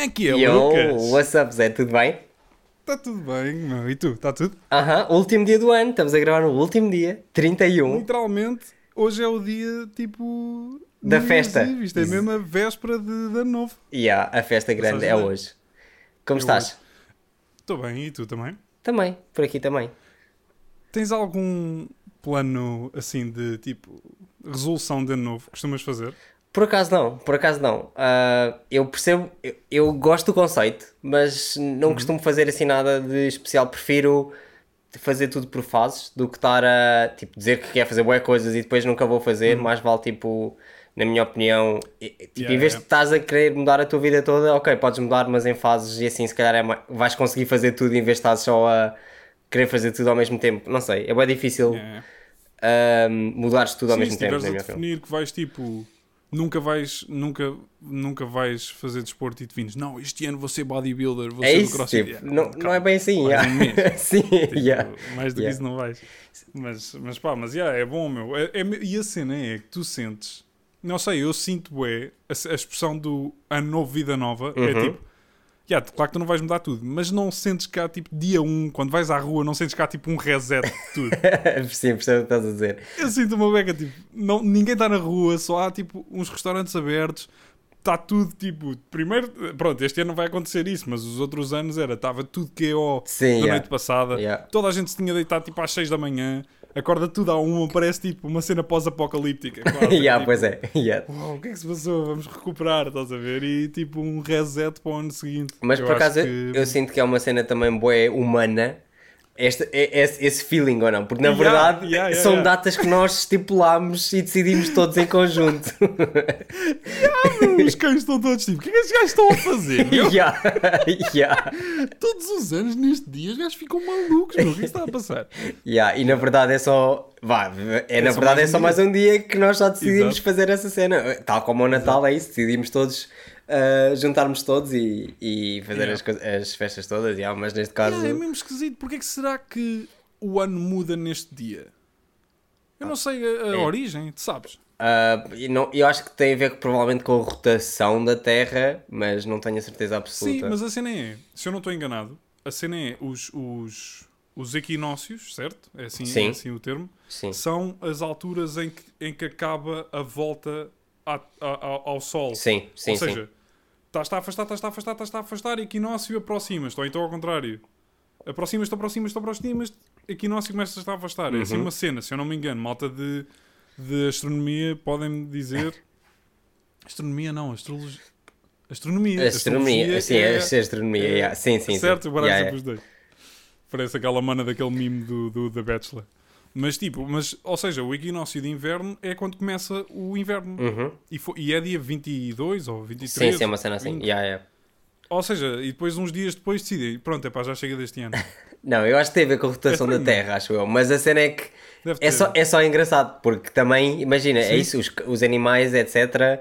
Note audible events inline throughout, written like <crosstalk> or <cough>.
Como é que é, Yo, Lucas? what's up, Zé? Tudo bem? Está tudo bem, meu. E tu? Está tudo? Aham, último dia do ano, estamos a gravar no último dia, 31. Literalmente, hoje é o dia, tipo... Da festa. Eve. Isto é mesmo a véspera de, de ano novo. E yeah, a festa grande é de- hoje. Como É estás? Estou bem, e tu também? Também, por aqui também. Tens algum plano, assim, de, tipo, resolução de ano novo que costumas fazer? Por acaso não, por acaso não. Ah, eu percebo, eu, eu gosto do conceito, mas não costumo fazer assim nada de especial. Prefiro fazer tudo por fases do que estar a tipo, dizer que quer fazer boas coisas e depois nunca vou fazer. Mais vale, tipo, na minha opinião, tipo, Yeah, em vez yeah. de estás a querer mudar a tua vida toda, ok, podes mudar, mas em fases e assim se calhar é mais, vais conseguir fazer tudo em vez de estás só a querer fazer tudo ao mesmo tempo. Não sei, é bem difícil É. ah, mudares tudo ao Sim, mesmo se tempo, estiveres a minha opinião. definir que vais, tipo... Nunca vais, nunca, nunca vais fazer desporto e te vines. Não, este ano vou ser bodybuilder, vou É ser isso, crossfit. tipo, não, calma, não é bem assim. yeah. um. <laughs> Sim, Tipo, yeah. Mais do que Yeah. isso não vais. Mas, mas pá, mas yeah, é bom, meu. É, é- e a cena é que tu sentes. Não sei, eu sinto é a, a expressão do ano novo, vida nova. É Uhum. tipo. Yeah, claro que tu não vais mudar tudo, mas não sentes cá tipo dia 1, quando vais à rua, não sentes cá tipo um reset de tudo. <laughs> Sim, percebo o que estás a dizer. Eu sinto uma beca, tipo, não, ninguém está na rua, só há tipo uns restaurantes abertos, está tudo tipo. Primeiro, pronto, este ano não vai acontecer isso, mas os outros anos era, estava tudo QO Sim, da yeah. noite passada, Yeah. toda a gente se tinha deitado tipo às 6 da manhã, acorda tudo à uma, parece tipo uma cena pós-apocalíptica. <laughs> yeah, tipo, pois é. yeah. Uau, o que é que se passou? Vamos recuperar, estás a ver? E tipo um reset para o ano seguinte. Mas Eu por acaso que- eu sinto que é uma cena também boa humana. Este, é- esse, esse feeling ou não? Porque na Yeah, verdade yeah, yeah, são datas que nós estipulámos e decidimos todos em conjunto. <laughs> Os cães estão todos tipo, o que é que estes gajos estão a fazer? <laughs> Todos os anos, neste dia, os gajos ficam malucos, meu. O que é que está a passar? E na verdade é só. Vá, é, na verdade é só mais um dia que nós já decidimos Exato. fazer essa cena. Tal como o Natal é isso, decidimos todos ah, juntarmos todos e, e fazer Yeah. as, coisas- as festas todas. Yeah, mas neste caso. É, é mesmo esquisito. Porquê que será que o ano muda neste dia? Eu não sei a, a É. origem, tu sabes? Ah, e não, eu acho que tem a ver provavelmente com a rotação da Terra, mas não tenho a certeza absoluta. Sim, mas a cena é, se eu não estou enganado, a cena é os, os, os equinócios, certo? É assim, Sim. é assim o termo. Sim. São as alturas em que, em que acaba a volta à- à- ao, Sol. Sim, sim, Ou sim. Seja, estás-te a afastar, estás-te a afastar, estás-te a afastar, equinócio aproximas-te, ou então ao contrário. Aproximas-te, aproximas-te, aproximas-te, equinócio começas a afastar. É assim Uhum. uma cena, se eu não me engano, malta de, de astronomia podem-me dizer. Astronomia não, astrologia. Astronomia. Astronomia, Astrologia sim, é- é, astronomia, é- yeah. sim, sim. certo, sim. agora Yeah, sempre os dois. Parece aquela mana daquele mime do, do The Bachelor. Mas tipo, mas, ou seja, o equinócio de inverno é quando começa o inverno. Uhum. E, fo- e é dia 22 ou 23. Sim, sim, é uma cena assim. 20. Yeah, yeah. Ou seja, e depois uns dias depois decidem, pronto, é pá, já chega deste ano. <laughs> Não, eu acho que tem a ver com a rotação É da. Terra, acho eu. Mas a cena é que Deve é ter. só, é só engraçado, porque também, imagina, é Sim. isso, os, os animais, etc.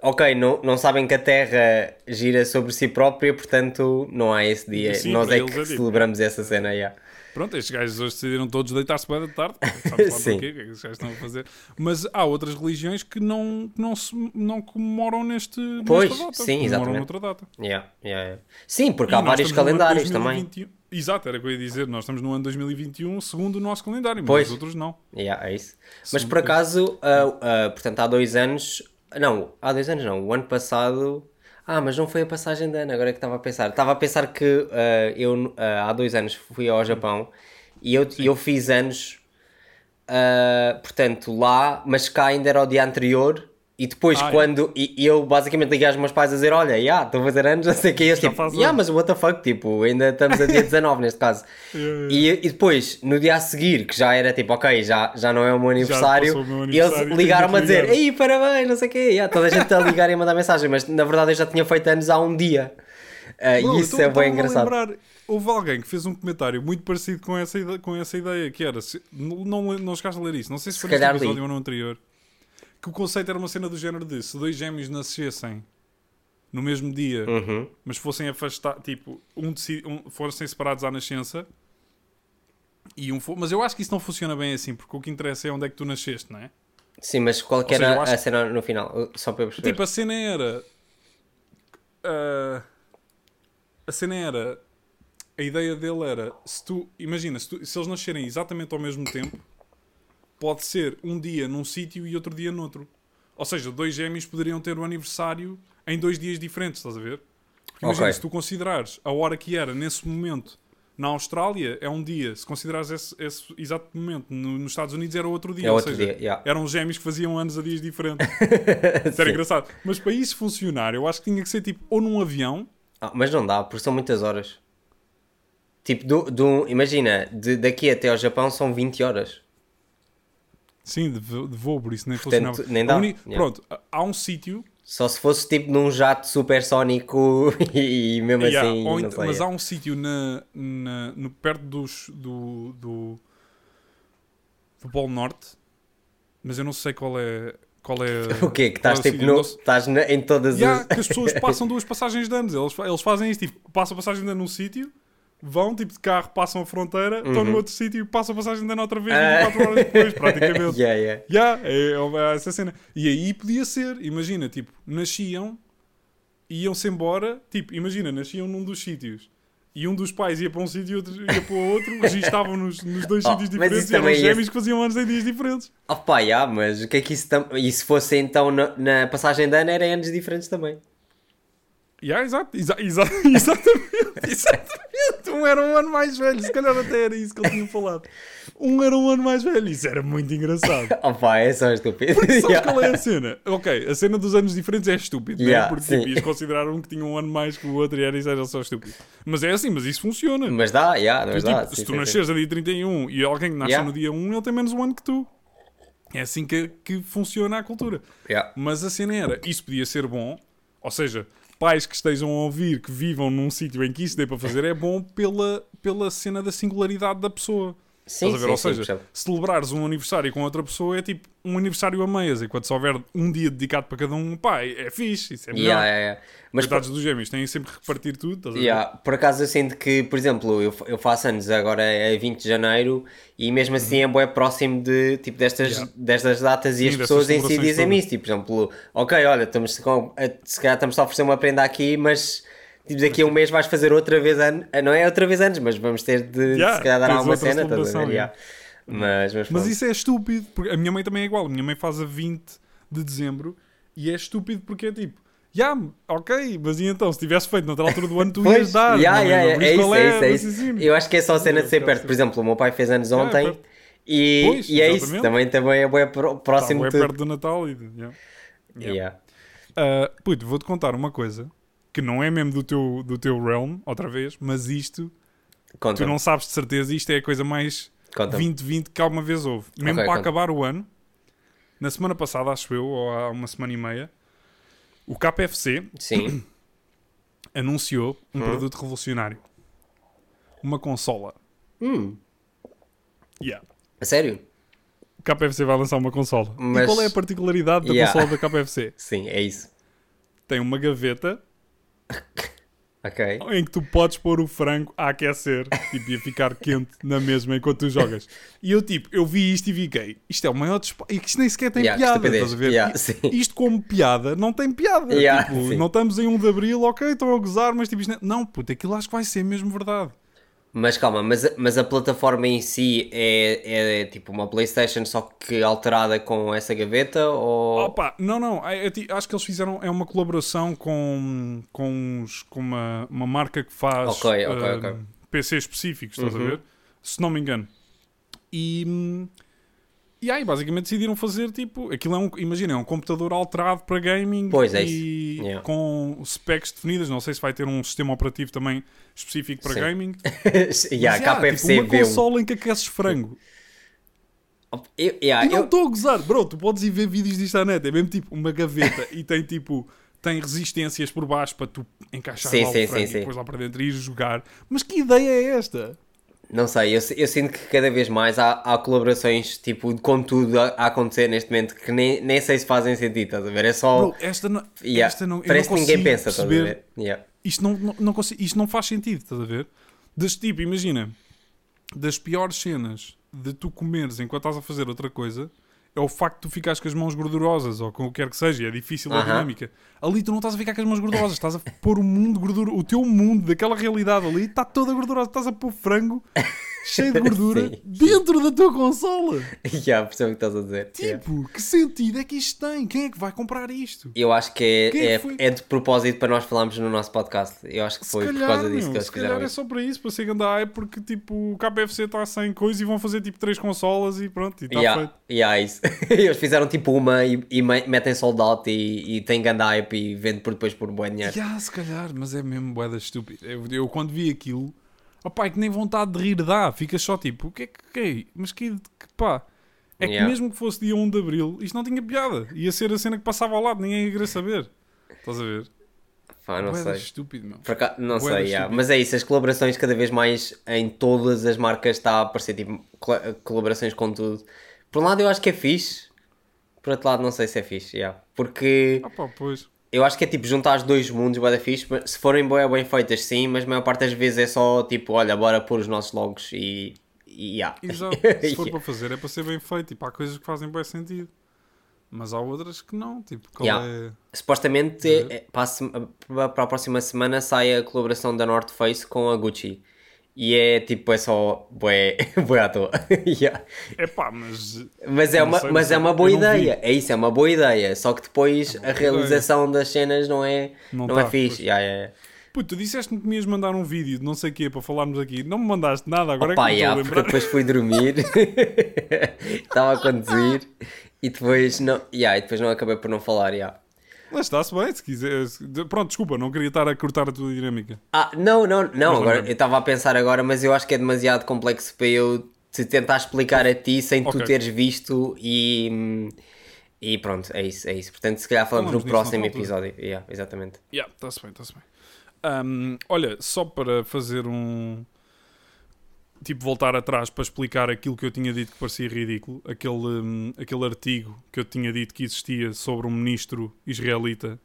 Ok, não, não sabem que a Terra gira sobre si própria, portanto não há esse dia. Sim, Nós é que é tipo- celebramos essa cena, yeah. Pronto, estes gajos hoje decidiram todos deitar-se bem da tarde. Sabe Sim. porquê, o que é que estes gajos estão a fazer. Mas há outras religiões que não, que não, se, não comemoram neste, Pois, nesta data. sim, comemoram exatamente. noutra data. Yeah, yeah, yeah. Sim, porque E há vários calendários também. 2021. Exato, era o que eu ia dizer. Nós estamos no ano 2021 segundo o nosso calendário, mas Pois. os outros não. Yeah, é isso. Mas Segundo por acaso, ah, ah, portanto, há dois anos. Não, há dois anos não. O ano passado. Ah, mas não foi a passagem de ano, agora é que estava a pensar. Estava a pensar que ah, eu ah, há dois anos fui ao Japão e eu, eu fiz anos, ah, portanto, lá, mas cá ainda era o dia anterior. E depois, Ah, é? quando. E, e eu basicamente liguei aos meus pais a dizer: Olha, já, estou a fazer anos, <laughs> não sei o que. Eles Já tipo: Yeah, anos." mas what the fuck, tipo, ainda estamos a dia <laughs> 19 neste caso. <laughs> Yeah, E, e depois, no dia a seguir, que já era tipo, ok, já, já não é o meu aniversário, o meu aniversário, eles ligaram-me a que dizer, ei, parabéns, não sei o quê. Yeah, toda a gente a ligar e a mandar mensagem, mas na verdade eu já tinha feito anos há um dia. Ah, Bro, e isso então é bem engraçado. lembrar, houve alguém que fez um comentário muito parecido com essa, com essa ideia, que era, se- não, não, não chegaste a ler isso, não sei se, Se foi calhar episódio li. ou no anterior, que o conceito era uma cena do género de, se dois gêmeos nascessem no mesmo dia, Uhum. mas fossem afastar, tipo, um, deci- um fossem separados à nascença, e um mas eu acho que isso não funciona bem assim, porque o que interessa é onde é que tu nasceste, não é? Sim, mas qual que era a cena no final? Só para eu perceber. Tipo, a cena era. ah, a cena era. A ideia dele era: se tu. Imagina, se, tu- se eles nascerem exatamente ao mesmo tempo, pode ser um dia num sítio e outro dia noutro. Ou seja, dois gêmeos poderiam ter o aniversário em dois dias diferentes, estás a ver? Porque imagina, Ok. se tu considerares a hora que era nesse momento na Austrália, é um dia. Se considerares esse, esse exato momento no- nos Estados Unidos, era outro dia. É Ou outro seja, dia, yeah. eram gêmeos que faziam anos a dias diferentes. <laughs> Era engraçado. Mas para isso funcionar, eu acho que tinha que ser tipo ou num avião. Ah, mas não dá, porque são muitas horas. Tipo, do, do- imagina, de, daqui até ao Japão são 20 horas. Sim, de, de voo, por isso nem Portanto, funcionava. nem dá. uni- Yeah. Pronto, há um sítio Só se fosse tipo num jato supersónico <laughs> e mesmo Yeah, assim. ou não ent- sei, mas é. há um sítio na, na- no, perto dos, do, do, do Polo Norte, mas eu não sei qual é. Qual é <laughs> O quê? Que é estás o tipo no, estás na- em todas Yeah, as. que as pessoas <laughs> passam duas passagens de anos. Eles, eles fazem isso, tipo, passam a passagem de ano num sítio, vão, tipo, de carro, passam a fronteira, estão no outro sítio passam a passagem de ano outra vez, Uhum. Ah. 24 horas depois, <laughs> praticamente. yeah, yeah. Yeah, é, é uma- essa cena. E aí podia ser, imagina, tipo, nasciam, iam-se embora, tipo, imagina, nasciam num dos sítios. E um dos pais ia para um sítio e outro ia para o outro, registavam nos, nos dois <laughs> Oh, sítios diferentes e eram gêmeos que faziam anos em dias diferentes. Oh pá, yeah, mas o que é que isso tam... E se fosse então na, na passagem de ano era anos diferentes também. Yeah, exato, exa exa <laughs> exatamente, exatamente. Um era um ano mais velho, se calhar até era isso que ele tinha falado. Um era um ano mais velho, isso era muito engraçado. <laughs> Pá, é só estúpido. Sabes Yeah. qual é a cena? Ok, a cena dos anos diferentes é estúpido, Yeah, né? porque sim. tipo, ias considerar um que tinha um ano mais que o outro e era isso era só estúpido. Mas é assim, mas isso funciona. Mas dá, yeah, mas Tipo, dá. se sim, tu sim, nasceres a dia 31 e alguém que nasce Yeah. no dia 1, ele tem menos um ano que tu. É assim que, que funciona a cultura. sim. Yeah. Mas a cena era, isso podia ser bom, ou seja, pais que estejam a ouvir, que vivam num sítio em que isso dê para fazer, é bom pela, pela cena da singularidade da pessoa. Sim, sim, Ou sim, seja, percebo. celebrares um aniversário com outra pessoa é tipo um aniversário a meias, enquanto se houver um dia dedicado para cada um, pá, é fixe, isso é melhor. Yeah, yeah, yeah. Mas Coitados dos gêmeos, têm sempre que repartir tudo, estás a ver? Yeah, por acaso eu sinto que, por exemplo, eu, eu faço anos agora é 20 de janeiro e mesmo assim é bem próximo de, tipo, destas, Uhum. Yeah. destas datas Sim, e as pessoas em si celebrações dizem todas. isso. Tipo, por exemplo, ok, olha, estamos a- se calhar estamos só a oferecer uma prenda aqui, mas tipo, daqui a um mês vais fazer outra vez anos, não é outra vez anos, mas vamos ter de, Yeah, se calhar dar alguma cena, estás a ver? Yeah. Mas, mas, Mas isso é estúpido, porque a minha mãe também é igual. A minha mãe faz a 20 de dezembro e é estúpido porque é tipo, já, ok, mas e então, se tivesse feito noutra altura do ano, tu ias dar. yeah, não yeah, Por yeah, é qual isso, é isso, é isso. Eu acho que é só a cena de ser Yeah, perto. Por exemplo, o meu pai fez anos Yeah, ontem perto. e, Pois, e é isso, também, também é bem Tá, próximo de tudo. perto do Natal e... yeah. Yeah. Ah, puto, vou-te contar uma coisa que não é mesmo do teu, do teu realm, outra vez, mas isto, tu não sabes de certeza, isto é a coisa mais Conta-me. 2020 que alguma vez houve. Mesmo Ok, para conta. acabar o ano, na semana passada, acho eu, ou há uma semana e meia, o KFC <clears throat> anunciou um Hum. produto revolucionário. Uma consola. Hum, Yeah. a sério? O KFC vai lançar uma consola. Mas- E qual é a particularidade da Yeah. consola da KFC? <laughs> Sim, é isso. Tem uma gaveta <laughs> Ok. em que tu podes pôr o frango a aquecer tipo, e a ficar quente na mesma enquanto tu jogas. E eu, tipo, eu vi isto e fiquei, isto é o maior despa... E que isto nem sequer tem Yeah, piada, estás a ver? Yeah, I-. Isto como piada não tem piada. Yeah, Tipo, não estamos em 1 de Abril, ok, estão a gozar, mas tipo, isto não... não, puto, aquilo acho que vai ser mesmo verdade. Mas calma, mas, a- mas a plataforma em si é, é tipo uma Playstation só que alterada com essa gaveta ou... Opa, não, não, é- acho que eles fizeram, é uma colaboração com, com, uns- com uma, uma marca que faz Ok, ok, ah, ok. PC específicos, estás Uhum. a ver? Se não me engano. E, hum, e aí, basicamente decidiram fazer tipo, aquilo é um, imagina, é um computador alterado para gaming Pois é e. Yeah. com specs definidas, não sei se vai ter um sistema operativo também específico para Sim. gaming. <laughs> yeah, Mas, yeah, KFC tipo, uma vê um- consola em que aqueces frango. Eu, yeah, E não eu- estou a gozar, bro, tu podes ir ver vídeos disto à net, é mesmo tipo uma gaveta <laughs> e tem tipo, tem resistências por baixo para tu encaixar Sim, lá sim, sim, e depois lá para dentro e ir jogar. Mas que ideia é esta? Não sei, eu, eu sinto que cada vez mais há, há colaborações tipo com tudo a, a acontecer neste momento que nem, nem sei se fazem sentido, estás a ver? É só. Bro, esta não, yeah, esta não, Parece não que ninguém pensa, estás a ver? Yeah. Isto não, não, não consigo, isto não faz sentido, estás a ver? Das tipo, imagina, das piores cenas de tu comeres enquanto estás a fazer outra coisa é o facto de tu ficares com as mãos gordurosas ou com o que quer que seja, é difícil a Aham. dinâmica. Ali tu não estás a ficar com as mãos gordurosas, estás a pôr o mundo gorduroso, o teu mundo daquela realidade ali está toda gordurosa, estás a pôr frango cheio de gordura <laughs> Sim. dentro da tua consola. <laughs> Já, percebo o que estás a dizer. Yeah. Tipo, que sentido é que isto tem? Quem é que vai comprar isto? Eu acho que é, é é, foi? é de propósito para nós falarmos no nosso podcast. Eu acho que foi se por calhar, causa disso meu, que eles se calhar fizeram é isso. só para isso, para ser ganda hype, porque tipo o KPFC está sem coisa e vão fazer tipo três consolas e pronto, e está Yeah, feito. yeah, isso. <laughs> Eles fizeram tipo uma e, e me- metem sold out e, e têm ganda hype e vendem por depois por bom dinheiro. Yeah, se calhar, mas é mesmo boeda estúpido. Eu, eu quando vi aquilo, opá, é que nem vontade de rir dá. Ficas só tipo, o que é que, que é? Mas que, que pá. É que Yeah. mesmo que fosse dia 1 de Abril, isto não tinha piada. Ia ser a cena que passava ao lado, ninguém ia querer saber. Estás a ver? Pá, não sei. estúpido, meu. Acaso- não Bué da sei, yeah. mas é isso, as colaborações cada vez mais em todas as marcas está a aparecer tipo col- colaborações com tudo. Por um lado eu acho que é fixe, por outro lado não sei se é fixe, yeah. porque Ah pá, pois. Eu acho que é tipo juntar os dois mundos, bué da fixe, se forem bem, bem feitas sim, mas a maior parte das vezes é só tipo, olha, bora pôr os nossos logos e, e yeah. <laughs> Exato. Se for para fazer, é para ser bem feito. Tipo, há coisas que fazem bem sentido. Mas há outras que não. Tipo, qual Yeah. é. Supostamente é- para, a para a próxima semana sai a colaboração da North Face com a Gucci. E é tipo, é só bué, <laughs> bué à toa. <laughs> Yeah. É pá, mas. Mas é uma, sei, mas é uma boa ideia. É isso, é uma boa ideia. Só que depois É a realização das cenas não é, Não não, é tá, fixe. pois. Yeah, yeah. Puto, tu disseste-me que me ias mandar um vídeo de não sei o quê para falarmos aqui. Não me mandaste nada, agora Opa, é que yeah, porque depois fui dormir, <laughs> estava a conduzir e depois não, yeah, e depois não acabei por não falar. Yeah. Mas está-se bem, se quiser. Pronto, desculpa, não queria estar a cortar a tua dinâmica. Ah, não, não, não, agora, eu estava a pensar agora, mas eu acho que é demasiado complexo para eu te tentar explicar a ti sem Ok. tu teres visto e, e pronto, é isso, é isso. Portanto, se calhar falamos Falamos no próximo episódio. Yeah, exatamente. Yeah, está-se bem, está-se bem. Ahm, olha, só para fazer um. Tipo, voltar atrás para explicar aquilo que eu tinha dito que parecia ridículo, aquele, hum, aquele artigo que eu tinha dito que existia sobre um ministro israelita.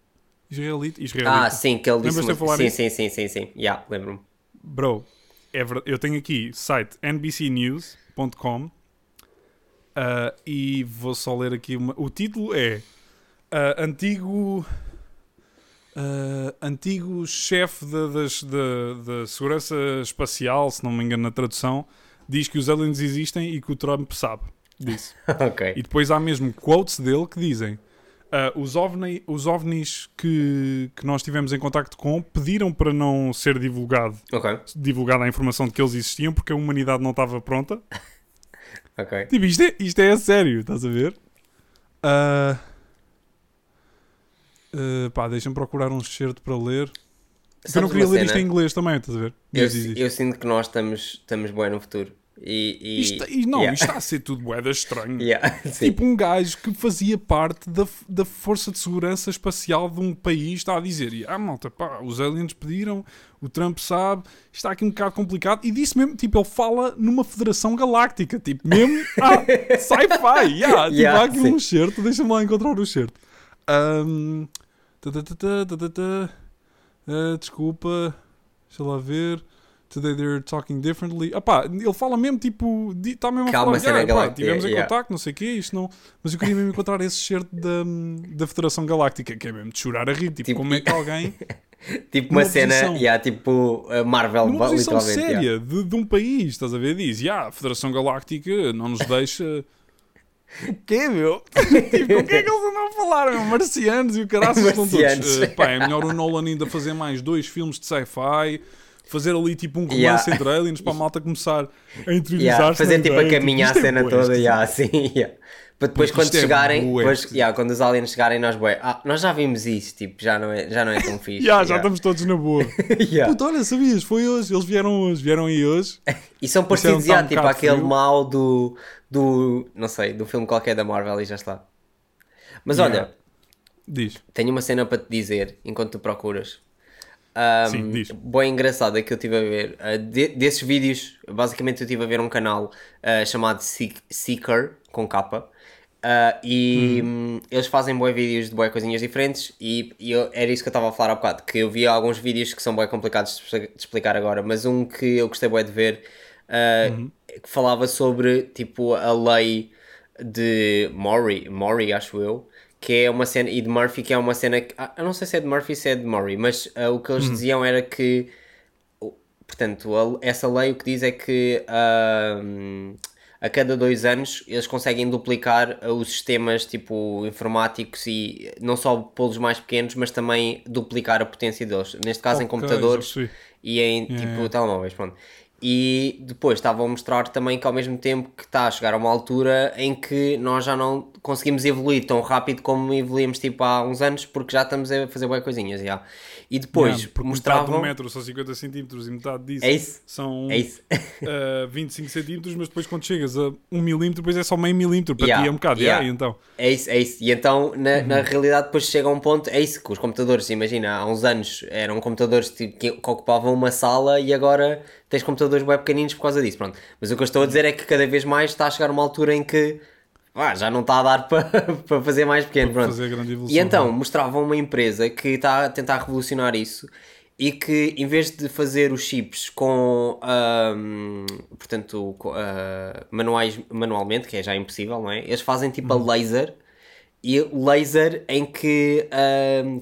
Israelita? Israelita. Ah, sim, que ele disse. Uma- falar Sim, sim, sim, sim, sim. Yeah, lembro-me. Bro, é ver- eu tenho aqui site nbcnews.com ah, e vou só ler aqui uma- o título é ah, antigo ah, antigo chefe da, da- segurança espacial, se não me engano na tradução, diz que os aliens existem e que o Trump sabe disso. <laughs> ok. E depois há mesmo quotes dele que dizem ah, os, ovni, os ovnis que, que nós tivemos em contacto com pediram para não ser divulgado Ok, divulgada a informação de que eles existiam porque a humanidade não estava pronta. <laughs> ok. Tipo, isto é, isto é a sério, estás a ver? Ah, ah, pá, deixa-me procurar um excerto para ler. Porque eu não Sabes queria ler isto em inglês também, estás a ver? Eu, Diz, diz, eu sinto que nós estamos, estamos bem no futuro. E, e... Isto, e não, Yeah. isto está a ser tudo boeda estranho. <laughs> Yeah. <laughs> Tipo, um gajo que fazia parte da, da Força de Segurança Espacial de um país está a dizer: Ah, malta, pá, os aliens pediram, o Trump sabe, está aqui um bocado complicado. E disse mesmo: Tipo, ele fala numa Federação Galáctica, tipo, mesmo ah, <laughs> sci-fi. Yeah, tipo, Yeah, há aqui sim. um certo, deixa-me lá encontrar o certo. Ah, desculpa, deixa lá ver. Today they're talking differently. Ah pá, ele fala mesmo tipo. Está mesmo a Calma, falar. cena "Yeah, pá, tivemos em yeah. contacto, não sei o quê, isto não. Mas eu queria mesmo encontrar esse certo da, da Federação Galáctica, que é mesmo de chorar a rir. Tipo, Tipo, como é que <laughs> alguém. Tipo uma cena, posição- yeah, tipo a Marvel, numa posição literalmente. yeah. séria de, de um país, estás a ver? Diz, "Ya, a Federação Galáctica não nos deixa. O quê, meu? <laughs> tipo, o que é que eles andam a falar, meu? Marcianos e o caraças estão todos. "Eh, pá, é melhor o Nolan ainda fazer mais dois filmes de sci-fi, fazer ali tipo um romance Yeah. entre aliens para a malta começar a Yeah, interiorizar-se. fazer tipo a caminhar a cena <laughs> toda, isto- yeah, assim, yeah. Para depois Porque quando é chegarem, depois, yeah, quando os aliens chegarem nós bué, ah, nós já vimos isso, tipo, já não é, já não é tão <laughs> fixe. Yeah, já yeah. estamos todos na boa. <laughs> Yeah. Puta, olha, sabias? Foi hoje. Eles vieram hoje. Vieram aí hoje. <laughs> E são parecidos, Isso é um tipo aquele frio. mal do, do, não sei, do filme qualquer da Marvel e já está. Mas olha, Diz. tenho uma cena para te dizer enquanto tu procuras. Um, Sim, diz. Boa engraçada que eu estive a ver. Uh, de- desses vídeos, basicamente eu estive a ver um canal uh, chamado Seek- Seeker, com capa. Uh, e hum, eles fazem boas vídeos de boas coisinhas diferentes e, e eu- era isso que eu estava a falar há bocado, que eu vi alguns vídeos que são bem complicados de, expli- de explicar agora, mas um que eu gostei bem de ver uh, que falava sobre tipo a lei de Maury, Maury acho eu, que é uma cena, e de Murphy, que é uma cena que, ah, eu não sei se é de Murphy se é de Maury, mas ah, o que eles diziam era que, portanto, a- essa lei o que diz é que ahm, a cada dois anos eles conseguem duplicar ah, os sistemas tipo informáticos e não só pô-los mais pequenos, mas também duplicar a potência deles. Neste caso em Ok, computadores e em tipo telemóveis, pronto. E depois estavam a mostrar também que ao mesmo tempo que está a chegar a uma altura em que nós já não conseguimos evoluir tão rápido como evoluímos tipo há uns anos porque já estamos a fazer boas coisinhas já. E depois Yeah, porque metade de mostravam um metro são 50 centímetros e metade disso É isso. são É isso. <laughs> uh, 25 centímetros, mas depois quando chegas a 1 milímetro, depois é só meio milímetro. Para Yeah, ti é um bocado. yeah. Yeah, então, É isso, é isso. E então, na, Uhum. na realidade, depois chega a um ponto, é isso, que os computadores, imagina, há uns anos eram computadores tipo, que, que ocupavam uma sala e agora tens computadores bem pequeninos por causa disso, pronto. Mas o que eu estou a dizer é que cada vez mais está a chegar uma altura em que ah, já não está a dar <laughs> para para fazer mais pequeno, pronto. E então, não mostravam uma empresa que está a tentar revolucionar isso e que em vez de fazer os chips com, portanto, ah, manuais, manualmente, que é já impossível, não é? Eles fazem tipo Uhum. a laser e laser em que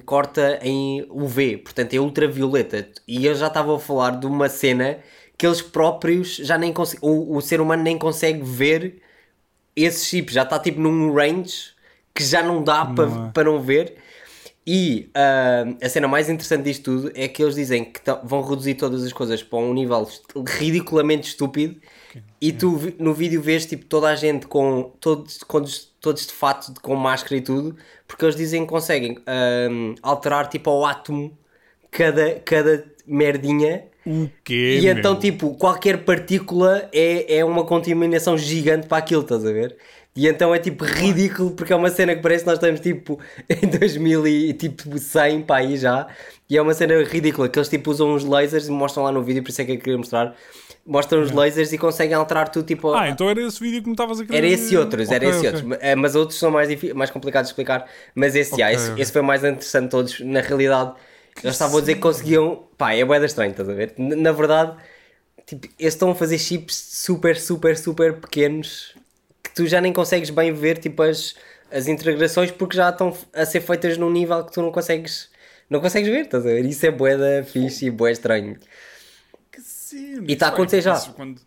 corta em UV, portanto é ultravioleta. E eu já estava a falar de uma cena que eles próprios já nem conseguem, o, o ser humano nem consegue ver esse chip, já está tipo num range que já não dá para Não é. para não ver. E ah, a cena mais interessante disto tudo é que eles dizem que vão reduzir todas as coisas para um nível ridiculamente estúpido. E tu vi- no vídeo vês tipo toda a gente com todos, com todos de fato com máscara e tudo, porque eles dizem que conseguem ah, alterar tipo ao átomo cada, cada merdinha. O quê? E então, meu? tipo, qualquer partícula é, é uma contaminação gigante para aquilo, estás a ver? E então é tipo ridículo porque é uma cena que parece que nós estamos tipo <laughs> em 2100 para aí já. E é uma cena ridícula que eles tipo usam uns lasers e mostram lá no vídeo, por isso é que eu queria mostrar. Mostram os lasers e conseguem alterar tudo tipo. Ah, então era esse vídeo que me estavas a querer Era esse e outros, era Ok, esse e ok. outros. Eh, Mas outros são mais, mais complicados de explicar. Mas esse, Ok, já, esse, esse foi o mais interessante de todos. Na realidade, eles estavam a dizer que conseguiam. Pá, é boeda estranho, estás a ver? N- Na verdade, tipo, eles estão a fazer chips super, super, super pequenos que tu já nem consegues bem ver tipo, as, as integrações porque já estão a ser feitas num nível que tu não consegues. Não consegues ver, estás a ver? Isso é boeda fixe e boé estranho. Que cena. E tá a Isso, acontecer já. quando-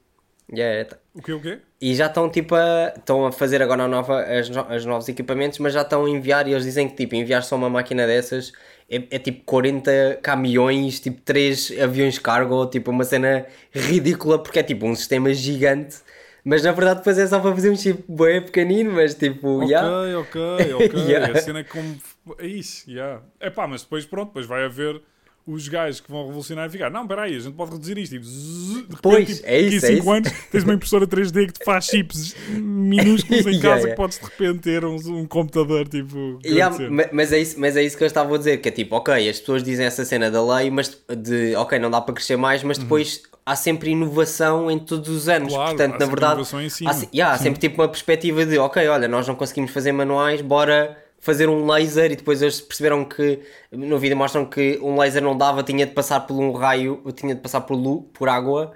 Yeah, tá- O quê, o quê? E já estão tipo a, estão a fazer agora a nova, as, no- os novos equipamentos, mas já estão a enviar e eles dizem que tipo, enviar só uma máquina dessas é, é tipo 40 caminhões, tipo 3 aviões cargo, tipo uma cena ridícula porque é tipo um sistema gigante, mas na verdade depois é só para fazer um chip bem pequenino, mas tipo, Ok, yeah. ok, <laughs> ok. Yeah. A cena é como. É isso, yeah. É pá, mas depois, pronto, depois vai haver os gajos que vão revolucionar e ficar. Não, peraí, a gente pode reduzir isto. Tipo, zzz, repente, Pois, tipo, é isso, é a 5 isso. anos tens uma impressora 3D que te faz chips minúsculos em <laughs> casa yeah. que podes de repente ter um, um computador tipo. Yeah, mas, é isso, mas é isso que eu estava a dizer, que é tipo, ok, as pessoas dizem essa cena da lei, mas de ok, não dá para crescer mais, mas depois há sempre inovação em todos os anos. Uhum. Claro, Portanto, na verdade, em há, yeah, há sempre tipo uma perspectiva de ok, olha, nós não conseguimos fazer manuais, bora fazer um laser e depois eles perceberam que no vídeo mostram que um laser não dava, tinha de passar por um raio, tinha de passar por, lu, por água.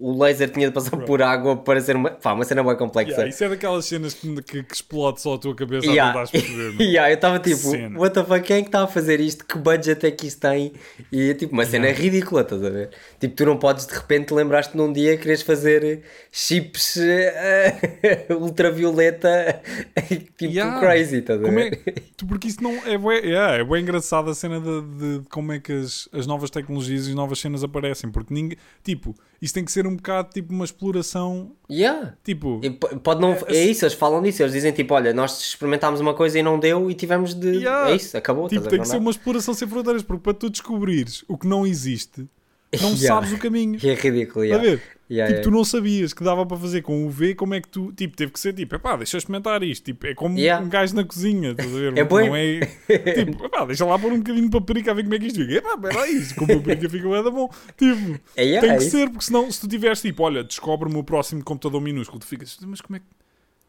O laser tinha de passar por água para ser uma, pá, uma cena bem complexa. Yeah, isso é daquelas cenas que, que, que explode só a tua cabeça Yeah. a tentar perceber. meu. yeah, eu estava tipo, cena. what the fuck, quem é que está a fazer isto? Que budget é que isto tem? E é tipo uma cena ridícula, estás a ver? Tipo, tu não podes de repente lembrar-te num dia que queres fazer chips eh, <laughs> ultravioleta <laughs> tipo Yeah. crazy, estás a é, ver? tu- porque isso não é bué, yeah, é bué engraçado a cena de, de- de como é que as, as novas tecnologias e as novas cenas aparecem, porque ninguém, tipo, isso tem que ser um bocado tipo uma exploração, Yeah. tipo, E po- Pode não, é isso, eles falam disso, eles dizem tipo, olha, nós experimentámos uma coisa e não deu e tivemos de. Yeah. É isso, acabou. tipo tem que ser Não uma exploração sem fronteiras, porque para tu descobrires o que não existe, <laughs> não Yeah. sabes o caminho. <laughs> É ridículo, yeah. Yeah, tipo, yeah. tu não sabias que dava para fazer com o V, como é que tu, tipo, teve que ser tipo, epá, deixa eu experimentar isto, tipo, é como Yeah. um gajo na cozinha, estás a ver? É bué. não é, <laughs> tipo, epá, deixa lá pôr um bocadinho de paprika a ver como é que isto fica, epá, peraí, isso com paprika fica bué da bom, tipo, É, yeah, tem é que isso. ser, porque senão, se tu tiveres tipo, olha, descobre-me o próximo computador minúsculo, tu ficas, mas como é que,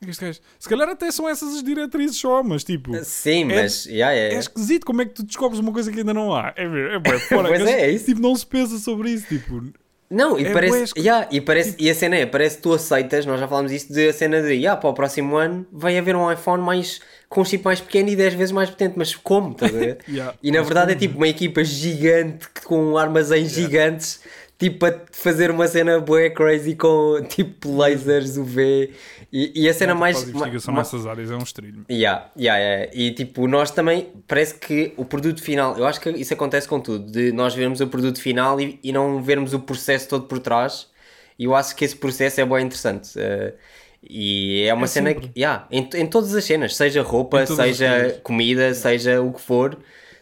é se calhar até são essas as diretrizes só, mas tipo, Sim, É- mas. yeah, é yeah. esquisito como é que tu descobres uma coisa que ainda não há, é é bué, <laughs> fora, Pois é, é isso. tipo, não se pensa sobre isso, tipo, Não, e É parece, bué esco- yeah, e parece, e a cena é, parece que tu aceitas, nós já falámos disto, de a cena de, yeah, para o próximo ano vai haver um iPhone mais, com um chip mais pequeno e 10 vezes mais potente, mas como, estás a ver? <laughs> Yeah, e na verdade é como? tipo uma equipa gigante, com armazéns gigantes, tipo a fazer uma cena bué crazy com tipo lasers, UV, e, e a cena mais... faz investigação ma- nessas áreas é um estrilho. Yeah, yeah, yeah. E tipo, nós também, parece que o produto final, eu acho que isso acontece com tudo, de nós vermos o produto final e, e não vermos o processo todo por trás. E eu acho que esse processo é bem interessante. eh, e é uma É cena sempre. que, yeah, em, em todas as cenas, seja roupa, seja comida, seja o que for,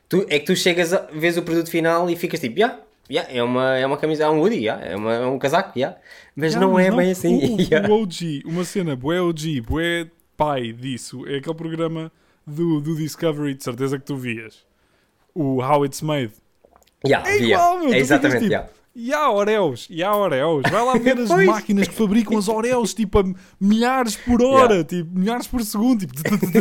tu, é que tu chegas, a, vês o produto final e ficas tipo, yeah, yeah, é, uma, é uma camisa, é um hoodie, yeah, é, uma, é um casaco, yeah. mas não mas é bem assim. <laughs> O, yeah. o OG, uma cena bué OG, bué pai disso, é aquele programa do, do Discovery, de certeza que tu vias. O How It's Made. Yeah, É yeah. igual, meu. É exatamente, tipo, yeah. E há Oreos, e há Oreos. Vai lá <laughs> ver as máquinas que fabricam as Oreos, tipo, a milhares por hora, Yeah. tipo, milhares por segundo, tipo,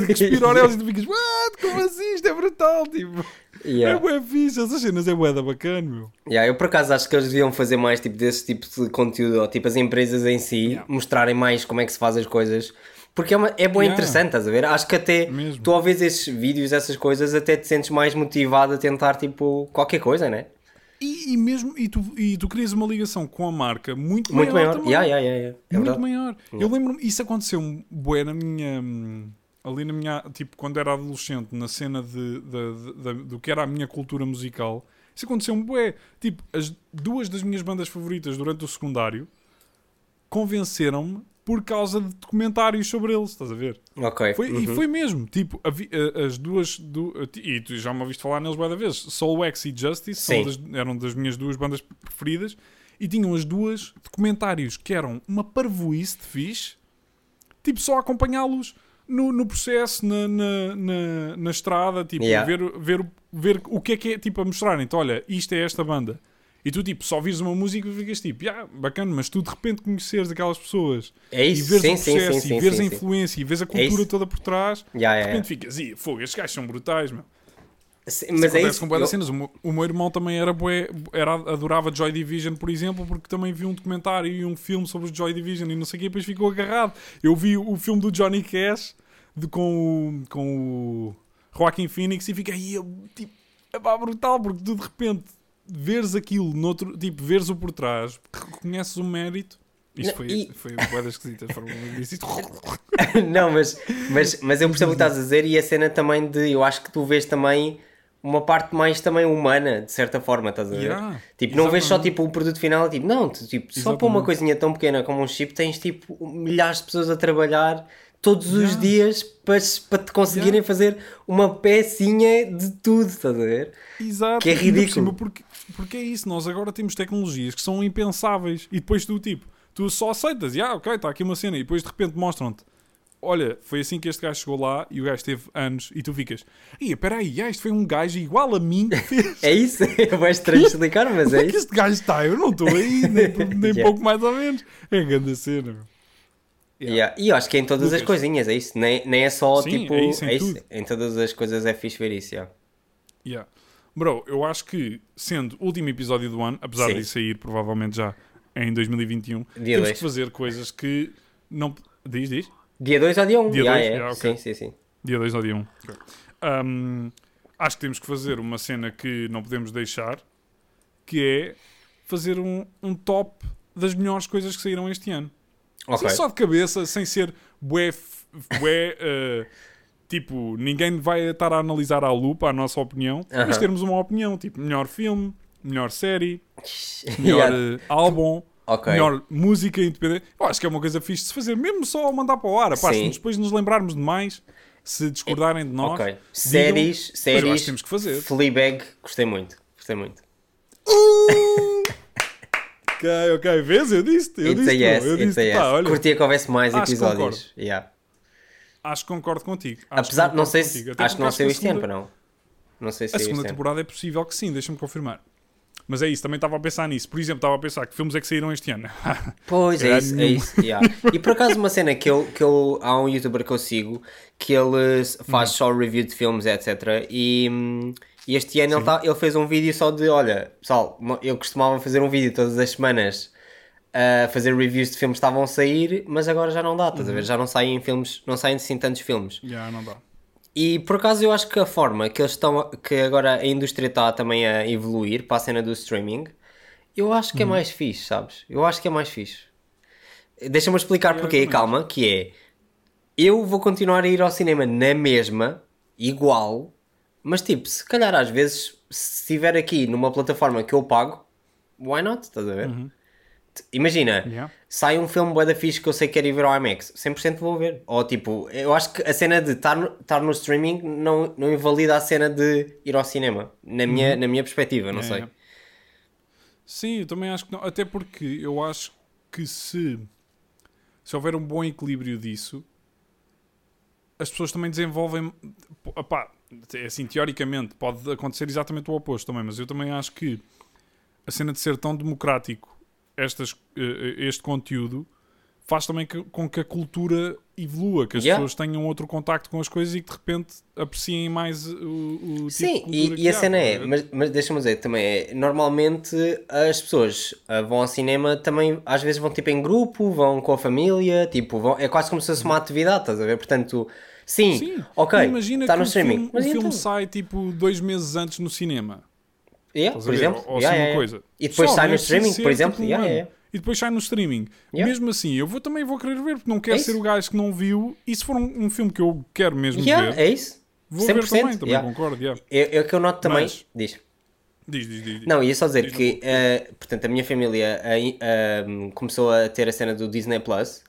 respira <laughs> Oreos e tu ficas, what? Como assim? Isto é brutal, tipo. Yeah. É bué fixe, essas cenas é bué da bacana, meu. Yeah, eu por acaso acho que eles deviam fazer mais tipo desse tipo de conteúdo, ou tipo as empresas em si Yeah. mostrarem mais como é que se faz as coisas. Porque é, uma, é bem Yeah. interessante, estás a ver? Acho que até Mesmo. tu ao ver esses vídeos, essas coisas, até te sentes mais motivado a tentar tipo qualquer coisa, né? E, e mesmo, e tu, e tu crias uma ligação com a marca muito, Muito maior. maior. Yeah, yeah, yeah. É muito verdade. maior. Eu lembro-me, isso aconteceu bué na minha. Ali na minha. Tipo, quando era adolescente, na cena de, de- de- de- do que era a minha cultura musical. Isso aconteceu-me bué. Tipo, as duas das minhas bandas favoritas durante o secundário convenceram-me por causa de documentários sobre eles, estás a ver? Ok. Foi, E Uhum. foi mesmo, tipo, a- as duas, du- e tu já me ouviste falar neles várias vezes, Soul Wax e Justice são das- eram das minhas duas bandas preferidas, e tinham as duas documentários que eram uma parvoíce de fixe, tipo, só acompanhá-los no, no processo, na, na, na, na estrada, tipo, Yeah. ver, ver, ver o que é que é, tipo, a mostrarem, então, olha, isto é esta banda. E tu, tipo, só vires uma música e ficas tipo, yeah, bacana, mas tu de repente conheceres aquelas pessoas É e isso, vês sim, o processo sim, sim, e vês a influência e vês a cultura isso. toda por trás, Yeah, de yeah, yeah. repente ficas, fogo, estes gajos são brutais, meu. Sim, Isso Mas é isso. com eu- cenas. O meu, o meu irmão também era bué, era, adorava Joy Division, por exemplo, porque também viu um documentário e um filme sobre os Joy Division e não sei o que, depois ficou agarrado. Eu vi o filme do Johnny Cash de, com, o, com o Joaquin Phoenix e fiquei, tipo, é pá, brutal, porque tu de repente veres aquilo, noutro, tipo, veres o por trás, reconheces o mérito. Isto Não, foi, e- foi foram disse isto. <laughs> não, mas, mas, mas eu percebo o que estás a dizer e a cena também de. Eu acho que tu vês também uma parte mais também humana, de certa forma, estás a ver? Yeah, tipo, não vês só exatamente. tipo o produto final, tipo, não, tu, tipo, só para uma Exatamente. coisinha tão pequena como um chip tens tipo milhares de pessoas a trabalhar todos os Yeah. dias para, para te conseguirem Yeah. fazer uma pecinha de tudo, estás a ver? Exato. Que é ridículo. porque, porque é isso, nós agora temos tecnologias que são impensáveis e depois tu, tipo, tu só aceitas, e ah, ok, está aqui uma cena, e depois de repente mostram-te, olha, foi assim que este gajo chegou lá e o gajo teve anos, e tu ficas, ia, peraí, ah, isto foi um gajo igual a mim que fez. <laughs> É isso, <laughs> é bem estranho explicar, mas é é que isso. este gajo está? Eu não estou aí, nem, <laughs> nem Yeah. pouco mais ou menos. É grande cena, meu. Yeah. E eu acho que é em todas Lucas. as coisinhas, é isso. Nem, nem é só Sim, tipo. é isso em tudo. Em todas as coisas é fixe ver isso, yeah. Yeah. Bro, eu acho que, sendo o último episódio do ano, apesar Sim. de sair provavelmente já em 2021, Dia temos dois. que fazer coisas que não. Diz, diz? Dia 2 ou dia 1? Um? Dia Yeah, dois? é. Yeah, ok. Sim, sim, sim. Dia 2 ou dia 1. Um. Ok. Um, acho que temos que fazer uma cena que não podemos deixar, que é fazer um, um top das melhores coisas que saíram este ano. Ok. Assim, só de cabeça, sem ser bué, bué <laughs> eh, tipo, ninguém vai estar a analisar à lupa a nossa opinião, mas Aham. termos uma opinião, tipo, melhor filme, melhor série, melhor Yeah. eh, álbum, Ok. melhor música independente. Eu acho que é uma coisa fixe de se fazer, mesmo só mandar para o ar. Apá, se depois nos lembrarmos de mais, se discordarem de nós, Ok. digam, Séries, mas eu acho séries. que temos que fazer. Fleabag, gostei muito. Gostei muito. Ok, ok, vês? Eu disse-te, eu It's a disse-te, yes, eu it's a disse yes. pá, olha, Curtia que houvesse mais Acho que episódios. Yeah. acho que concordo contigo. Acho que Apesar, não concordo sei se. Acho que não saiu a este segunda- para não. Não sei se A segunda temporada é possível que sim, deixa-me confirmar. Mas é isso, também estava a pensar nisso. Por exemplo, estava a pensar que filmes é que saíram este ano. <laughs> Pois, é isso, é isso. yeah. E por acaso uma cena que eu, que eu há um youtuber que eu sigo que ele faz Uhum. só review de filmes, etc. E, hum, E este ano ele, tá, ele fez um vídeo só de: olha, pessoal, eu costumava fazer um vídeo todas as semanas a fazer reviews de filmes que estavam a sair, mas agora já não dá, estás a ver? Já não saem filmes, não saem assim tantos filmes. Já, não dá. E por acaso eu acho que a forma que eles estão, que agora a indústria está também a evoluir para a cena do streaming, eu acho que é mais fixe, sabes? Eu acho que é mais fixe. Deixa-me explicar Eu porquê, também calma, que é eu vou continuar a ir ao cinema na mesma, igual, mas tipo, se calhar às vezes, se estiver aqui numa plataforma que eu pago, why not? Estás a ver? T- Imagina, Yeah. sai um filme bué da fixe que eu sei que quero ir ver ao IMAX, 100% vou ver. Ou tipo, eu acho que a cena de estar no, estar no streaming não, não invalida a cena de ir ao cinema, na minha, na minha perspectiva, não É, sei. é. Sim, eu também acho que não. Até porque eu acho que se, se houver um bom equilíbrio disso, as pessoas também desenvolvem. Opá, é assim, teoricamente, pode acontecer exatamente o oposto também, mas eu também acho que a cena de ser tão democrático estas, eh, este conteúdo faz também que- com que a cultura evolua, que as Yeah. pessoas tenham outro contacto com as coisas e que de repente apreciem mais o, o tipo Sim, de cultura e, que e a há, cena é, mas, mas deixa-me dizer também é, normalmente as pessoas ah, vão ao cinema também, às vezes vão tipo em grupo, vão com a família, tipo, vão, é quase como se fosse uma atividade, estás a ver? Portanto, sim, Sim, ok, imagina está que no streaming, filme, mas o e filme então? sai tipo dois meses antes no cinema. Yeah, por exemplo, Ou, ou yeah, assim yeah, uma yeah. coisa. E depois Só, sai no streaming, por exemplo, tipo, yeah. E depois sai no streaming. Yeah. Mesmo assim, eu vou, também vou querer ver, porque não quero É ser o gajo que não viu. E se for um, um filme que eu quero mesmo Yeah, ver, é isso, vou 100%, ver também, também yeah. concordo. yeah. É, é o que eu noto também, Mas- diz. Diz, diz, diz. diz. Não, ia só dizer Diz que, eh, portanto, a minha família eh, eh, começou a ter a cena do Disney Plus,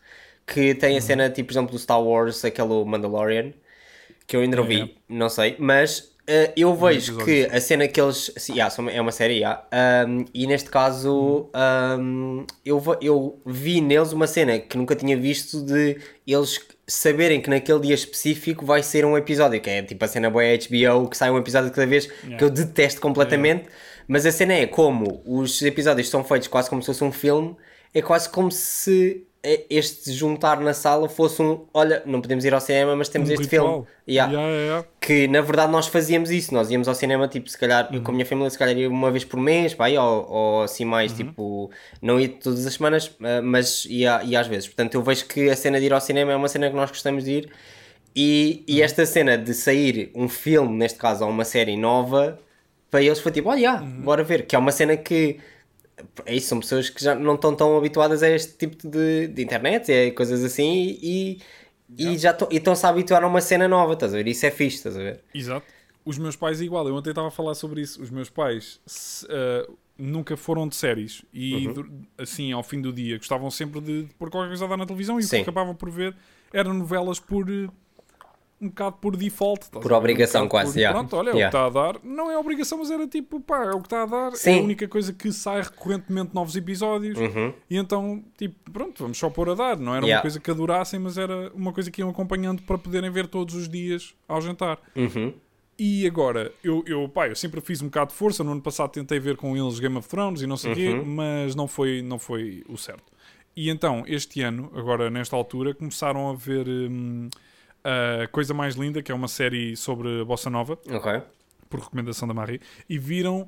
que tem Uhum. a cena, tipo, por exemplo, do Star Wars, aquele Mandalorian, que eu ainda não vi, É. não sei, mas eh, eu vejo que a cena que eles. sim, yeah, é uma série, yeah, um, e neste caso um, eu, eu vi neles uma cena que nunca tinha visto de eles saberem que naquele dia específico vai ser um episódio, que é tipo a cena boa HBO, que sai um episódio cada vez, que eu detesto completamente, mas a cena é como os episódios são feitos quase como se fosse um filme, é quase como se este juntar na sala fosse um, olha, não podemos ir ao cinema, mas temos Um este ritual. filme. Yeah Yeah, yeah, que na verdade nós fazíamos isso, nós íamos ao cinema tipo, se calhar, eu com a minha família se calhar ia uma vez por mês, pá, ou, ou assim mais, tipo, não ia todas as semanas, ah, mas ia, ia às vezes, portanto eu vejo que a cena de ir ao cinema é uma cena que nós gostamos de ir. E, e esta cena de sair um filme, neste caso, ou uma série nova, para eles foi tipo, olha, yeah, bora ver, que é uma cena que é isso, são pessoas que já não estão tão habituadas a este tipo de, de internet, é coisas assim, e, e já estão- e estão-se a habituar a uma cena nova, estás a ver? Isso é fixe, estás a ver? Exato. Os meus pais, igual, eu ontem estava a falar sobre isso. Os meus pais se, ah, nunca foram de séries Uhum. e, dur- assim, ao fim do dia, gostavam sempre de, de pôr qualquer coisa a dar na televisão e o Sim. que acabavam por ver eram novelas por. eh, um bocado por default. Por obrigação, um quase, por, yeah. Pronto, olha, é Yeah. o que está a dar. Não é obrigação, mas era tipo, pá, é o que está a dar. É Sim. a única coisa que sai recorrentemente novos episódios. Uhum. E então, tipo, pronto, vamos só pôr a dar. Não era uma Yeah. coisa que adorassem, mas era uma coisa que iam acompanhando para poderem ver todos os dias ao jantar. Uhum. E agora, eu, eu, pá, eu sempre fiz um bocado de força. No ano passado tentei ver com eles Game of Thrones e não sei o quê, Uhum. mas não foi, não foi o certo. E então, este ano, agora nesta altura, começaram a ver hum, a Coisa Mais Linda, que é uma série sobre Bossa Nova, Ok. por recomendação da Marie, e viram.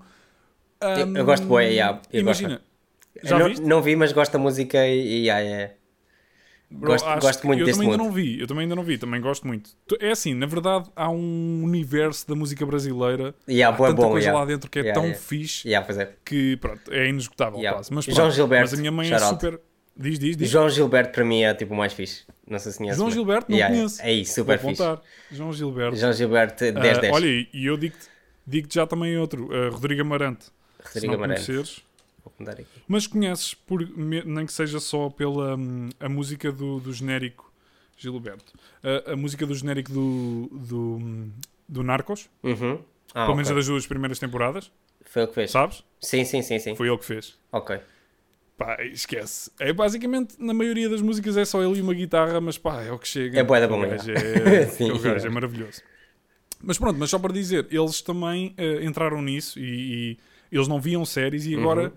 Eu- hum, eu gosto bué, yeah, eu Imagina, gosto. já não, não vi, mas gosto da música e, yeah, yeah. Bro, Gosto- gosto muito eu desse também ainda mood. não vi, eu também ainda não vi, também gosto muito. É assim, na verdade, há um universo da música brasileira, Yeah, há bué tanta bom, coisa yeah. lá dentro que é Yeah, tão yeah. fixe Yeah, é. que pronto, é inesgotável Yeah. quase. Mas, João pronto, Gilberto, mas a minha mãe é super. Diz, diz, diz. João Gilberto para mim é tipo o mais fixe. Não sei se conheces. João Gilberto, não Yeah, conheço. É isso, super Vou fixe. apontar. João Gilberto. João Gilberto, 10 Ah, 10. olha, e eu digo-te digo já também outro, ah, Rodrigo Amarante. Rodrigo não Amarante. conheceres. Vou contar aqui. Mas conheces, por, nem que seja só pela hum, a música do, do genérico Gilberto. A, a música do genérico do, do, hum, do Narcos, Uhum. Ah, pelo menos ok. das duas primeiras temporadas, Foi o que fez. sabes? Sim, sim, sim, sim. Foi ele que fez. Ok. Pá, esquece. É basicamente, na maioria das músicas é só ele e uma guitarra, mas pá, é o que chega. É bué da bom, gajo é. é, <laughs> Sim. gajo é maravilhoso. Mas pronto, mas só para dizer, eles também eh, entraram nisso e, e eles não viam séries e agora Uhum.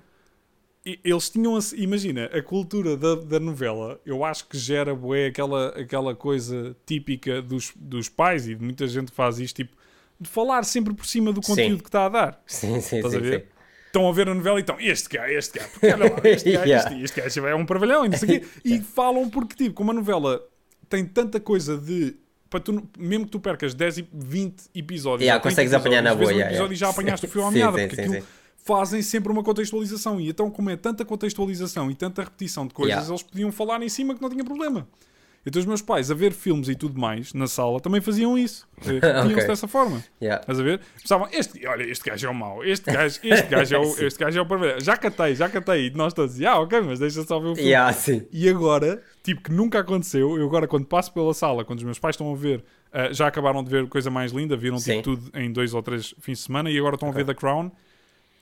e- eles tinham, a- imagina, a cultura da, da novela, eu acho que gera bué aquela, aquela coisa típica dos, dos pais e de muita gente faz isto, tipo, de falar sempre por cima do conteúdo Sim. que está a dar. Sim, sim, Estás sim. a ver? sim. Estão a ver a novela e estão, este gajo, este gajo, porque olha lá, este <laughs> gajo, Yeah. este, este gajo é um parvalhão e não sei quê. <laughs> E falam porque, tipo, como a novela tem tanta coisa de. Para tu, mesmo que tu percas 10, e 20 episódios, Yeah, ou 30 consegues apanhar na boa, um yeah, episódio yeah. e já apanhaste o <laughs> fio à meada, porque sim, aquilo sim. fazem sempre uma contextualização. E então, como é tanta contextualização e tanta repetição de coisas, Yeah. eles podiam falar em cima que não tinha problema. Então, os meus pais, a ver filmes e tudo mais na sala, também faziam isso. <laughs> Eh, Repetiam-se Ok. dessa forma. Yeah. Estás a ver? Pensavam, este, olha, este gajo é o mau, este gajo, <laughs> este gajo é o, este gajo é o parvalhão. Já catei, já catei. E nós todos, ah, ok, mas deixa só ver o filme. Yeah. E agora, tipo, que nunca aconteceu, eu agora quando passo pela sala, quando os meus pais estão a ver, ah, já acabaram de ver coisa mais linda, viram tipo tudo em dois ou três fins de semana e agora estão a ver The Crown.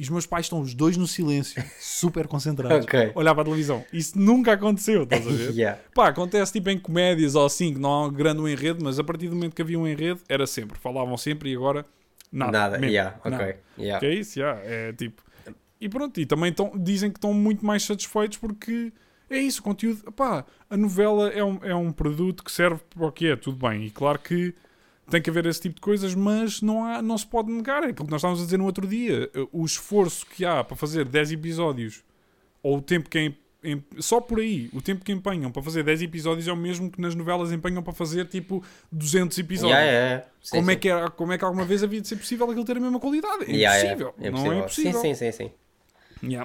E os meus pais estão os dois no silêncio, super concentrados, <laughs> Ok. olhar para a televisão. Isso nunca aconteceu, estás a ver? Yeah. Pá, acontece tipo em comédias ou assim, que não há um grande enredo, mas a partir do momento que havia um enredo, era sempre. Falavam sempre e agora nada. Nada. mesmo, Yeah, ok. nada. Yeah. Que é isso, yeah, é tipo. E pronto, e também tão, dizem que estão muito mais satisfeitos porque é isso, o conteúdo. Pá, a novela é um, é um produto que serve para o que é, tudo bem. E claro que tem que haver esse tipo de coisas, mas não, há, não se pode negar. É aquilo que nós estávamos a dizer no outro dia. O esforço que há para fazer 10 episódios, ou o tempo que é. em- só por aí, o tempo que empenham para fazer 10 episódios é o mesmo que nas novelas empenham para fazer tipo 200 episódios. Yeah, yeah. Sim, Como, é sim. que era, como é que alguma vez havia de ser possível aquilo ter a mesma qualidade? É Yeah, impossível. yeah. Não é possível. Sim, sim, sim, sim.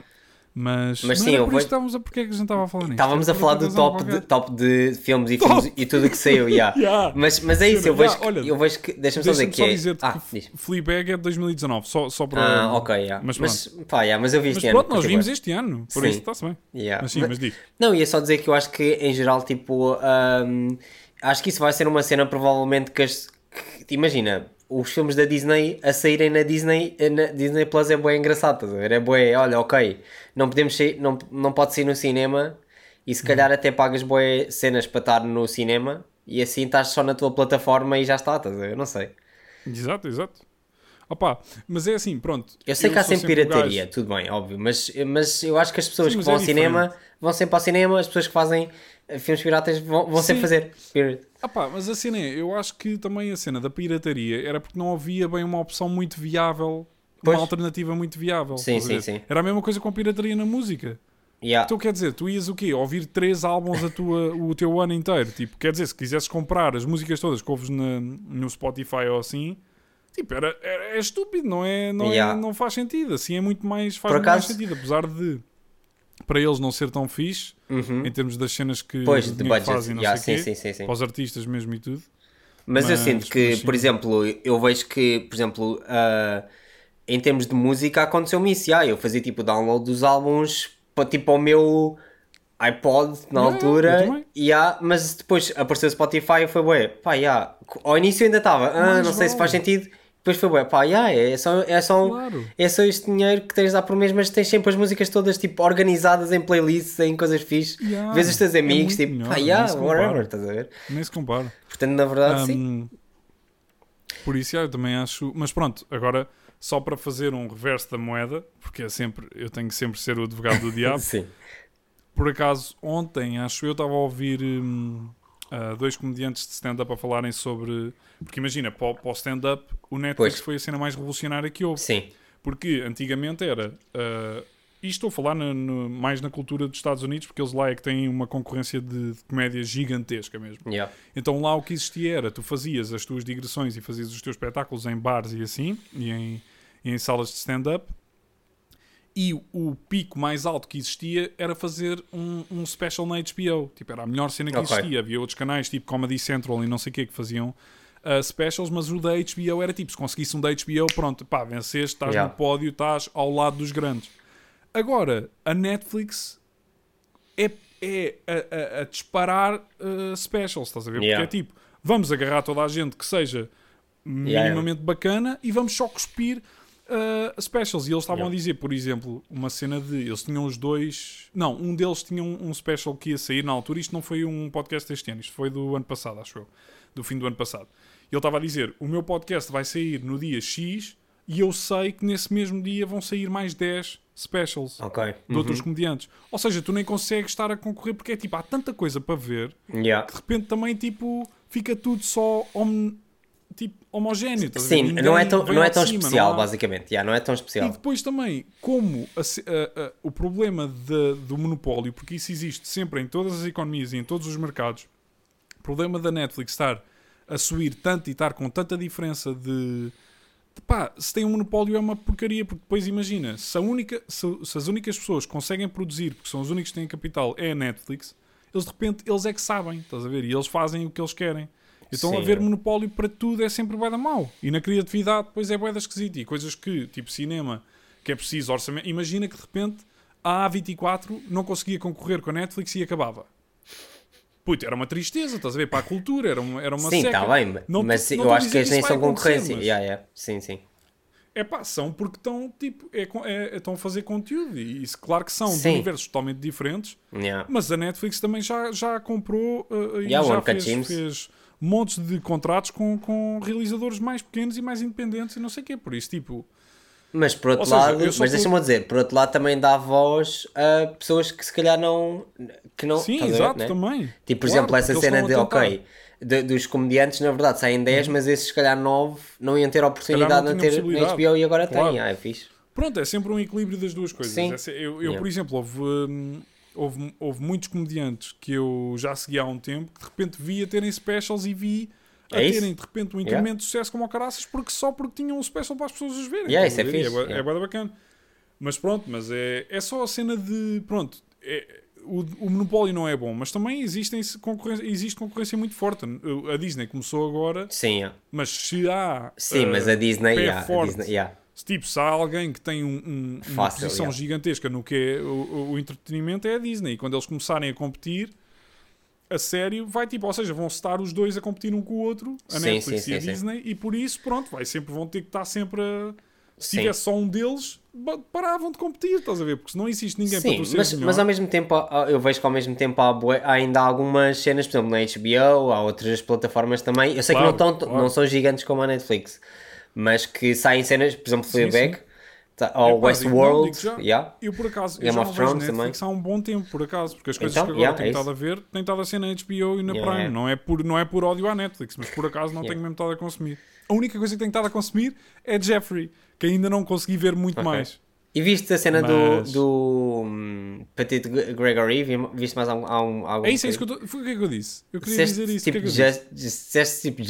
Yeah. Mas, Mas sim, eu por vou- estávamos a... Porque é que a gente estava a falar nisto? Estávamos a falar do top de, top de filmes e filmes e tudo o que saiu, yeah. <laughs> Yeah. Mas, mas é isso, eu Yeah, vejo, que, olha, eu vejo que. Deixa-me só dizer que é. dizer-te ah, que. Fleabag é de 2019, só, só para... Ah, ok, yeah. Mas Mas, pá, yeah, mas eu vi este ano. pronto, nós vimos este ano, por Sim. isso está-se bem. Yeah. Mas sim, Mas- mas diz. Não, ia só dizer que eu acho que em geral, tipo, ahm, acho que isso vai ser uma cena provavelmente que, as, que- imagina, os filmes da Disney a saírem na Disney, na Disney Plus é bué engraçado, estás a ver? É bué, olha, ok, não podemos sair, não, não pode sair no cinema e se calhar até pagas bué cenas para estar no cinema e assim estás só na tua plataforma e já está, estás a ver? Eu não sei. Exato, exato. Opa, mas é assim, pronto. Eu sei que há sempre pirataria, gajo- tudo bem, óbvio, mas, mas eu acho que as pessoas Sim, que vão é ao cinema diferente. vão sempre ao cinema, as pessoas que fazem eh, filmes piratas vão, vão sempre fazer. Period. Ah pá, mas a cena é, eu acho que também a cena da pirataria era porque não havia bem uma opção muito viável, Pois. uma alternativa muito viável. Sim, sim, sim. Era a mesma coisa com a pirataria na música. Yeah. Então quer dizer, tu ias o quê? Ouvir três álbuns a tua, o teu ano inteiro. Tipo, quer dizer, se quisesses comprar as músicas todas que ouves na- no Spotify ou assim, tipo, era, era- é estúpido, não é? Não, é- Yeah. não faz sentido. Assim é muito mais, faz muito mais acaso- sentido. Apesar de para eles não ser tão fixe Uhum. em termos das cenas que, Pois, de budget. fazem, não Yeah, sei sim, quê, sim, sim, para os artistas mesmo e tudo. Mas, eu Mas- sinto que, por exemplo, eu vejo que, por exemplo, ah, em termos de música aconteceu-me isso. Yeah, eu fazia tipo download dos álbuns para tipo ao meu iPod na Yeah, eu altura. Yeah, mas depois apareceu o Spotify e foi bué. Pá, yeah. Ao início eu ainda estava, ah, não sei se faz sentido. Depois foi pá, yeah, é, só, é, só, Claro. é só este dinheiro que tens de dar por mês, mas tens sempre as músicas todas tipo organizadas em playlists, em coisas fixe. Yeah, Vês os teus é amigos, muito tipo, melhor, pá, yeah, se compara. whatever, estás a ver? Nem se compara. Portanto, na verdade, sim. Hum, por isso, eu também acho. Mas pronto, agora só para fazer um reverso da moeda, porque é sempre, eu tenho que sempre ser o advogado do <laughs> diabo. Sim. Por acaso, ontem, acho eu, estava a ouvir hum, ah, dois comediantes de stand-up a falarem sobre. Porque imagina, para, o- o stand-up, o Netflix Pois. foi a cena mais revolucionária que houve. Sim. Porque antigamente era. ah, e estou a falar na- no- mais na cultura dos Estados Unidos, porque eles lá é que têm uma concorrência de, de comédia gigantesca mesmo. Yeah. Então lá o que existia era, tu fazias as tuas digressões e fazias os teus espetáculos em bares e assim, e em, e em salas de stand-up. E o, pico mais alto que existia era fazer um, um special na HBO. Tipo, era a melhor cena que Ok. existia. Havia outros canais, tipo Comedy Central e não sei o que, que faziam uh, specials, mas o da HBO era tipo, se conseguisse um da HBO, pronto, pá, venceste, estás Yeah. no pódio, estás ao lado dos grandes. Agora, a Netflix é, é a, a- a disparar uh, specials, estás a ver? Yeah. Porque é tipo, vamos agarrar toda a gente que seja Yeah, minimamente bacana e vamos só cuspir uh, specials. E eles estavam Yeah. a dizer, por exemplo, uma cena de. Eles tinham os dois. Não, um deles tinha um, um special que ia sair na altura. Isto não foi um podcast deste ano, isto foi do ano passado, acho eu. Do fim do ano passado. E ele estava a dizer: o meu podcast vai sair no dia X e eu sei que nesse mesmo dia vão sair mais 10 specials Ok. de outros comediantes. Ou seja, tu nem consegues estar a concorrer porque é tipo, há tanta coisa para ver Yeah. que de repente também tipo fica tudo só om- tipo homogéneo. estás? Sim, não é tão, não é tão cima, especial, há- basicamente. Yeah, não é tão E especial. depois também, como a a- a- o problema de- do monopólio, porque isso existe sempre em todas as economias e em todos os mercados, o problema da Netflix estar a subir tanto e estar com tanta diferença de. de pá, se tem um monopólio é uma porcaria, porque depois imagina, se, única, se, se as únicas pessoas que conseguem produzir, porque são os únicos que têm capital, é a Netflix, eles de repente eles é que sabem, estás a ver? E eles fazem o que eles querem. Então Sim. haver monopólio para tudo é sempre bué da mau. E na criatividade depois é bué da esquisito. E coisas que, tipo cinema, que é preciso orçamento. Imagina que de repente a A24 não conseguia concorrer com a Netflix e acabava. Puto, era uma tristeza, estás a ver? Para a cultura, era uma, era uma Sim, seca. está bem, Não mas não eu a acho que eles nem são concorrência. mas- Yeah, yeah. Sim, sim. É pá, são porque estão, tipo, é, com- é- estão a fazer conteúdo. E isso, claro que são de Sim. universos totalmente diferentes. Yeah. Mas a Netflix também já, já comprou uh, e Yeah, já fez, fez montes de contratos com, com realizadores mais pequenos e mais independentes e não sei o quê. Por isso, tipo, Mas por outro Ou seja, lado, mas deixa-me dizer, por outro lado também dá voz a pessoas que se calhar não. Que não sim, a ver, exato, né? também. Tipo, por Claro, exemplo, essa cena de, ok, de- dos comediantes, na verdade, saem 10, mas esses, se calhar, 9 não iam ter a oportunidade de ter na. HBO e agora Claro. têm. Ah, é fixe. Pronto, é sempre um equilíbrio das duas coisas. Sim. Eu, eu, Yeah. por exemplo, houve, hum, houve, houve muitos comediantes que eu já seguia há um tempo que de repente via terem specials e vi a É isso? terem de repente um incremento de sucesso como o caraças porque só porque tinham um special para as pessoas os verem. Yeah, isso a é? E fixe, yeah. é da bacana. Mas pronto, mas é, é só a cena de. Pronto, é- o, o monopólio não é bom, mas também existem concorrência, existe concorrência muito forte. A Disney começou agora, Sim, yeah. mas se há. Sim, eh, mas a Disney, pé yeah, a forte, Disney, yeah. Se, tipo, se há alguém que tem um- um- uma Fácil, posição yeah. gigantesca no que é o, o- entretenimento é a Disney. E quando eles começarem a competir, a sério, vai tipo, ou seja, vão estar os dois a competir um com o outro, a Sim, Netflix sim, e a sim. Disney, e por isso, pronto, vai sempre, vão ter que estar sempre a. Se tivesse só um deles, paravam de competir, estás a ver? Porque se não existe ninguém para Sim, tu seres mas, melhor. mas ao mesmo tempo, eu vejo que ao mesmo tempo há, há ainda algumas cenas, por exemplo, na HBO, há outras plataformas também. Eu sei Claro, que não, tão, claro. não são gigantes como a Netflix, mas que saem cenas, por exemplo, Fleabag, tá, ou Epá, digo, não, Westworld, já. yeah. Eu, por acaso, eu Game já of Thrones Netflix há um bom tempo, por acaso, porque as coisas Então, que agora yeah, tenho é estado a ver, têm estado a ser na HBO e na Yeah, Prime. Não, é por, não é por ódio à Netflix, mas por acaso não tenho mesmo estado a consumir. A única coisa que tenho estado a consumir é Jeffrey, que ainda não consegui ver muito Ok. mais. E viste a cena Mas- do, do hum, Petit Gregory? Vi- Viste mais algum, algum, É isso, é isso que eu tô... Foi o que é que eu disse? Eu queria dizer isso. tipo, que é que eu disse? just, disseste tipo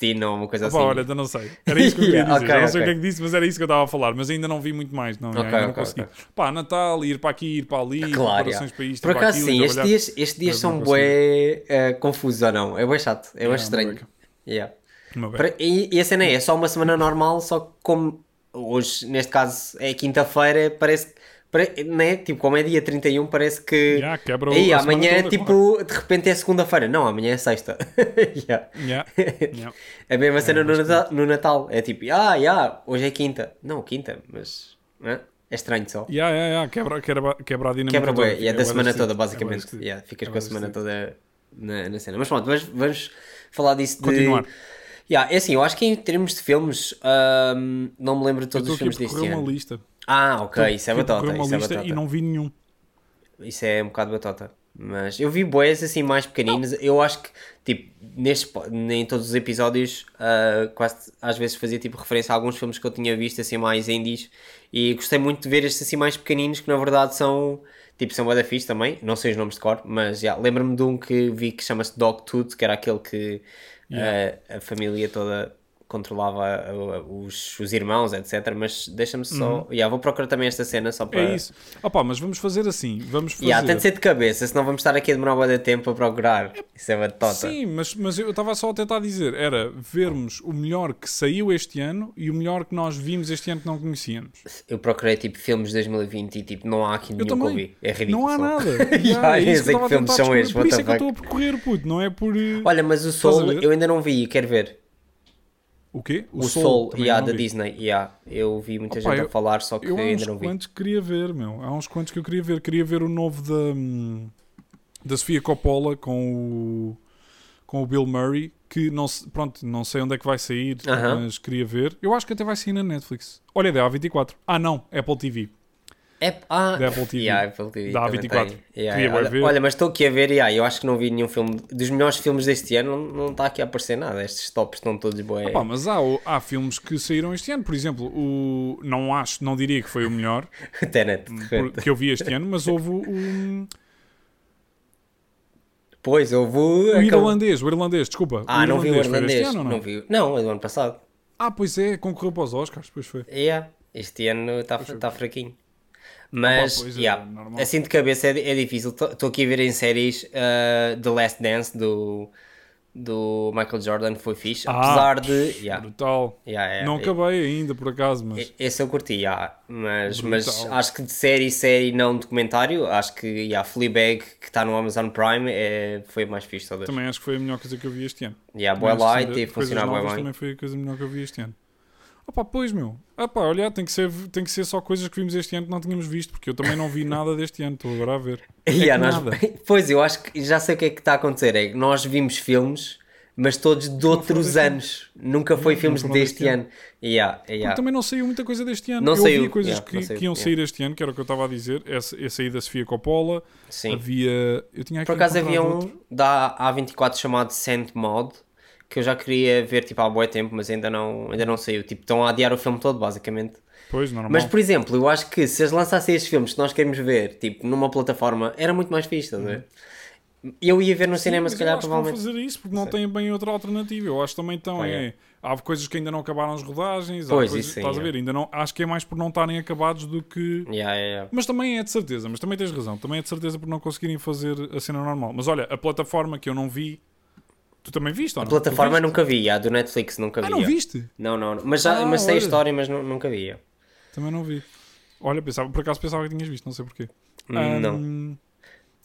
Justin ou uma coisa Opa, assim. olha, ainda não sei. Era isso que eu <laughs> queria Yeah, dizer. ok, Já não sei o ok. que é que disse, mas era isso que eu estava a falar. Mas ainda não vi muito mais. Não, Ok, ainda não consegui. Pá, Natal, ir para aqui, ir para ali, Claro, preparações para isto, Por acaso sim, estes dias, estes dias são bué eh, confusos ou não? É bem chato, é Yeah, estranho. Yeah. Para- E, e a cena é, é só uma semana normal, só que como hoje, neste caso, é quinta-feira, parece que. Né? Tipo, como é dia 31, parece que. Yeah, quebra o- Aí, amanhã, toda, tipo, de repente é segunda-feira. Não, amanhã é sexta. Yeah. Yeah, yeah. A mesma cena no, Natal, no Natal. É tipo, ah, yeah, hoje é quinta. Não, quinta, mas. né? É estranho só. Yeah, yeah, yeah. Quebra, quebra, quebra a dinâmica Quebra toda. e é Fica da semana toda, É basicamente. Yeah, ficas É com a semana toda na, na cena. Mas pronto, vamos, vamos falar disso de... Continuar. Yeah, é assim, eu acho que em termos de filmes, ahm, não me lembro de todos os filmes deste percorrer uma ano. lista. Ah, ok, Estou isso é batota, isso é batota. E não vi nenhum. Isso é um bocado batota. Mas eu vi boés assim mais pequeninos. Eu acho que, tipo, nestes, po- em todos os episódios, ah, quase às vezes fazia tipo referência a alguns filmes que eu tinha visto assim mais indies. E gostei muito de ver estes assim mais pequeninos que na verdade são, tipo, são bué da fixe também. Não sei os nomes de cor, mas já, lembro-me de um que vi que chama-se Dogtooth, que era aquele que ah, a família toda controlava ah, os, os irmãos, etc. Mas deixa-me só. já, vou procurar também esta cena só para. Uhum. É isso. Opa, mas vamos fazer assim. Vamos fazer. Yeah, tem de ser de cabeça, senão vamos estar aqui a demorar um de tempo a procurar. Isso é batota. Sim, mas, mas eu estava só a tentar dizer, era vermos o melhor que saiu este ano e o melhor que nós vimos este ano que não conhecíamos. Eu procurei tipo filmes de 2020 e tipo não há aqui nenhum que eu vi. É ridículo. Não há nada. <laughs> Yeah, Yeah, é isso que que filmes são estes, Por isso é que eu estou a percorrer, puto. Não é por. eh, Olha, mas o Soul eu ainda não vi e quero ver. O quê? O, Soul, também yeah, não da. Disney. Yeah. Eu vi muita Opa, gente eu- a falar, só que Eu há uns ainda não vi. quantos que queria ver, meu. Há uns quantos que eu queria ver. Queria ver o novo da, hum, da Sofia Coppola com o, com o Bill Murray, que não, pronto, não sei onde é que vai sair, Aham. mas queria ver. Eu acho que até vai sair na Netflix. Olha, é da A24. Ah, não, Apple TV. É, ah, Da Apple TV. yeah, Apple TV Da também A24. tem. Yeah, yeah. Olha, olha, mas estou aqui a ver e yeah, eu acho que não vi nenhum filme. Dos melhores filmes deste ano, não, está aqui a aparecer nada. Estes tops estão todos boas. Pá, mas há, há filmes que saíram este ano, por exemplo, o. Não acho, não diria que foi o melhor <laughs> Tenet, que eu vi este ano, mas houve o, o, Pois, houve o. o irlandês, o irlandês, desculpa. Ah, não vi o irlandês. ano, não? não? vi. Não, é do ano passado. Ah, pois é, concorreu para os Oscars, pois foi. Yeah, este ano está tá fraquinho. Mas, pois é, yeah, normal. assim de cabeça é, é difícil. Estou aqui a ver em séries uh, The Last Dance do, do Michael Jordan, foi fixe. Ah, Apesar de. Yeah, Brutal. yeah, yeah, não é- acabei ainda, por acaso, mas. Esse eu curti, yeah, mas, mas acho que de série, série, não documentário, acho que yeah, Fleabag, que está no Amazon Prime, é, foi mais fixe todas. Também acho que foi a melhor coisa que eu vi este ano. Yeah, boa Mas, light e funcionar bem. Também foi a coisa melhor que eu vi este ano. Opa, pois meu. Opa, olha, tem que, ser, tem que ser só coisas que vimos este ano que não tínhamos visto, porque eu também não vi nada deste ano, estou agora a ver. <laughs> É Yeah, nós- nada. <laughs> Pois, eu acho que já sei o que é que está a acontecer. É que nós vimos filmes, mas todos de outros ano. anos. Nunca foi Não, filmes não deste deste ano. Yeah, yeah. Também não saiu muita coisa deste ano. Não eu saiu, coisas yeah, que, saiu, que iam sair este ano, que era o que eu estava a dizer. Essa, essa aí da Sofia Coppola. Sim. Havia. Eu tinha aqui Por acaso havia um outro. da A24 chamado Sand Mod que eu já queria ver tipo há bué tempo, mas ainda não, ainda não saiu. Tipo, estão a adiar o filme todo, basicamente. Pois, normal. Mas, por exemplo, eu acho que se eles lançassem estes filmes que nós queremos ver, tipo, numa plataforma, era muito mais fixe, estás a ver? Eu ia ver no cinema, Mas se calhar, provavelmente. fazer isso porque não têm bem outra alternativa. Eu acho que também estão. Pá, é, é. Há coisas que ainda não acabaram as rodagens. Pois, há coisas, isso sim, estás a é. ver? Ainda não, acho que é mais por não estarem acabados do que. Yeah, yeah. Mas também é de certeza, mas também tens razão. Também é de certeza por não conseguirem fazer a cena normal. Mas olha, a plataforma que eu não vi, tu também viste ou A não? plataforma Tu viste? nunca vi, a do Netflix nunca vi. Ah, não viste? Não, não, não. Mas, já, Ah, mas sei a história, mas nu- nunca vi. Também não vi. Olha, pensava, por acaso pensava que tinhas visto, não sei porquê. Hum, não. Ahm,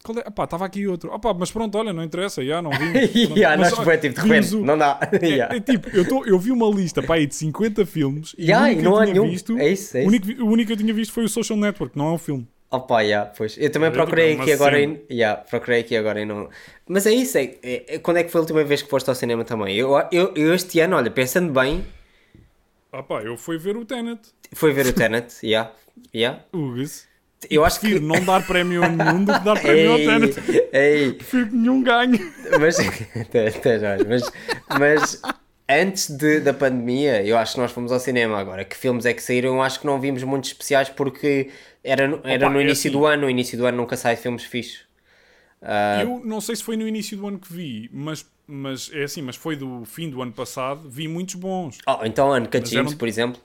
Qual é? Estava aqui outro. Opá, mas pronto, olha, não interessa, já não. <laughs> Pronto. yeah, Mas, nós olha, tipo, de repente, o- não dá. É, yeah. é tipo, eu, tô, eu vi uma lista pá, aí de 50 filmes e o único não que há eu tinha nenhum. visto, É isso, é o, isso. único, o único que eu tinha visto foi o Social Network, não é um filme. Opa, yeah, pois. Eu também procurei aqui agora cena. e yeah, procurei aqui agora e não. Mas é isso, é, é- é- quando é que foi a última vez que foste ao cinema também? Eu, eu, eu este ano, olha, pensando bem, pá, eu fui ver o Tenet. foi ver o <laughs> Tenet, yeah, yeah. Ugas. Eu acho que. Não dar prémio a nenhum do que dar prémio ao <laughs> Ei, Tenet. ei, Prefiro que nenhum ganhe. mas, <laughs> já, mas, mas antes de- da pandemia, eu acho que nós fomos ao cinema. Agora, que filmes é que saíram? Eu acho que não vimos muitos especiais porque era, no- era Opa, no é início assim. do ano. No início do ano nunca sai filmes fixos. Ah. Eu não sei se foi no início do ano que vi, mas, mas é assim, mas foi do fim do ano passado, vi muitos bons. Oh, então, Uncut Gems, eram- por exemplo.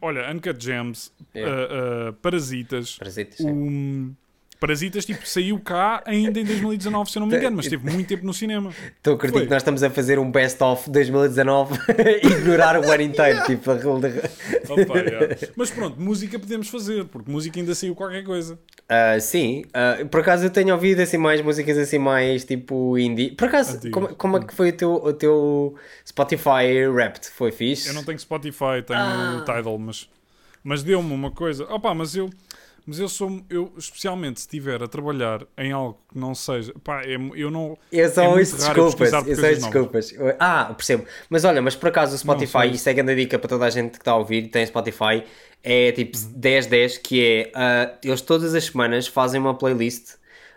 Olha, Uncut Gems, Yeah. ah, ah, Parasitas. Parasitas, sim. Um, Parasitas, tipo, saiu cá ainda em 2019, se eu não me engano, mas teve muito tempo no cinema. Estou a Foi. que nós estamos a fazer um best-of 2019 <laughs> e ignorar o ano inteiro. <laughs> tipo, a Opa, yeah. Mas pronto, música podemos fazer, porque música ainda saiu qualquer coisa. Ah, sim, ah, por acaso eu tenho ouvido assim mais músicas assim mais tipo indie. Por acaso, Antigas. como, como é que foi o teu, o teu Spotify Wrapped? Foi fixe? Eu não tenho Spotify, tenho Ah. o Tidal, mas, mas deu-me uma coisa. Opa, mas eu, mas eu sou, eu, especialmente se estiver a trabalhar em algo que não seja, pá, é, eu não. Eu é muito ouço raro eu desculpas, eu ouço desculpas. Eu- Ah, percebo. Mas olha, mas por acaso o Spotify, sei. isso é grande dica para toda a gente que está a ouvir, tem Spotify, é tipo Uhum. 10-10, que é, ah, eles todas as semanas fazem uma playlist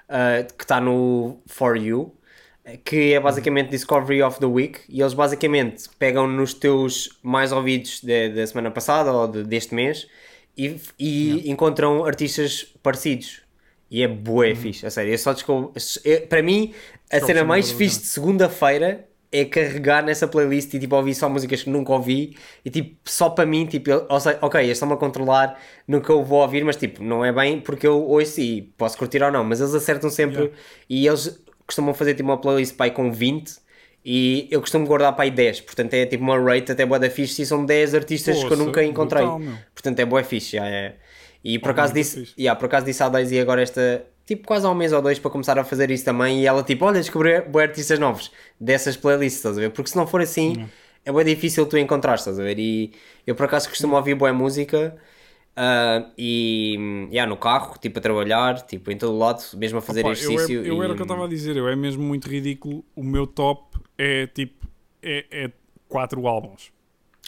ah, que está no For You, que é basicamente Discovery of the Week, e eles basicamente pegam nos teus mais ouvidos da semana passada ou de- deste mês e, e encontram artistas parecidos. E é bué fixe, a sério. Eu só descobri, eu- para mim, a Descobre cena mais fixe de segunda-feira é carregar nessa playlist e tipo ouvir só músicas que nunca ouvi e tipo só para mim, tipo, eu, ou seja, ok, eles estão-me a controlar, nunca eu vou ouvir, mas tipo, não é bem porque eu ouço e posso curtir ou não, mas eles acertam sempre Yeah. e eles costumam fazer tipo uma playlist pai com 20 e eu costumo guardar para aí 10, portanto é tipo uma rate até boa da fixe e são 10 artistas que eu nunca encontrei. brutal. Portanto é boa fixe, já é. E por Oh, acaso disse, yeah, por acaso disse à Daisy agora esta, tipo quase há um mês ou dois para começar a fazer isso também e ela tipo, olha, descobri bué artistas novos dessas playlists, estás a ver? Porque se não for assim, é bem difícil tu encontrar, estás a ver? E eu por acaso costumo ouvir boa música ah, e yeah, no carro, tipo a trabalhar, tipo em todo lado, mesmo a fazer Pá, eu, exercício. é- eu era o e- que eu estava a dizer, eu é mesmo muito ridículo. O meu top é tipo, é, é quatro álbuns.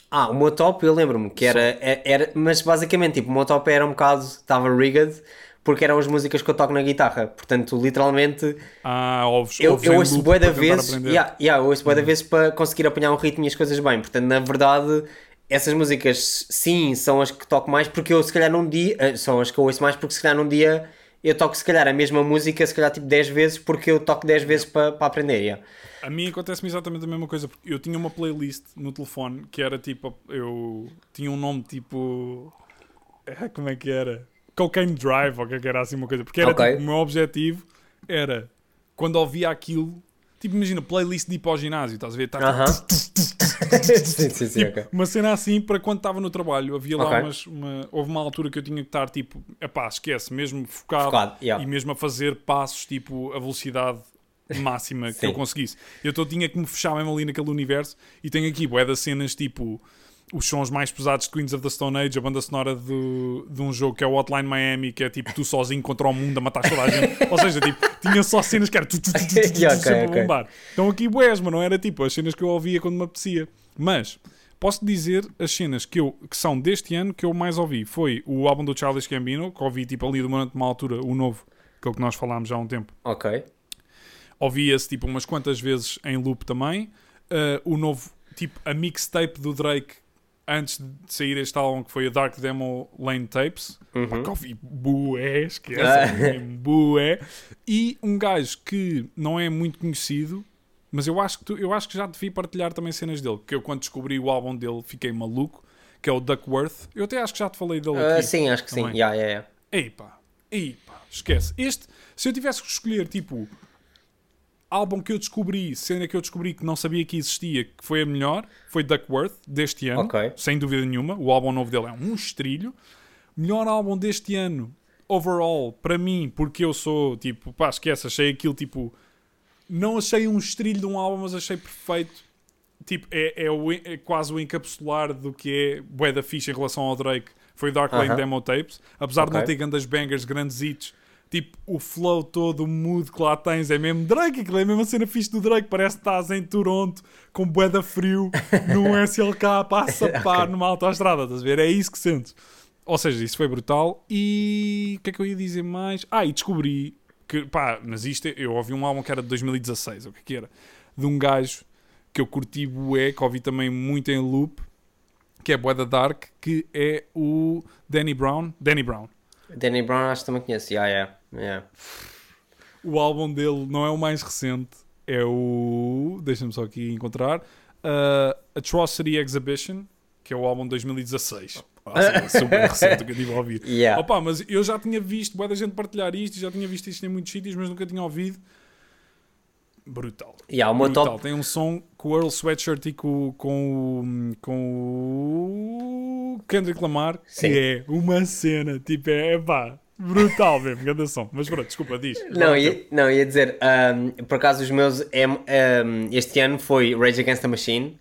Ah, o meu top eu lembro-me que era, é- era. Mas basicamente, tipo, o meu top era um bocado. Estava rigged porque eram as músicas que eu toco na guitarra. Portanto, literalmente. Ah, ouves, Eu, ouves eu ouço bué da. Hum. yeah, yeah, eu ouço bué da vezes para conseguir apanhar um ritmo e as coisas bem. Portanto, na verdade, essas músicas, sim, são as que toco mais porque eu, se calhar, num dia, eh, são as que eu ouço mais porque, se calhar, num dia eu toco, se calhar, a mesma música, se calhar, tipo 10 vezes porque eu toco 10 vezes para para aprender. yeah. A mim acontece-me exatamente a mesma coisa, porque eu tinha uma playlist no telefone que era tipo. Eu tinha um nome tipo. ah, Como é que era? Cocaine Drive, ou que é que era assim uma coisa. Porque era Ok. tipo, o meu objetivo era quando ouvia aquilo. Tipo, imagina, playlist de ir para o ginásio, estás a ver? Tá, Aham. sim, sim, sim, Tipo, ok. Uma cena assim para quando estava no trabalho. Havia lá Ok. umas. Uma, houve uma altura que eu tinha que estar tipo. Epá, esquece, mesmo focado, Focado, yeah. e mesmo a fazer passos tipo a velocidade <laughs> máxima que eu conseguisse. Eu tô, tinha que me fechar mesmo ali naquele universo e tenho aqui bué das cenas tipo. Os sons mais pesados de Queens of the Stone Age, a banda sonora do, de um jogo que é o Hotline Miami, que é tipo tu sozinho contra o mundo a matar toda a gente. Ou seja, tipo, tinha só cenas que era tu, tu, tu, tu, tu, tu, Yeah, ok, sempre ok. a bombar. Então aqui bués, mas não era tipo as cenas que eu ouvia quando me apetecia. Mas posso dizer as cenas que, eu, que são deste ano que eu mais ouvi. Foi o álbum do Childish Gambino, que ouvi tipo ali durante uma altura, o novo, aquele que nós falámos já há um tempo. Ok. Ouvi esse tipo umas quantas vezes em loop também. Uh, o novo, tipo, a mixtape do Drake antes de sair este álbum, que foi a Dark Demo Lane Tapes. Pá, que ouvi bué, esquece, Ah. bué. E um gajo que não é muito conhecido, mas eu acho que, tu- eu acho que já devia partilhar também cenas dele, que eu quando descobri o álbum dele fiquei maluco, que é o Duckworth. Eu até acho que já te falei dele aqui. sim, acho que sim. também. Yeah, yeah, yeah. Ei pá, ei pá, esquece. Este, se eu tivesse que escolher, tipo, álbum que eu descobri, cena que eu descobri que não sabia que existia, que foi a melhor, foi Duckworth, deste ano, Ok. sem dúvida nenhuma. O álbum novo dele é um estrilho. Melhor álbum deste ano, overall, para mim, porque eu sou, tipo, pá, esquece, achei aquilo, tipo, não achei um estrilho de um álbum, mas achei perfeito. Tipo, é, é, o, é quase o encapsular do que é bué da ficha em relação ao Drake. Foi Dark Lane Aham. Demo Tapes. Apesar de não ter grandes bangers, grandes hits, tipo, o flow todo, o mood que lá tens é mesmo Drake. Aquilo é a mesma cena fixe do Drake. Parece que estás em Toronto com bué da frio <laughs> num SLK para sapar <laughs> numa autoestrada. Estás a ver? É isso que sentes. Ou seja, isso foi brutal. E o que é que eu ia dizer mais? Ah, e descobri que, pá, mas isto, é- eu ouvi um álbum que era de 2016, ou o que é que era? De um gajo que eu curti bué, que ouvi também muito em loop, que é bué da Dark, que é o Danny Brown. Danny Brown. Danny Brown acho que também conheço. Yeah, yeah. Yeah. O álbum dele não é o mais recente, é o. Deixa-me só aqui encontrar. uh, Atrocity Exhibition, que é o álbum de 2016. Nossa, é super <laughs> recente o que eu tive a ouvir. Yeah. Opa, mas eu já tinha visto boa da gente partilhar isto, já tinha visto isto em muitos sítios, mas nunca tinha ouvido. Brutal. Yeah, Brutal. top. Tem um som com o Earl Sweatshirt e com, com, o- com o Kendrick Lamar, Sim. que é uma cena, tipo, é pá, brutal mesmo, grande som. Mas pronto, desculpa, diz. Não, ia, não, ia dizer, ahm, por acaso os meus é, ahm, este ano foi Rage Against the Machine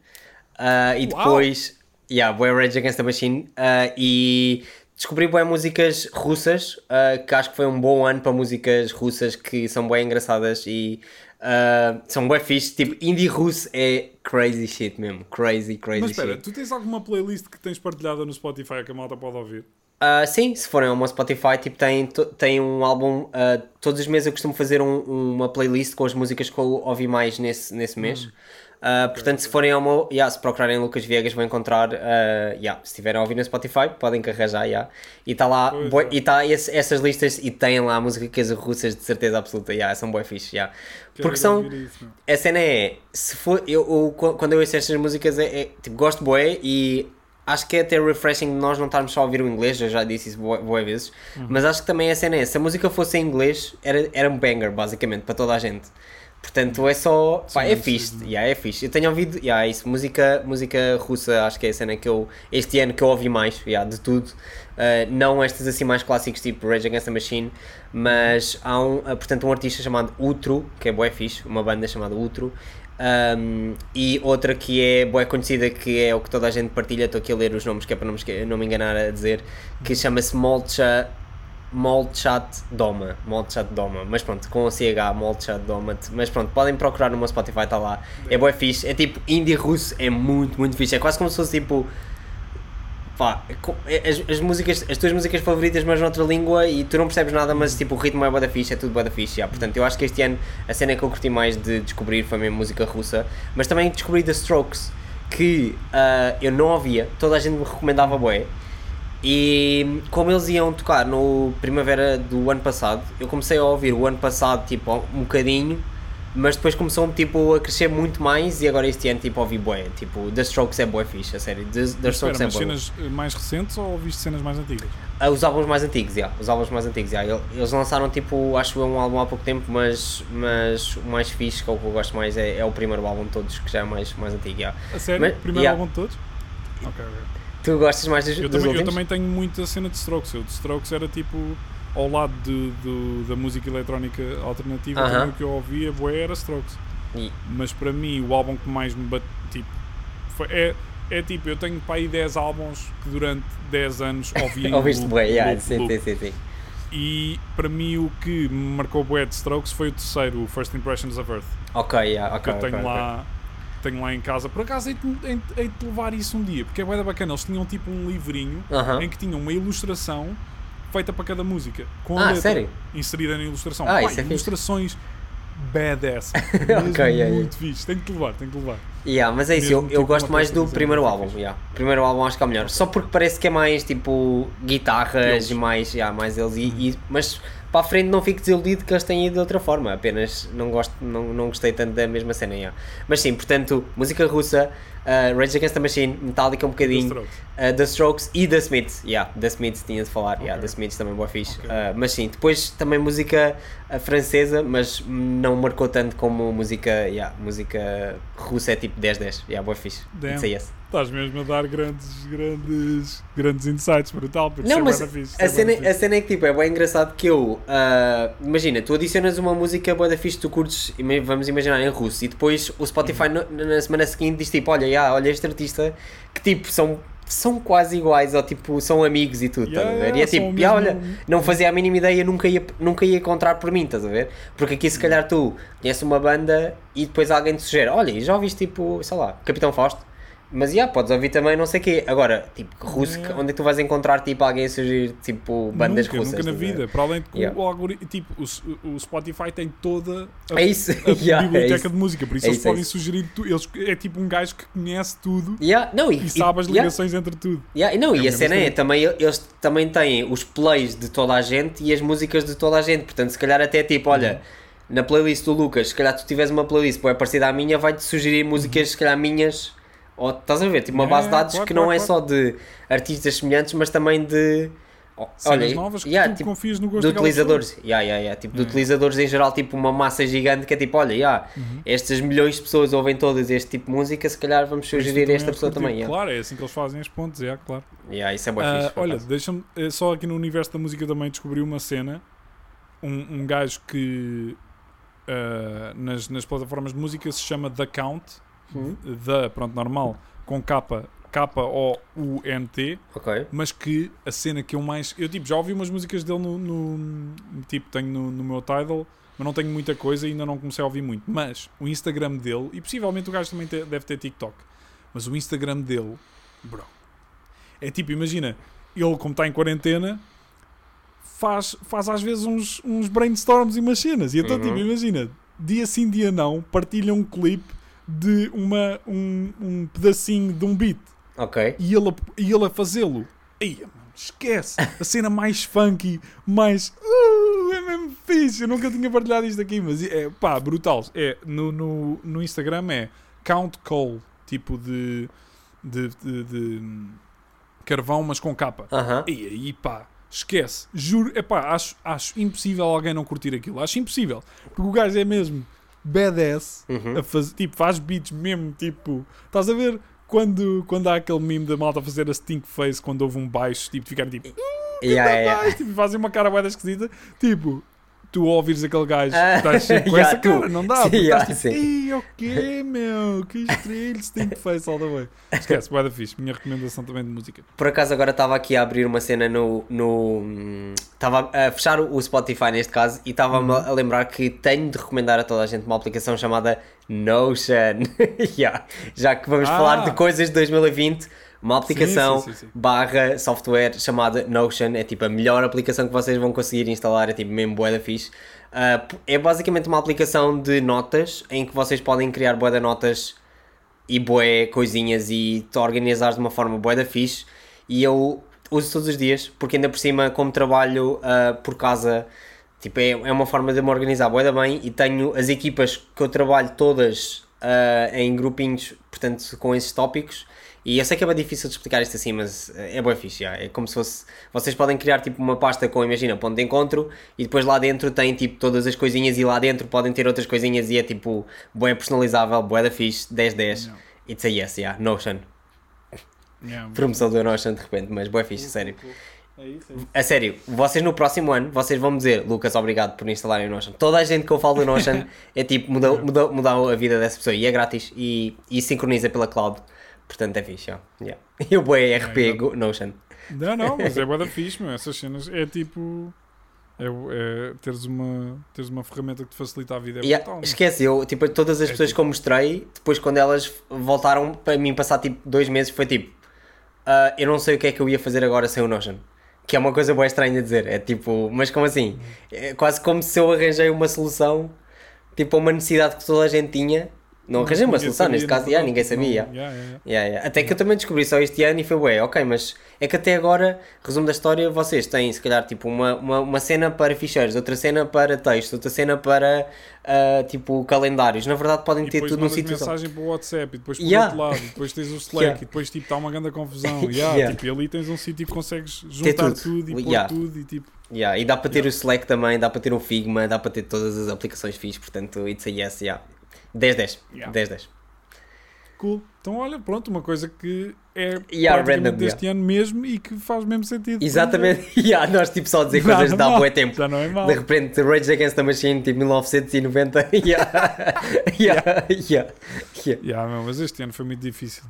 ah, e Uau! depois yeah, foi Rage Against the Machine ah, e descobri boas músicas russas ah, que acho que foi um bom ano para músicas russas que são bem engraçadas e ah, são bem fixe, tipo indie russo é crazy shit mesmo, crazy, crazy Mas espera, shit. tu tens alguma playlist que tens partilhada no Spotify que a malta pode ouvir? Ah, sim, se forem ao meu Spotify, tipo, tem, tem um álbum. ah, todos os meses eu costumo fazer um- uma playlist com as músicas que eu ouvi mais nesse, nesse mês. Ah, portanto, se forem ao meu. Yeah, se procurarem Lucas Viegas, vão encontrar. ah, yeah, se estiverem a ouvir no Spotify, podem carregar yeah. E está lá. Boi- é. E está essas listas e tem lá músicas russas de certeza absoluta. Yeah, são bem fixe. Yeah. Porque são. isso. A cena é, se for, eu, eu- qu- quando eu ouço estas músicas, é, é, tipo, gosto bué e acho que é até refreshing de nós não estarmos só a ouvir o inglês, eu já disse isso bué vezes, Uhum. mas acho que também a cena é, se a música fosse em inglês, era, era um banger, basicamente, para toda a gente. Portanto, é só, pá, é fixe, yeah, é fixe. Eu tenho ouvido, yeah, isso, música, música russa, acho que é a cena que eu, este ano que eu ouvi mais, yeah, de tudo. Uh, não estas assim mais clássicos tipo Rage Against the Machine, mas há um, uh, portanto, um artista chamado Utro, que é bué fixe, uma banda chamada Utro, um, e outra que é bué conhecida, que é o que toda a gente partilha, estou aqui a ler os nomes que é para não me, não me enganar a dizer, que chama-se Molcha Moldchat Doma. Moldchat Doma. Mas pronto, com o CH, Moldchat Doma. Mas pronto, podem procurar no meu Spotify, está lá. É bué fixe. É tipo indie russo, é muito, muito fixe. É quase como se fosse tipo. Pá, é as, as músicas, as tuas músicas favoritas, mas noutra língua e tu não percebes nada, mas tipo o ritmo é bué da fixe, é tudo bué da fixe. já. Portanto, eu acho que este ano a cena que eu curti mais de descobrir foi mesmo música russa, mas também descobri The Strokes, que ah, eu não ouvia, toda a gente me recomendava bué. E como eles iam tocar no primavera do ano passado, eu comecei a ouvir o ano passado tipo um bocadinho, mas depois começou tipo a crescer muito mais e agora este ano tipo ouvi bué, tipo The Strokes é bué fixe, a sério, The, The Espera, Strokes é mas bué. cenas eh, mais recentes ou ouviste cenas mais antigas? Ah, os álbuns mais antigos, já, os álbuns mais antigos. El- Eles lançaram tipo, acho eu, um álbum há pouco tempo, mas, mas o mais fixe, que é o que eu gosto mais, é, é o primeiro álbum de todos, que já é mais, mais antigo, já. A sério? Mas- Primeiro yeah. álbum de todos? Ok, ok. Tu gostas mais dos, Eu dos também, eu últimos? também tenho muita cena de Strokes. Eu de Strokes era tipo ao lado de, do- da música eletrónica alternativa. Aham. também o que eu ouvia bué era Strokes. E- Mas para mim, o álbum que mais me bate, tipo, foi- é, é tipo, eu tenho para aí 10 álbuns que durante 10 anos <laughs> ouvi Ouviste loop, bué, yeah, loop, sim, loop. sim, sim, sim. E para mim, o que me marcou bué de Strokes foi o terceiro, o First Impressions of Earth. Ok, yeah, que ok, eu tenho ok, ok. lá. Tenho lá em casa, por acaso hei de, hei, de- hei de levar isso um dia, porque é da bacana. Eles tinham tipo um livrinho Aham. em que tinham uma ilustração feita para cada música. Com a Ah, letra sério? inserida na ilustração. Ah, Pá, isso é fixe. ilustrações badass. <laughs> Mesmo Ok, yeah, yeah. muito fixe. Tenho que levar, tenho que levar. Yeah, mas é isso, eu, Mesmo eu tipo gosto mais do primeiro álbum. fixe. Yeah. O primeiro álbum acho que é o melhor. Só porque parece que é mais tipo guitarras e mais, yeah, mais eles. E, Uhum. e- mas para a frente não fico desiludido que eles tenham ido de outra forma. Apenas não, gosto, não, não gostei tanto da mesma cena. yeah. Mas sim, portanto, música russa, uh, Rage Against the Machine, Metallica um The bocadinho. Strokes. Uh, The Strokes e The Smiths, yeah, The Smiths tinha de falar, yeah, Ok. The Smiths também boa fixe. Ok. Uh, mas sim, depois também música francesa, mas não marcou tanto como música, yeah, música russa é tipo 10-10, yeah, boa fixe. Damn. It's. Estás mesmo a dar grandes, grandes, grandes insights, brutal. porque Não, é mas da fixe, a é cena, fixe. a cena é que tipo, é bem engraçado que eu, uh, imagina, tu adicionas uma música boa da fixe, tu curtes, vamos imaginar em russo, e depois o Spotify Uhum. no- na semana seguinte diz tipo, olha, yeah, olha este artista, que tipo, são, são quase iguais, ou tipo, são amigos e tudo, Yeah, estás a ver? E é tipo, yeah, olha, não fazia a mínima ideia, nunca ia, nunca ia encontrar por mim, estás a ver? Porque aqui se calhar tu conheces uma banda e depois alguém te sugere, olha, já ouviste tipo, sei lá, Capitão Fausto? Mas já, podes ouvir também não sei o quê. Agora, tipo, russo, Yeah. onde é que tu vais encontrar tipo alguém a sugerir tipo bandas nunca, russas? Nunca na vida. Para além de que Yeah. o algoritmo, tipo, o, o Spotify tem toda a, É a <laughs> yeah, é biblioteca isso. de música, por isso É eles isso, é podem sugerir tu, eles É tipo um gajo que conhece tudo Yeah, não, e, e sabe as yeah, ligações entre tudo. yeah, e não, É e a cena é, também, eles também têm os plays de toda a gente e as músicas de toda a gente. Portanto, se calhar até tipo, olha, na playlist do Lucas, se calhar tu tiveres uma playlist bem parecida à minha, vai-te sugerir músicas, se calhar minhas. Ou, estás a ver? Tipo, uma É, base de dados claro, que não claro, é claro. só de artistas semelhantes, mas também de. Cenas novas que yeah, tipo, confias no gosto de utilizadores. Yeah, yeah, yeah. Tipo, de Yeah. utilizadores em geral, tipo uma massa gigante que é tipo, olha, yeah, Uhum. estas milhões de pessoas ouvem todas este tipo de música, se calhar vamos sugerir esta és pessoa também. Yeah. Claro, é assim que eles fazem as pontes, é, claro. Yeah, isso é bem Ah, fixe. por olha, deixa-me eh, só aqui no universo da música também descobri uma cena. Um, um gajo que ah, nas, nas plataformas de música se chama The Count, Hum, The, pronto, normal, com capa, K-O-U-N-T, ok. mas que a cena que eu mais. Eu tipo, já ouvi umas músicas dele no. no- tipo, tenho no, no meu Tidal, mas não tenho muita coisa e ainda não comecei a ouvir muito. Mas o Instagram dele, e possivelmente o gajo também te- deve ter TikTok, mas o Instagram dele, bro, é tipo, imagina, ele como está em quarentena. Faz, faz às vezes uns, uns brainstorms e umas cenas. E então, Uhum. tipo, imagina, dia sim, dia não, partilha um clipe de uma, um, um pedacinho de um beat Ok. e ele, a- e ele a fazê-lo. Aí, esquece. A cena mais funky, mais. Uh, é mesmo fixe. Eu nunca tinha partilhado isto aqui, mas é pá, brutal. É, no, no, no Instagram é Count Cole, tipo de. de, de, de carvão, mas com capa. Aham. E aí, pá, esquece. Juro, é pá, acho, acho impossível alguém não curtir aquilo. Acho impossível. Porque o gajo é mesmo badass Uhum. a fazer, tipo, faz beats mesmo, tipo, estás a ver quando, quando há aquele meme da malta a fazer a stink face quando houve um baixo, tipo, de ficar tipo, Yeah, yeah, baixo, tipo, fazem uma cara bué esquisita, tipo, tu ouvires aquele gajo, Ah, estás sempre <laughs> com yeah, essa tu. cara, não dá. Sim, yeah, estás tipo, sim. o meu? Que estrilho, stink face all the way. Esquece, vai da fixe. Minha recomendação também de música. Por acaso agora estava aqui a abrir uma cena no. no estava a fechar o Spotify neste caso e estava-me Uhum. a lembrar que tenho de recomendar a toda a gente uma aplicação chamada Notion. <laughs> Yeah. Já que vamos Ah. falar de coisas de 2020, uma aplicação sim, sim, sim. barra software chamada Notion. É tipo a melhor aplicação que vocês vão conseguir instalar, é tipo mesmo bué da fixe. P- é basicamente uma aplicação de notas em que vocês podem criar de notas e bué coisinhas e organizar de uma forma bué da fixe. E eu uso todos os dias porque ainda por cima como trabalho ah, por casa tipo é, é uma forma de me organizar bué da bem. E tenho as equipas que eu trabalho todas ah, em grupinhos portanto com esses tópicos e eu sei que é bem difícil de explicar isto assim, mas é bem fixe, já. é como se fosse, vocês podem criar tipo uma pasta com, imagina, ponto de encontro e depois lá dentro tem tipo todas as coisinhas e lá dentro podem ter outras coisinhas e é tipo, bué personalizável, bué da fixe, 10-10, Yeah. it's a yes, yeah, Notion, Yeah, <laughs> promoção do Notion de repente, mas bué fixe, sério. É isso, é isso. A sério, vocês no próximo ano, vocês vão me dizer, Lucas, obrigado por instalarem o Notion. Toda a gente que eu falo do Notion <laughs> é tipo, mudou, mudou, mudou a vida dessa pessoa e é grátis e, e sincroniza pela cloud. Portanto é fixe, ó. yeah. <laughs> E o bué RP Yeah, go- Notion. Não, não, mas é <laughs> bué da fixe, meu. Essas cenas é tipo. É, é teres, uma, teres uma ferramenta que te facilita a vida. É Yeah, brutal, esquece, eu, tipo, todas as É pessoas tipo- que eu mostrei, depois quando elas voltaram para mim passar tipo dois meses, foi tipo, "Ah, eu não sei o que é que eu ia fazer agora sem o Notion. Que é uma coisa boa estranha de dizer. É tipo, mas como assim? É quase como se eu arranjei uma solução, tipo, a uma necessidade que toda a gente tinha. Não arranjei uma solução, neste caso, yeah, ninguém sabia. Não, yeah, yeah, yeah. Até que eu também descobri só este ano e foi, ué, ok, mas é que até agora, resumo da história, vocês têm se calhar tipo uma, uma, uma cena para ficheiros, outra cena para texto, outra cena para ah, tipo calendários. Na verdade podem E ter tudo num sítio só. mensagem para o WhatsApp e depois para o outro lado, e depois tens o Slack e depois tipo está uma grande confusão. <laughs> Tipo, e ali tens um sítio que consegues juntar tudo. tudo. e pôr tudo e tipo. Yeah, e dá para ter o Slack também, dá para ter um Figma, dá para ter todas as aplicações fixas, portanto, it's a yes, yeah. 10-10. Yeah. 10-10. Cool. Então olha, pronto, uma coisa que é Yeah, random, deste ano mesmo e que faz mesmo sentido. Exatamente. <laughs> yeah, nós tipo só dizer coisas dá mal. bué tempo. Já não é mal. De repente, Rage Against the Machine, tipo 1990. <laughs> yeah. yeah. yeah. yeah. Yeah, meu, mas este ano foi muito difícil.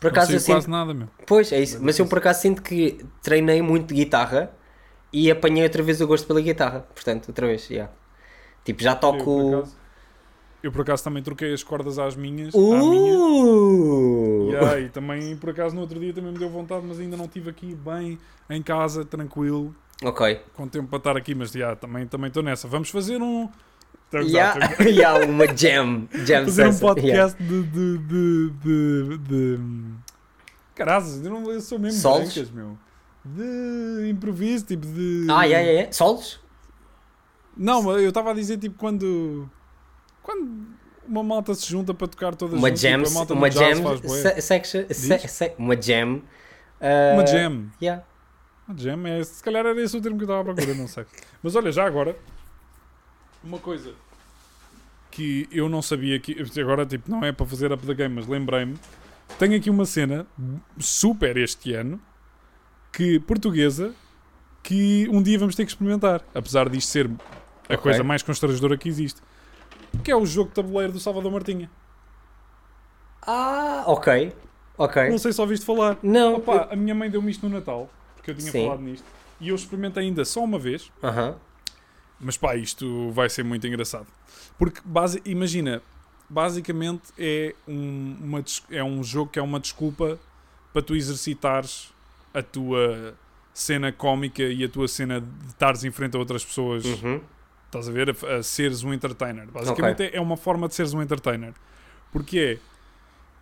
Por Não acaso sei eu sinto quase nada, meu. Pois, é isso. Mas Mas eu isso. por acaso sinto que treinei muito de guitarra e apanhei outra vez o gosto pela guitarra. Portanto, outra vez, yeah. Tipo, já Eu toco. acaso, eu por acaso também troquei as cordas às minhas. À minha. Uh! Yeah, e também por acaso no outro dia também me deu vontade, mas ainda não estive aqui bem em casa, tranquilo, Ok. com tempo para estar aqui, mas yeah, também também estou nessa. Vamos fazer um. Yeah. yeah, <laughs> uma jam. Jam fazer um session. Yeah. podcast de, de, de, de, de... Carazes, eu, não, eu sou mesmo Solos? brancas, meu. De improviso, tipo de. Ah, yeah, yeah, yeah. Solos? Não, eu estava a dizer tipo quando. Quando uma malta se junta para tocar todas Uma juntas, jam. tipo, a malta no Uma jazz jam. se- section. se- se- Uma jam. uh, Uma jam. Yeah. Uma jam é. Se calhar era esse o termo que eu estava à procura, não sei. <laughs> Mas olha, já agora. Uma coisa que eu não sabia que. Agora, tipo, não é para fazer up the game, mas lembrei-me. Tenho aqui uma cena super este ano. Que. portuguesa. Que um dia vamos ter que experimentar. Apesar disto ser a Ok. coisa mais constrangedora que existe. Que é o jogo de tabuleiro do Salvador Martinha. Ah, ok. Ok. Não sei se ouviste falar. Não. Opa, a minha mãe deu-me isto no Natal. Porque eu tinha Sim. falado nisto. E eu experimentei ainda só uma vez. Aham. Mas pá, isto vai ser muito engraçado. Porque, base, imagina, basicamente é um, uma, é um jogo que é uma desculpa para tu exercitares a tua cena cómica e a tua cena de estares em frente a outras pessoas. Uhum. Estás a ver? A, a seres um entertainer. Basicamente é, é uma forma de seres um entertainer. Porque é.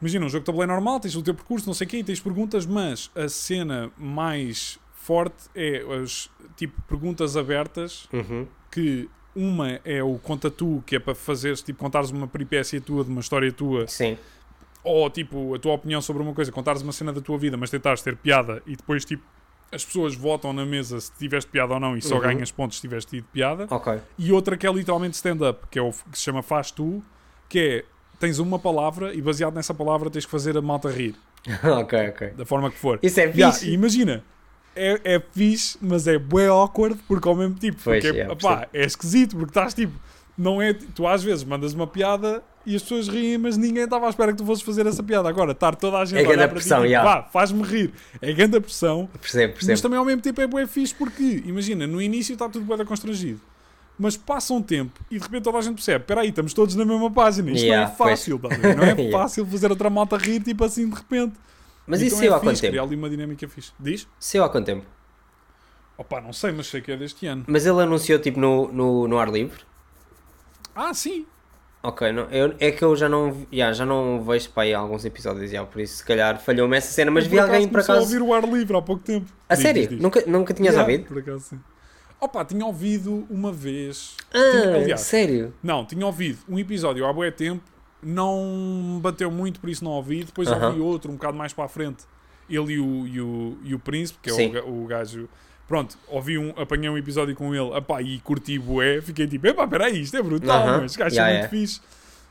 Imagina, um jogo de tabuleiro normal, tens o teu percurso, não sei o quê, e tens perguntas, mas a cena mais forte é as tipo perguntas abertas Uhum. que uma é o conta tu, que é para fazeres, tipo, contares uma peripécia tua, de uma história tua, Sim. ou tipo, a tua opinião sobre uma coisa, contares uma cena da tua vida, mas tentares ter piada e depois, tipo, as pessoas votam na mesa se tiveste piada ou não e só Uhum. ganhas pontos se tiveste tido piada. Ok. E outra que é literalmente stand-up, que é o que se chama Faz Tu, que é tens uma palavra e baseado nessa palavra tens que fazer a malta rir, <laughs> ok, ok. da forma que for. Isso é Yeah, fixe. e imagina, é, é fixe, mas é bué awkward porque ao mesmo tipo, Pois, porque, yeah, opá, é esquisito porque estás tipo, não é, tu às vezes mandas uma piada e as pessoas riem, mas ninguém estava à espera que tu fosses fazer essa piada. Agora, estar toda a gente É a olhar pressão, ti, tipo, yeah. vá, faz-me rir. É grande pressão, Percebo, mas percebo. também ao mesmo tempo é bué fixe porque, imagina, no início está tudo bué constrangido. Mas passa um tempo e de repente toda a gente percebe: espera aí, estamos todos na mesma página. Isto Yeah, não é fácil, tá a não é <laughs> fácil fazer outra malta rir tipo assim de repente. Mas Então isso é saiu há fixe, quanto tempo? Criar ali uma dinâmica fixe. Diz? Saiu há quanto tempo? Opa, não sei, mas sei que é deste ano. Mas ele anunciou tipo no, no, no ar livre? Ah, sim. Ok, não, eu, é que eu já não, yeah, já não vejo para aí alguns episódios, yeah, por isso se calhar falhou-me essa cena, mas vi alguém por acaso. ouvir o ar livre há pouco tempo. A Diz, sério? diz, diz. Nunca, nunca tinhas Yeah, ouvido? Por acaso, sim. Opa, tinha ouvido uma vez. Ah, Tinha- aliás, sério? Não, tinha ouvido um episódio há bué tempo, não bateu muito, por isso não ouvi. Depois Aham. ouvi outro um bocado mais para a frente, ele e o, e o, e o Príncipe, que é o, o gajo. Pronto, ouvi um, apanhei um episódio com ele, epá, e curti bué, fiquei tipo, epá, peraí, isto é brutal, Aham. mas gajo Yeah, é muito yeah. fixe.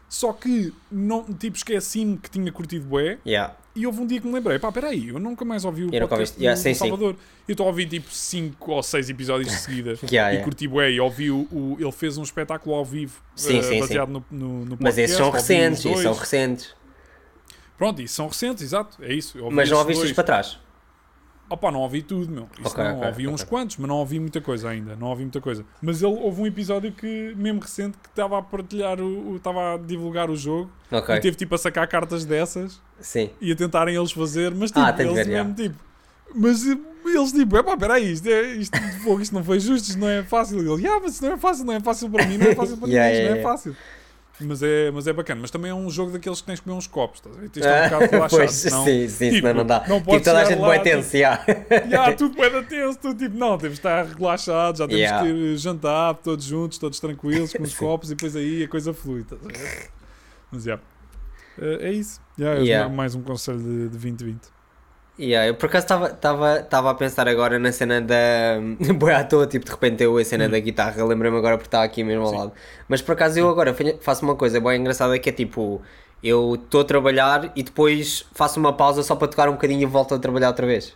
Só que, não, tipo, esqueci-me que tinha curtido bué, Yeah. e houve um dia que me lembrei, pá, peraí, eu nunca mais ouvi o Eu podcast yeah, do, sim, do sim. Salvador. Eu estou a ouvir tipo 5 ou 6 episódios de seguida <laughs> Yeah, e curti bué, e ouvi o, o- ele fez um espetáculo ao vivo Sim, eh, sim, baseado No, no, no podcast. Mas esses são recentes, esses são recentes. Pronto, e são recentes, exato, é isso. Mas não ouviste os para trás? Opa, não ouvi tudo, meu. Isso Ok, não, ok, ouvi uns ok. quantos, mas não ouvi muita coisa ainda. Não ouvi muita coisa. Mas ele houve um episódio que, mesmo recente, que estava a partilhar, o estava a divulgar o jogo e teve tipo a sacar cartas dessas Sim. e a tentarem eles fazer, mas tipo, Ah, tenho que eles ver, mesmo tipo. Mas eh, eles tipo, epá, peraí, isto, é, isto, fogo, isto não foi justo, isto não é fácil. E ele, ah, mas isto não é fácil, não é fácil para mim, não é fácil para <laughs> Yeah, ninguém, isto não yeah, é yeah. fácil. Mas é, mas é bacana, mas também é um jogo daqueles que tens que comer uns copos, estás a ver? Tens um bocado relaxado, <laughs> pois, senão, sim, sim, tipo, senão não dá. não tipo, toda a gente vai tipo, tenso, <laughs> yeah. Ya, tudo bem tenso, tu tipo, não, temos de estar relaxados, já temos Yeah. que jantar todos juntos, todos tranquilos, com os <laughs> copos e depois aí a coisa flui. estás a ver? Mas já. Eh, é isso. Ya, é Yeah. mais um conselho de, de 2020. Yeah, eu por acaso estava a pensar agora na cena da. <laughs> Boa à toa, tipo, de repente eu a cena da guitarra, lembrei-me agora porque está aqui mesmo ao Sim. lado. Mas por acaso eu agora fa- faço uma coisa bem engraçada que é tipo, eu estou a trabalhar e depois faço uma pausa só para tocar um bocadinho e volto a trabalhar outra vez.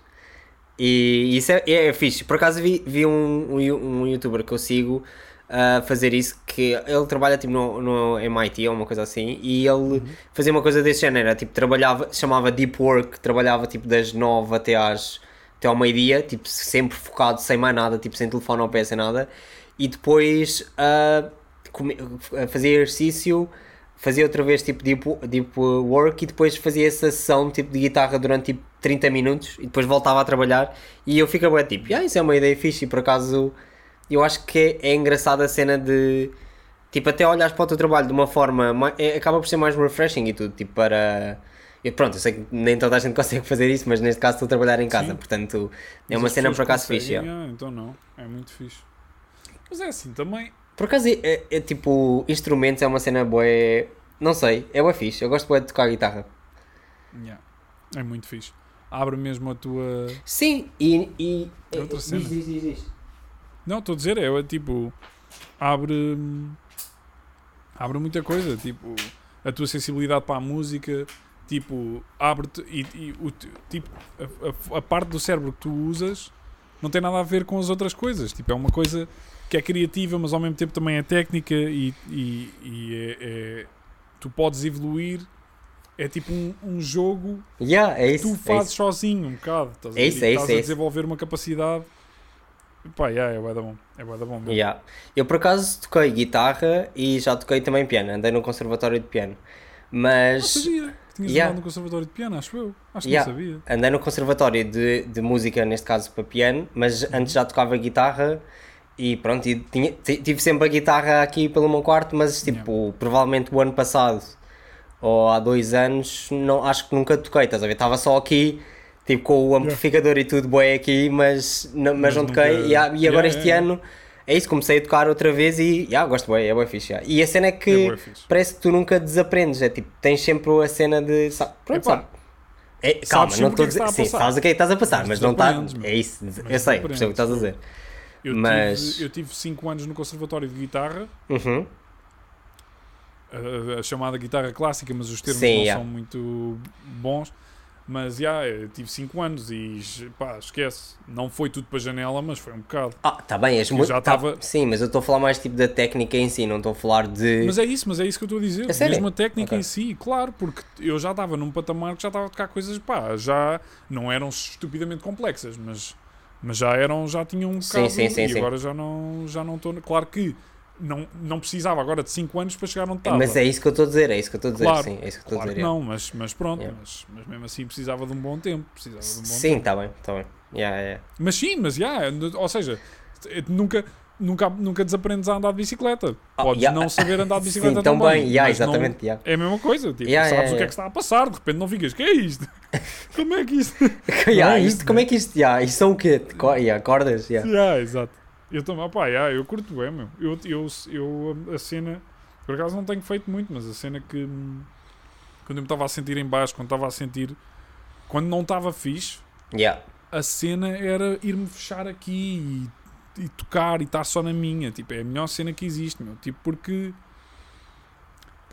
E isso é, é, fixe. Por acaso vi, vi um, um, um youtuber que eu sigo a fazer isso, que ele trabalha tipo no, no MIT ou uma coisa assim, e ele fazia uma coisa desse género, tipo, trabalhava, chamava Deep Work, trabalhava tipo das 9 até às até ao meio-dia, tipo, sempre focado, sem mais nada, tipo, sem telefone ao pé, sem nada, e depois ah, fazia exercício, fazia outra vez tipo deep, deep work e depois fazia essa sessão tipo de guitarra durante tipo 30 minutos e depois voltava a trabalhar. E eu bem tipo, ah, isso é uma ideia fixe e por acaso eu acho que é, é engraçada a cena de tipo até olhares para o teu trabalho de uma forma mai- é- acaba por ser mais refreshing e tudo, tipo para e pronto, eu sei que nem toda a gente <laughs> consegue fazer isso, mas neste caso estou a trabalhar em casa, Sim. portanto é Mas uma cena por acaso fixe. yeah. ah, então não, é muito fixe. Mas é assim, também. Por acaso, é, é- é tipo, instrumentos é uma cena boa. Não sei, é boa fixe. Eu gosto de tocar guitarra. yeah, é muito fixe. Abre mesmo a tua. Sim, e. e É outra cena. diz, diz, diz. Não, estou a dizer, é tipo. Abre. Abre muita coisa. Tipo, a tua sensibilidade para a música. Tipo, abre-te. E, e o, tipo, a, a- a parte do cérebro que tu usas não tem nada a ver com as outras coisas. Tipo, é uma coisa que é criativa, mas ao mesmo tempo também é técnica e, e, e é, é- Tu podes evoluir. É tipo um, um jogo Yeah, é que isso. tu é fazes sozinho um bocado. Estás a É isso, E é estás isso, é a isso. desenvolver uma capacidade. Pá, yeah, é bué da bom. É bué da bom. mesmo. Yeah. Eu por acaso toquei guitarra e já toquei também piano. Andei no conservatório de piano. Não Mas. sabia que tinhas Yeah. andado no conservatório de piano, acho eu. Acho que Yeah. não sabia. Andei no conservatório de, de música, neste caso para piano, mas Uhum. antes já tocava guitarra e pronto, e tinha, ti- tive sempre a guitarra aqui pelo meu quarto, mas tipo, provavelmente o ano passado ou há dois anos, não, acho que nunca toquei, estás a ver? Estava só aqui, tipo com o amplificador e tudo bem aqui, mas, não, mas, não toquei. nunca- E, há- e agora Yeah, este yeah, ano é isso, comecei a tocar outra vez e yeah, gosto bem, é bem fixe. yeah. E a cena é que É parece que tu nunca desaprendes, é tipo, tens sempre a cena de. sa- Pronto, sabe? É, calma, não estou a é que dizer. a Sim, sabes o que é que estás a passar, Mas mas, não está. É isso, eu sei, percebo o que estás a dizer. Eu, Mas- tive 5 anos no conservatório de guitarra, Uhum. a, a chamada guitarra clássica, mas os termos Sim, não yeah. são muito bons. Mas já, eu tive 5 anos e pá, esquece. Não foi tudo para a janela, mas foi um bocado. Ah, tá bem, és muito. já tá- tava- Sim, mas eu estou a falar mais tipo da técnica em si, não estou a falar de. Mas é isso, mas é isso que eu estou a dizer. A sério? Mesmo a técnica Ok. em si, claro, porque eu já estava num patamar que já estava a tocar coisas, pá, já não eram estupidamente complexas, mas, mas já eram, já tinham um bocado sim, sim, e sim. agora já não já não estou. Claro que não, não precisava agora de 5 anos para chegar onde estava. Mas é isso que eu estou a dizer, é isso que eu estou a dizer, Claro, sim, é isso que estou Claro a dizer. não, mas, mas pronto, Yeah. mas, mas mesmo assim precisava de um bom tempo. Precisava de um bom Sim, está bem, está bem. Yeah, yeah. Mas sim, mas já, ou seja, nunca, nunca, nunca desaprendes a andar de bicicleta. Ah, Podes yeah. não saber andar de bicicleta Sim, também. bem, yeah, mas não- exatamente. yeah. é a mesma coisa, tipo, Yeah, sabes yeah, o que é yeah. que está a passar, de repente não ficas, que é isto? Como é que isto? <laughs> Yeah, é isto, isso, como é que isto. Yeah, isto são o quê? Yeah, cordas? Yeah. yeah, exato. Eu também, pá, yeah, eu curto bem, meu. Eu, eu, eu, a cena, por acaso não tenho feito muito, mas a cena que, quando eu me estava a sentir em baixo, quando estava a sentir, quando não estava fixe, Yeah. a cena era ir-me fechar aqui e, e tocar e estar só na minha. Tipo, é a melhor cena que existe, meu. Tipo, porque.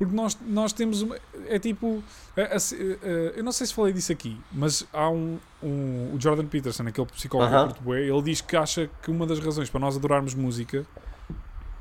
Porque nós, nós temos uma. É tipo. a- a ce- a- eu não sei se falei disso aqui, mas há um. um o Jordan Peterson, aquele psicólogo uh bué, ele diz que acha que uma das razões para nós adorarmos música.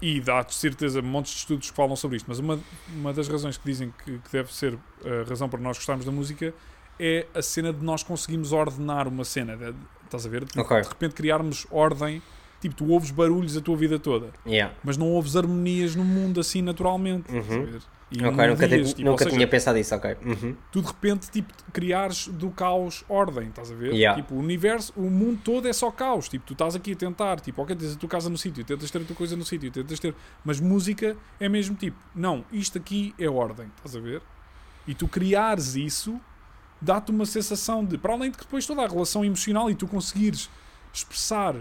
E dá de certeza montes de estudos que falam sobre isto, mas uma, uma das razões que dizem que, que deve ser a razão para nós gostarmos da música é a cena de nós conseguirmos ordenar uma cena. de- estás a ver? De, Ok. de repente criarmos ordem. Tipo, tu ouves barulhos a tua vida toda, Yeah. mas não ouves harmonias no mundo assim naturalmente. Uhum. E Ok, nunca, melodias, te- tipo, nunca seja, tinha pensado isso, ok. Uhum. tu de repente tipo, criares do caos ordem, estás a ver? Yeah. Tipo, o universo, o mundo todo é só caos. Tipo, tu estás aqui a tentar, tipo, ok, tens a tua casa no sítio, tentas ter a tua coisa no sítio, tentas ter. Mas música é mesmo tipo, não, isto aqui é ordem, estás a ver? E tu criares isso dá-te uma sensação de, para além de que depois toda a relação emocional e tu conseguires expressar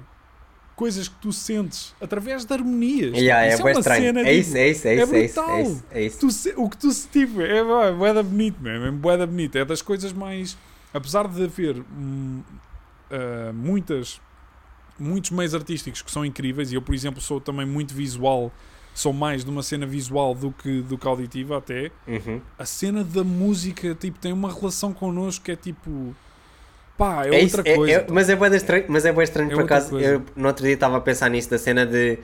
coisas que tu sentes através de harmonias. Yeah, é Isso bem uma estranho. cena, é tipo, isso, é isso, é é isso, é isso, brutal. é isso, é isso. se- o que tu se tipo, é bué- bué da bonito, mesmo, é bué da bonito. É das coisas mais. Apesar de haver hum, ah, muitas, muitos meios artísticos que são incríveis, e eu, por exemplo, sou também muito visual, sou mais de uma cena visual do que, do que auditiva, até. Uhum. A cena da música tipo, tem uma relação connosco que é tipo. Pá, é, É isso, outra é- coisa. é- mas é bem estranho, mas é bem estranho É por acaso. coisa. Eu no outro dia estava a pensar nisso da cena de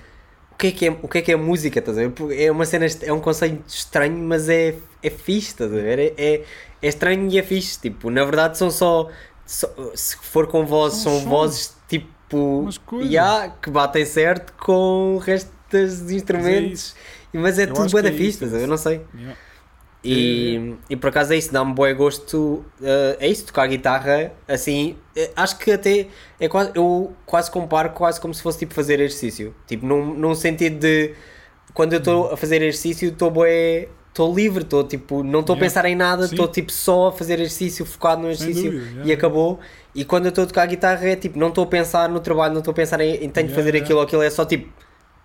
o que é que é, o que é, que é música, estás a ver? É uma cena, é um conceito estranho, mas é, é fixe, estás a ver? É, é, é estranho e é fixe. Tipo, na verdade são só, só- se for com vozes, São são, vozes tipo yeah, que batem certo com o resto dos instrumentos. isso. Mas é, Eu tudo acho bué é fixe, isso, estás a é ver? Eu não sei. Yeah. E, e por acaso é isso, dá-me bom gosto. eh, é isso, tocar guitarra assim. eh, acho que até é quase, eu quase comparo quase como se fosse tipo fazer exercício. Tipo, num, num sentido de quando eu estou a fazer exercício, estou bué. Estou livre, estou tipo, não estou a Yeah. pensar em nada, estou tipo só a fazer exercício, focado no exercício dúvida, yeah, e acabou. E quando eu estou a tocar guitarra é tipo, não estou a pensar no trabalho, não estou a pensar em, em tenho de Yeah, fazer yeah. aquilo ou aquilo, é só tipo,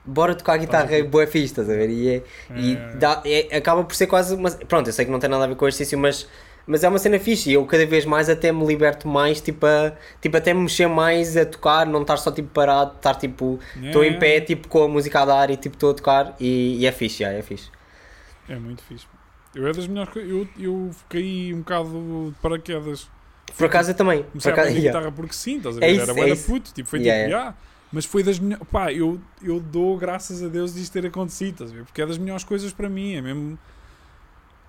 bora tocar guitarra, é aquilo. boa fixe, estás a ver? E, é, e É. dá- é- acaba por ser quase uma, pronto, eu sei que não tem nada a ver com o exercício, mas, mas é uma cena fixe e eu cada vez mais até me liberto mais, tipo, a, tipo até me mexer mais a tocar, não estar só tipo parado, estar tipo, estou em Yeah. pé, tipo com a música a dar e tipo estou a tocar e, e é fixe, já, é fixe. É muito fixe. Eu é das melhores. Eu, eu caí um bocado de paraquedas. Por acaso eu também, por Comecei a acaso, aprender <laughs> yeah. guitarra porque sim, estás a É ver? isso, Era é puto. Tipo, foi Yeah, tipo, yeah. Mas foi das melhores. Pá, eu, eu dou graças a Deus disto ter acontecido, estás a ver? Porque é das melhores coisas para mim. É mesmo.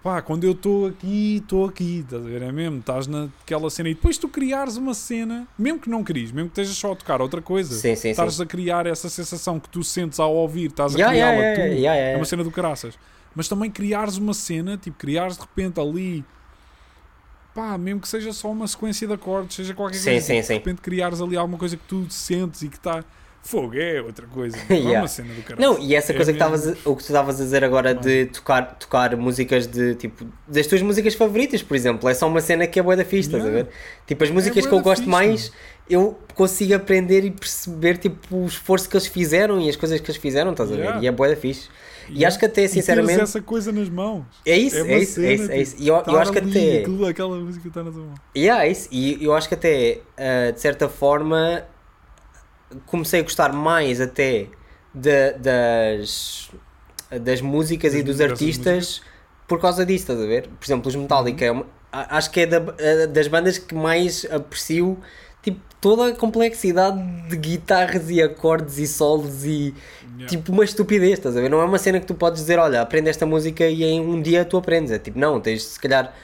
Pá, quando eu estou aqui, estou aqui, estás a ver? É mesmo, estás naquela cena e depois tu criares uma cena, mesmo que não cries, mesmo que estejas só a tocar outra coisa, Sim, sim, estás sim. a criar essa sensação que tu sentes ao ouvir, estás a Yeah, criá-la yeah, tu. yeah, yeah, yeah. É uma cena do caraças. Mas também criares uma cena, tipo, criares de repente ali. Pá, mesmo que seja só uma sequência de acordes, seja qualquer Sim, coisa. sim, tipo, sim. De repente criares ali alguma coisa que tu sentes e que está. Fogo, é outra coisa. <laughs> Não é Yeah. uma cena do caraças. Não, e essa É coisa que mesmo. estavas a- o que tu estavas a dizer agora de tocar, tocar músicas de tipo das tuas músicas favoritas, por exemplo, é só uma cena que é boa da fixe, estás a Yeah. ver? Tipo, as músicas bué que eu gosto fixe, mais, eu consigo aprender e perceber tipo o esforço que eles fizeram e as coisas que eles fizeram, estás a Yeah. ver? E é boa da fixe. E Yeah. acho que até E sinceramente essa coisa nas mãos. é isso, é isso, é cena, isso, é tipo, isso. E eu, eu estar acho que ali, até aquela música está na tua mão. Yeah, é isso. E eu acho que até, ah, de certa forma, comecei a gostar mais até da- das, das músicas Das e dos artistas por causa disso, estás a ver? Por exemplo, os Metallica a- acho que é da- das bandas que mais aprecio tipo, toda a complexidade de guitarras e acordes e solos e Yeah. tipo uma estupidez, estás a ver? Não é uma cena que tu podes dizer, olha, aprende esta música e em um dia tu aprendes. É tipo, não, tens se calhar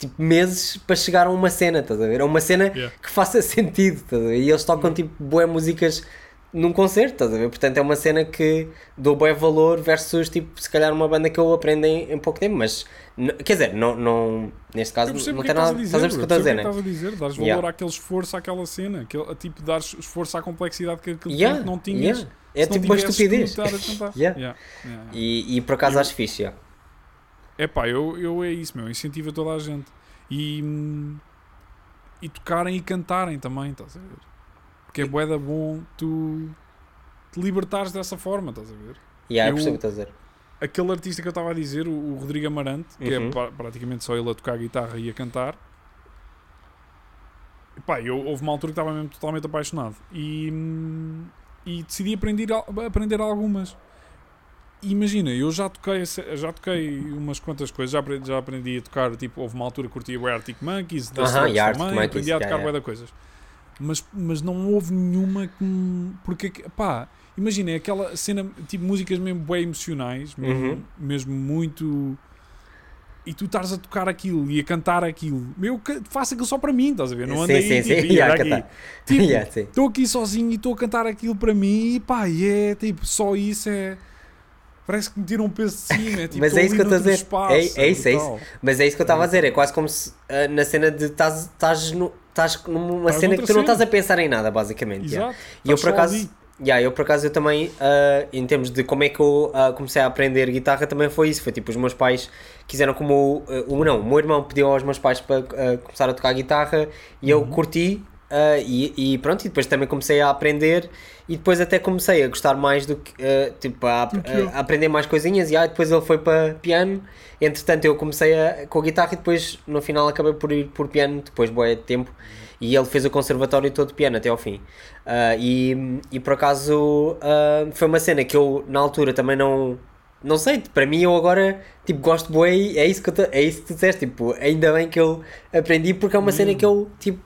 tipo meses para chegar a uma cena, estás a ver? A uma cena Yeah. que faça <laughs> sentido, estás a ver? E eles tocam tipo boas músicas num concerto, estás a ver? Portanto é uma cena que dou bom valor versus tipo, se calhar uma banda que eu aprendo em, em pouco tempo, mas quer dizer, não, não neste caso Eu não é tem nada, estás a estás a dizer. ver o que eu estou a dizer, eu né? estás a dizer. Dás valor Yeah. àquele esforço, àquela cena. Aquele, tipo, dar esforço à complexidade que aquele Yeah, tempo não tinhas. yeah. É tipo uma estupidez. a. <laughs> Yeah. Yeah. E, e por acaso acho fixe, yeah. É pá, eu, eu é isso, meu. Incentiva toda a gente. E, e tocarem e cantarem também, estás a ver? Porque é boeda bom tu te libertares dessa forma, estás a ver? Yeah, eu percebo estás a dizer. Aquele artista que eu estava a dizer, o, o Rodrigo Amarante, que Uhum. é pra- praticamente só ele a tocar guitarra e a cantar. Pá, eu, houve uma altura que estava mesmo totalmente apaixonado e, e decidi aprender, aprender algumas. Imagina, eu já toquei, já toquei umas quantas coisas, já aprendi, já aprendi a tocar, tipo, houve uma altura que curtia o Arctic Monkeys, da e Arctic também, Monkeys, aprendi a yeah, tocar yeah. coisas. Mas, mas não houve nenhuma que me- porque, pá, imagina, é aquela cena, tipo, músicas mesmo bem emocionais, mesmo, Uhum. mesmo muito... E tu estás a tocar aquilo e a cantar aquilo. Eu faço aquilo só para mim, estás a ver? Não Sim, andei sim, aí, sim, tipo, yeah, "Ih, olha cantar." aqui. Tipo, <laughs> Yeah, sim. estou aqui sozinho e estou a cantar aquilo para mim e pá, e é tipo, só isso é. Parece que me tira um peso de cima. É, tipo, Mas é isso que eu estou a dizer. Espaço, É, é isso, é isso. Mas é isso que eu estava a dizer. É quase como se ah, na cena de estás estás nu- estás numa Estás cena que tu não cena. estás a pensar em nada, basicamente. yeah. Exato. E eu por acaso, ali. yeah, eu por acaso eu também, ah, em termos de como é que eu ah, comecei a aprender guitarra, também foi isso. Foi tipo, os meus pais quiseram como o não, o meu irmão pediu aos meus pais para ah, começar a tocar guitarra e eu Uhum. curti. Ah, e, e pronto, e depois também comecei a aprender e depois até comecei a gostar mais do que ah, tipo a, a- a aprender mais coisinhas e aí depois ele foi para piano entretanto eu comecei a- com a guitarra e depois no final acabei por ir por piano depois boé de tempo e ele fez o conservatório todo de piano até ao fim. Ah, e, e por acaso ah, foi uma cena que eu na altura também não não sei, para mim eu agora tipo gosto bué e é isso que te- é isso que tu disseste, tipo, ainda bem que eu aprendi porque é uma cena que eu tipo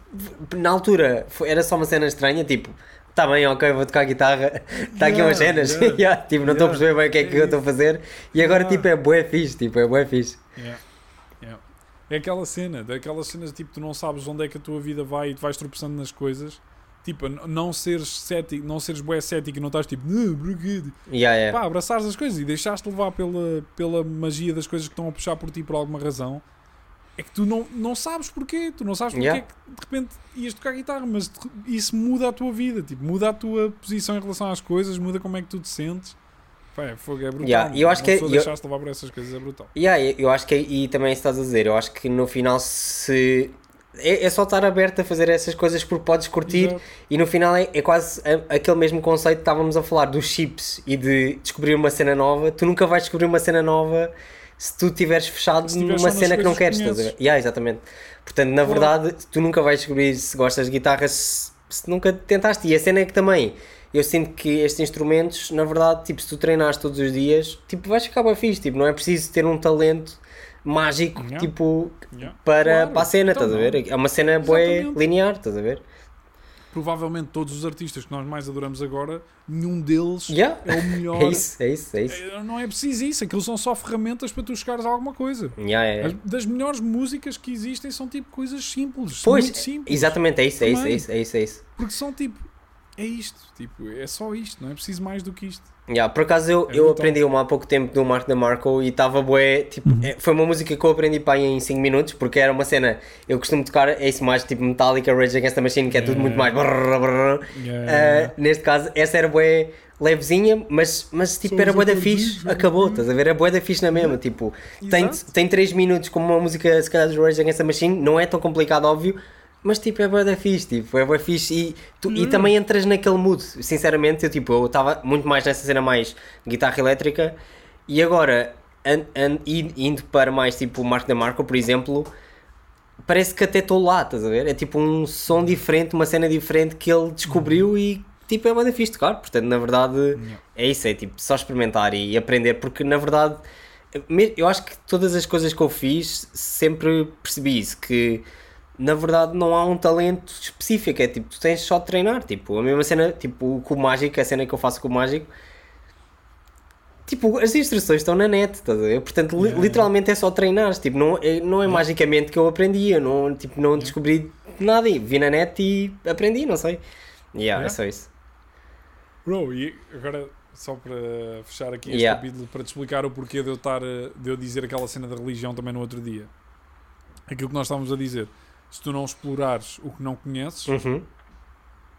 na altura foi- era só uma cena estranha, tipo Tá bem, ok, vou tocar guitarra. Está <laughs> aqui Yeah, umas cenas. yeah. <laughs> Yeah, tipo, não estou a perceber bem o que é que eu estou a fazer. E agora, tipo, é bué fixe. Tipo, é bué fixe. É aquela cena, daquelas cenas tipo, tu não sabes onde é que a tua vida vai e tu vais tropeçando nas coisas. Tipo, não seres cético, não seres bué cético e não estás tipo, porquê? Yeah, yeah. Pá, abraçares as coisas e deixaste levar pela, pela magia das coisas que estão a puxar por ti por alguma razão. É que tu não, não sabes porquê, tu não sabes porque Yeah. é que de repente ias tocar guitarra, mas isso muda a tua vida, tipo, muda a tua posição em relação às coisas, muda como é que tu te sentes. Pá, é, fogo, é brutal. Yeah, eu acho que eu- deixaste levar por essas coisas é brutal. Yeah, eu- eu acho que, e também isso estás a dizer, eu acho que no final se. É, é só estar aberto a fazer essas coisas porque podes curtir Exato. e no final é, é quase a- aquele mesmo conceito que estávamos a falar dos chips e de descobrir uma cena nova. Tu nunca vais descobrir uma cena nova se tu estiveres fechado numa cena que não queres. que Estás. Yeah, exatamente. Portanto, na Claro. verdade, tu nunca vais descobrir se gostas de guitarra se, se nunca tentaste. E a cena é que também eu sinto que estes instrumentos, na verdade, tipo, se tu treinares todos os dias, tipo, vais ficar bem fixe. Tipo, não é preciso ter um talento mágico, Yeah. tipo, Yeah. para, Claro, para a cena, então estás a ver? É uma cena boa linear, estás a ver? Provavelmente todos os artistas que nós mais adoramos agora, nenhum deles Yeah. é o <laughs> melhor. É isso, é isso, é isso. É, Não é preciso isso, aquilo são só ferramentas para tu chegares a alguma coisa. Yeah, é. As- das melhores músicas que existem são tipo coisas simples, Pois, muito simples. exatamente, é isso, é isso, é Também. isso, é isso, é isso. Porque são tipo, é isto, tipo, é só isto, não é preciso mais do que isto. Yeah, por acaso eu, É eu aprendi uma há pouco tempo do Mark DeMarco e estava bué, tipo, Uhum. é- foi uma música que eu aprendi para aí em 5 minutos, porque era uma cena, eu costumo tocar é isso mais tipo Metallica, Rage Against the Machine, que é tudo Yeah. muito mais brrr, brrr. Yeah. Uh, neste caso, essa era bué levezinha, mas, mas tipo, Só era bué da fixe, acabou, estás a ver? É bué da fixe na mesma, tipo, tem, Exato. tem 3 minutos como uma música, se calhar, dos Rage Against the Machine, não é tão complicado, óbvio, mas tipo, é bué da fixe, tipo, é bué fixe e, tu, e Hum. também entras naquele mood, sinceramente, eu tipo, eu estava muito mais nessa cena mais guitarra elétrica e agora, an, an, i- indo para mais tipo o Mark DeMarco, por exemplo, parece que até estou lá, estás a ver? É tipo um som diferente, uma cena diferente que ele descobriu e tipo é bem fixe de tocar. Portanto, na verdade, é isso, é tipo só experimentar e aprender, porque na verdade eu acho que todas as coisas que eu fiz sempre percebi isso, que na verdade não há um talento específico, é tipo, tu tens só de treinar, tipo, a mesma cena, tipo, o cubo mágico, a cena que eu faço com o mágico, tipo, as instruções estão na net, estás a ver? Portanto, Yeah. literalmente é só treinar, tipo, não é, não é magicamente que eu aprendi, eu não, tipo, não descobri nada, e vi na net e aprendi, não sei. Yeah, é só isso. Bro, e agora só para fechar aqui este capítulo, para te explicar o porquê de eu, estar, de eu dizer aquela cena da religião também no outro dia. Aquilo que nós estávamos a dizer. Se tu não explorares o que não conheces, Uhum.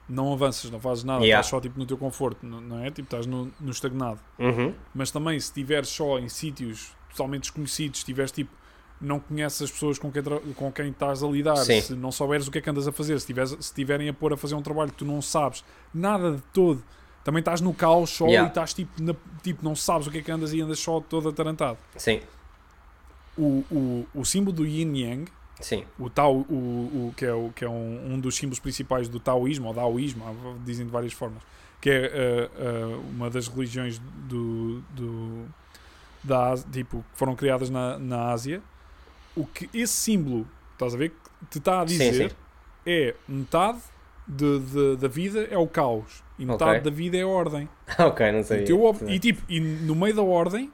não avanças, não fazes nada, Yeah. estás só tipo, no teu conforto, não, é? Tipo, estás no, no estagnado. Uhum. Mas também, se estiveres só em sítios totalmente desconhecidos, estiveres tipo, não conheces as pessoas com quem, com quem estás a lidar, Sim. se não souberes o que é que andas a fazer, se tiveres- se estiverem a pôr a fazer um trabalho que tu não sabes nada de todo, também estás no caos só Yeah. e estás tipo, na- tipo, não sabes o que é que andas e andas só todo atarantado. Sim, O, o, o símbolo do yin yang, sim. o Tao, o, o, que é, o, que é um, um dos símbolos principais do taoísmo, ou daoísmo, dizem de várias formas, que é eh, eh, uma das religiões do, do, da tipo, que foram criadas na, na Ásia, o que esse símbolo, estás a ver, que te está a Sim, dizer sim. é metade de, de- da vida é o caos e metade Ok. da vida é a ordem. <laughs> ok, não sei. O teu ob- e, tipo, e no meio da ordem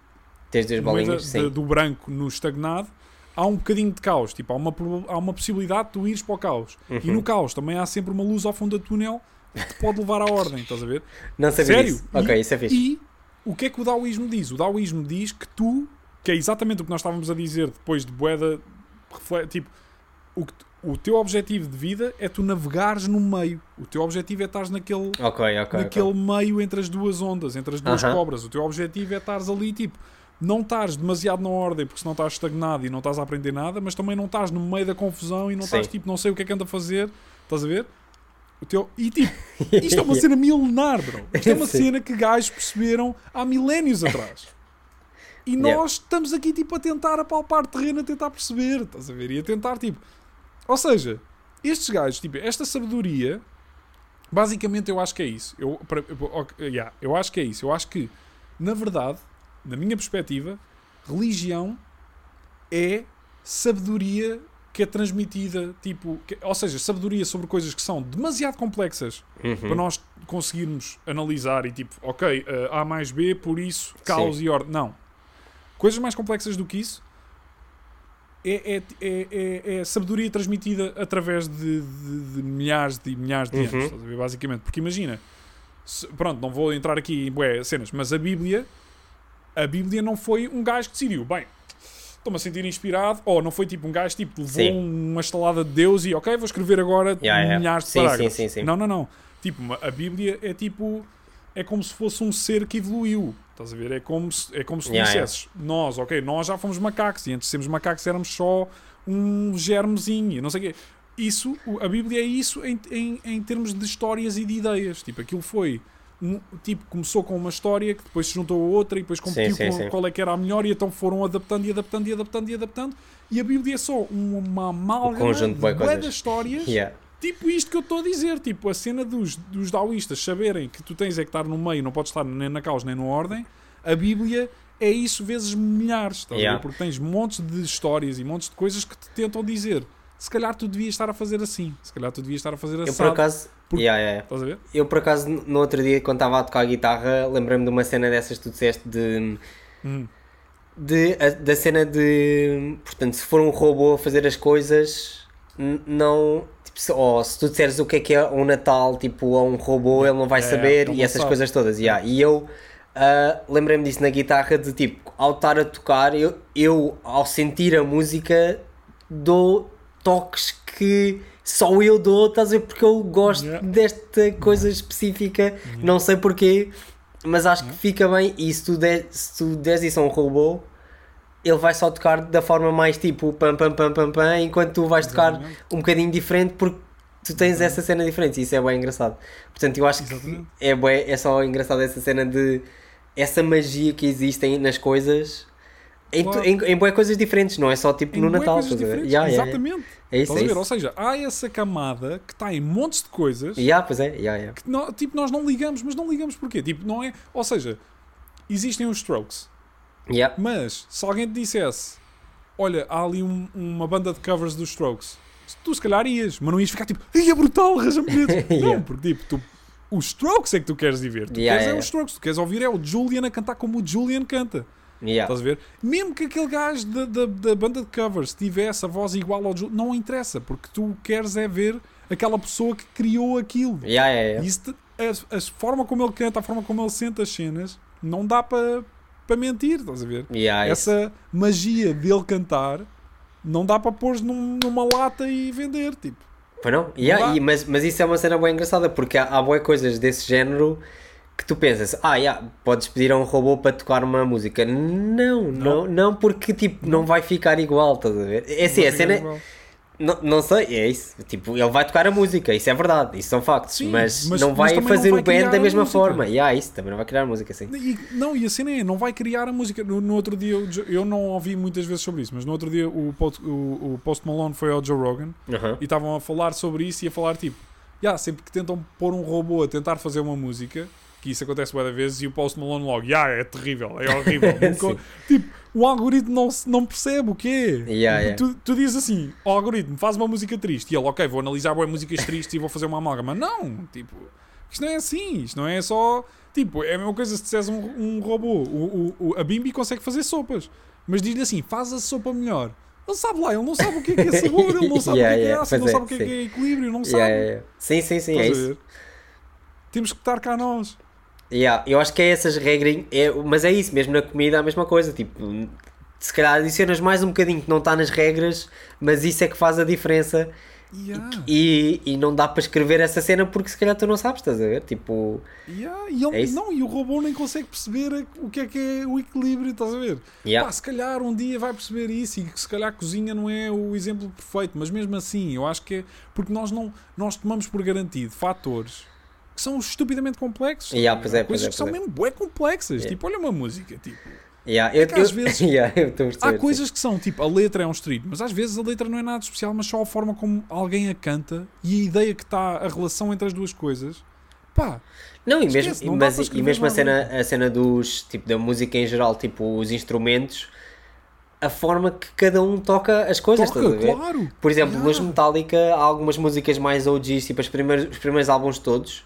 Tens duas meio da- bolinhas, sim. do branco no estagnado, há um bocadinho de caos. Tipo, há uma, há uma possibilidade de tu ires para o caos. E Uhum. no caos também há sempre uma luz ao fundo do túnel que te pode levar à ordem, estás a ver? Não sabia Sério? disso. Ok, E- isso é fixe. E o que é que o daoísmo diz? O daoísmo diz que tu, que é exatamente o que nós estávamos a dizer depois de Boeda, tipo, o, o teu objetivo de vida é tu navegares no meio. O teu objetivo é estar naquele, Ok, ok. naquele ok. meio entre as duas ondas, entre as duas Aham. cobras. O teu objetivo é estares ali, tipo, não estás demasiado na ordem, porque senão estás estagnado e não estás a aprender nada, mas também não estás no meio da confusão e não estás, tipo, não sei o que é que anda a fazer. Estás a ver? O teu... E, tipo, <laughs> isto é uma cena milenar, bro. Isto é uma Sim. cena que gajos perceberam há milénios atrás. E nós Yeah. estamos aqui, tipo, a tentar apalpar terreno, a tentar perceber, estás a ver? E a tentar, tipo... Ou seja, estes gajos, tipo, esta sabedoria, basicamente eu acho que é isso. Eu, eu- ok, yeah, eu acho que é isso. Eu acho que, na verdade, na minha perspectiva, religião é sabedoria que é transmitida, tipo, que- ou seja, sabedoria sobre coisas que são demasiado complexas Uhum. para nós conseguirmos analisar e tipo, ok, eh, A mais B, por isso, caos Sim. e ordem. Não. Coisas mais complexas do que isso é, é, é, é- é sabedoria transmitida através de, de- de milhares de milhares de Uhum. anos, basicamente. Porque imagina, se- pronto, não vou entrar aqui em bué cenas, mas a Bíblia, a Bíblia não foi um gajo que decidiu, bem, estou-me a sentir inspirado, ou não foi tipo um gajo tipo, levou Sim. uma estalada de Deus e ok, vou escrever agora Yeah, yeah. milhares de Sim, parágrafos. sim, sim, sim. Não, não, não. Tipo, a Bíblia é tipo. É como se fosse um ser que evoluiu. Estás a ver? É como se, é como se tu Yeah, yeah. dissesses: Nós, ok, nós já fomos macacos e antes de sermos macacos éramos só um germezinho, não sei o quê. Isso, a Bíblia é isso em, em, em termos de histórias e de ideias. Tipo, aquilo foi. Um, tipo, começou com uma história que depois se juntou a outra e depois competiu sim, com sim. qual é que era a melhor e então foram adaptando e adaptando e adaptando e adaptando. E a Bíblia é só uma amálgama de das histórias Yeah. Tipo isto que eu estou a dizer, tipo a cena dos, dos daoístas saberem que tu tens é que estar no meio, não podes estar nem na causa nem na ordem. A Bíblia é isso vezes milhares, ver? Yeah. porque tens montes de histórias e montes de coisas que te tentam dizer. Se calhar tu devias estar a fazer assim, se calhar tu devias estar a fazer Eu assim. por acaso. Porque- Yeah, yeah. Estás a ver? Eu por acaso no outro dia quando estava a tocar a guitarra lembrei-me de uma cena dessas que tu disseste de, Hum. de a- da cena de portanto se for um robô a fazer as coisas não tipo, se, ou se tu disseres o que é que é um Natal tipo a um robô ele não vai É, saber e essas sabe. coisas todas yeah. e eu ah, lembrei-me disso na guitarra de tipo ao estar a tocar eu, eu ao sentir a música dou toques que só eu dou, estás a ver? Porque eu gosto Yeah. desta coisa específica, não sei porquê, mas acho que fica bem. E se tu, der, se tu des isso a um robô, ele vai só tocar da forma mais tipo pam pam pam pam pam, enquanto tu vais tocar um bocadinho diferente porque tu tens essa cena diferente. e Isso é bem engraçado. Portanto, eu acho que Exatamente. é, bué- é só engraçado essa cena de essa magia que existe em- nas coisas. Em, Claro. em, em coisas diferentes, não é só tipo Em no Natal. coisas diferentes. Yeah, yeah, yeah. Exatamente. É isso, é isso. Ou seja, há essa camada que está em montes de coisas Yeah, pois é, yeah, yeah. que tipo, nós não ligamos, mas não ligamos porquê? Tipo, não é. Ou seja, existem os strokes. Yeah. Mas, se alguém te dissesse, olha, há ali um- uma banda de covers dos Strokes, tu se calhar ias, mas não ias ficar tipo, ai é brutal, arranja-me bilhetes." <laughs> Não, Yeah. porque tipo, tu, os Strokes é que tu queres ir ver. Tu Yeah, queres é yeah. os Strokes, tu queres ouvir é o Julian a cantar como o Julian canta. Yeah. Estás a ver? Mesmo que aquele gajo da, da, da banda de covers tivesse a voz igual ao Julian, não interessa, porque tu queres é ver aquela pessoa que criou aquilo. Yeah, yeah, yeah. Isso a, a forma como ele canta, a forma como ele sente as cenas, não dá para para mentir, estás a ver? Yeah, isso. Essa magia dele cantar não dá para pôr num- numa lata e vender, tipo. Pois não? Yeah, dá. e- mas, mas isso é uma cena bem engraçada porque há, há boas coisas desse género que tu pensas, ah, yeah, podes pedir a um robô para tocar uma música. Não, não, não, porque tipo, não vai ficar igual, estás a ver? É assim, a cena. igual. Não, não sei, é isso. Tipo, ele vai tocar a música, isso é verdade, isso são factos. Sim, mas, mas- não mas vai não fazer vai o band da a mesma forma. Yeah, isso também não vai criar música assim. E- não, e a cena é, não vai criar a música. No, no outro dia, Jo- eu não ouvi muitas vezes sobre isso, mas no outro dia o, Post- o, o Post Malone foi ao Joe Rogan Aham. e estavam a falar sobre isso e a falar tipo, "Ya, sempre que tentam pôr um robô a tentar fazer uma música, que isso acontece várias vezes, e o Post Malone logo, "Ya, é terrível, é <laughs> horrível. Tipo, o algoritmo não, não percebe o quê. Yeah, yeah. Tu, tu dizes assim, o algoritmo faz uma música triste, e ele, ok, vou analisar boas músicas tristes e vou fazer uma amálgama. Não, tipo, isto não é assim, isto não é só. Tipo, é a mesma coisa se disseres um, um robô. O, o- o- a Bimbi consegue fazer sopas, mas diz-lhe assim: faz a sopa melhor. Ele sabe lá, ele não sabe o que é, que é <laughs> sabor, ele não sabe Yeah, o que é que é yeah, ácido, não é, sabe o que é que é equilíbrio, não sabe. Yeah, yeah, yeah. Sim, sim, sim, é Estás a isso. Temos que estar cá nós. Yeah, eu acho que é essas regras, é, mas é isso, mesmo na comida a mesma coisa, tipo, se calhar adicionas mais um bocadinho que não está nas regras, mas isso é que faz a diferença Yeah. e, e não dá para escrever essa cena porque se calhar tu não sabes, estás a ver? Tipo, Yeah, e, ele, É não, e o robô nem consegue perceber o que é que é o equilíbrio, estás a ver? Yeah. Pá, se calhar um dia vai perceber isso e que se calhar a cozinha não é o exemplo perfeito, mas mesmo assim, eu acho que é porque nós não nós tomamos por garantido fatores que são estupidamente complexos. Yeah, pois é, coisas pois é, que são pois é. mesmo bué complexas. Yeah. Tipo, olha uma música, tipo, yeah, eu, que às eu- vezes <laughs> yeah, há coisas que são tipo, a letra é um estribo, mas às vezes a letra não é nada especial, mas só a forma como alguém a canta e a ideia que está a relação entre as duas coisas. Pá, Não, e Esquece, mesmo, não mas, e mesmo a cena, a cena dos, tipo, da música em geral, tipo, os instrumentos, a forma que cada um toca as coisas, toca, estás a ver? claro. Por exemplo, Yeah. nos Metallica há algumas músicas mais OGs, tipo, as primeiros, os primeiros álbuns todos,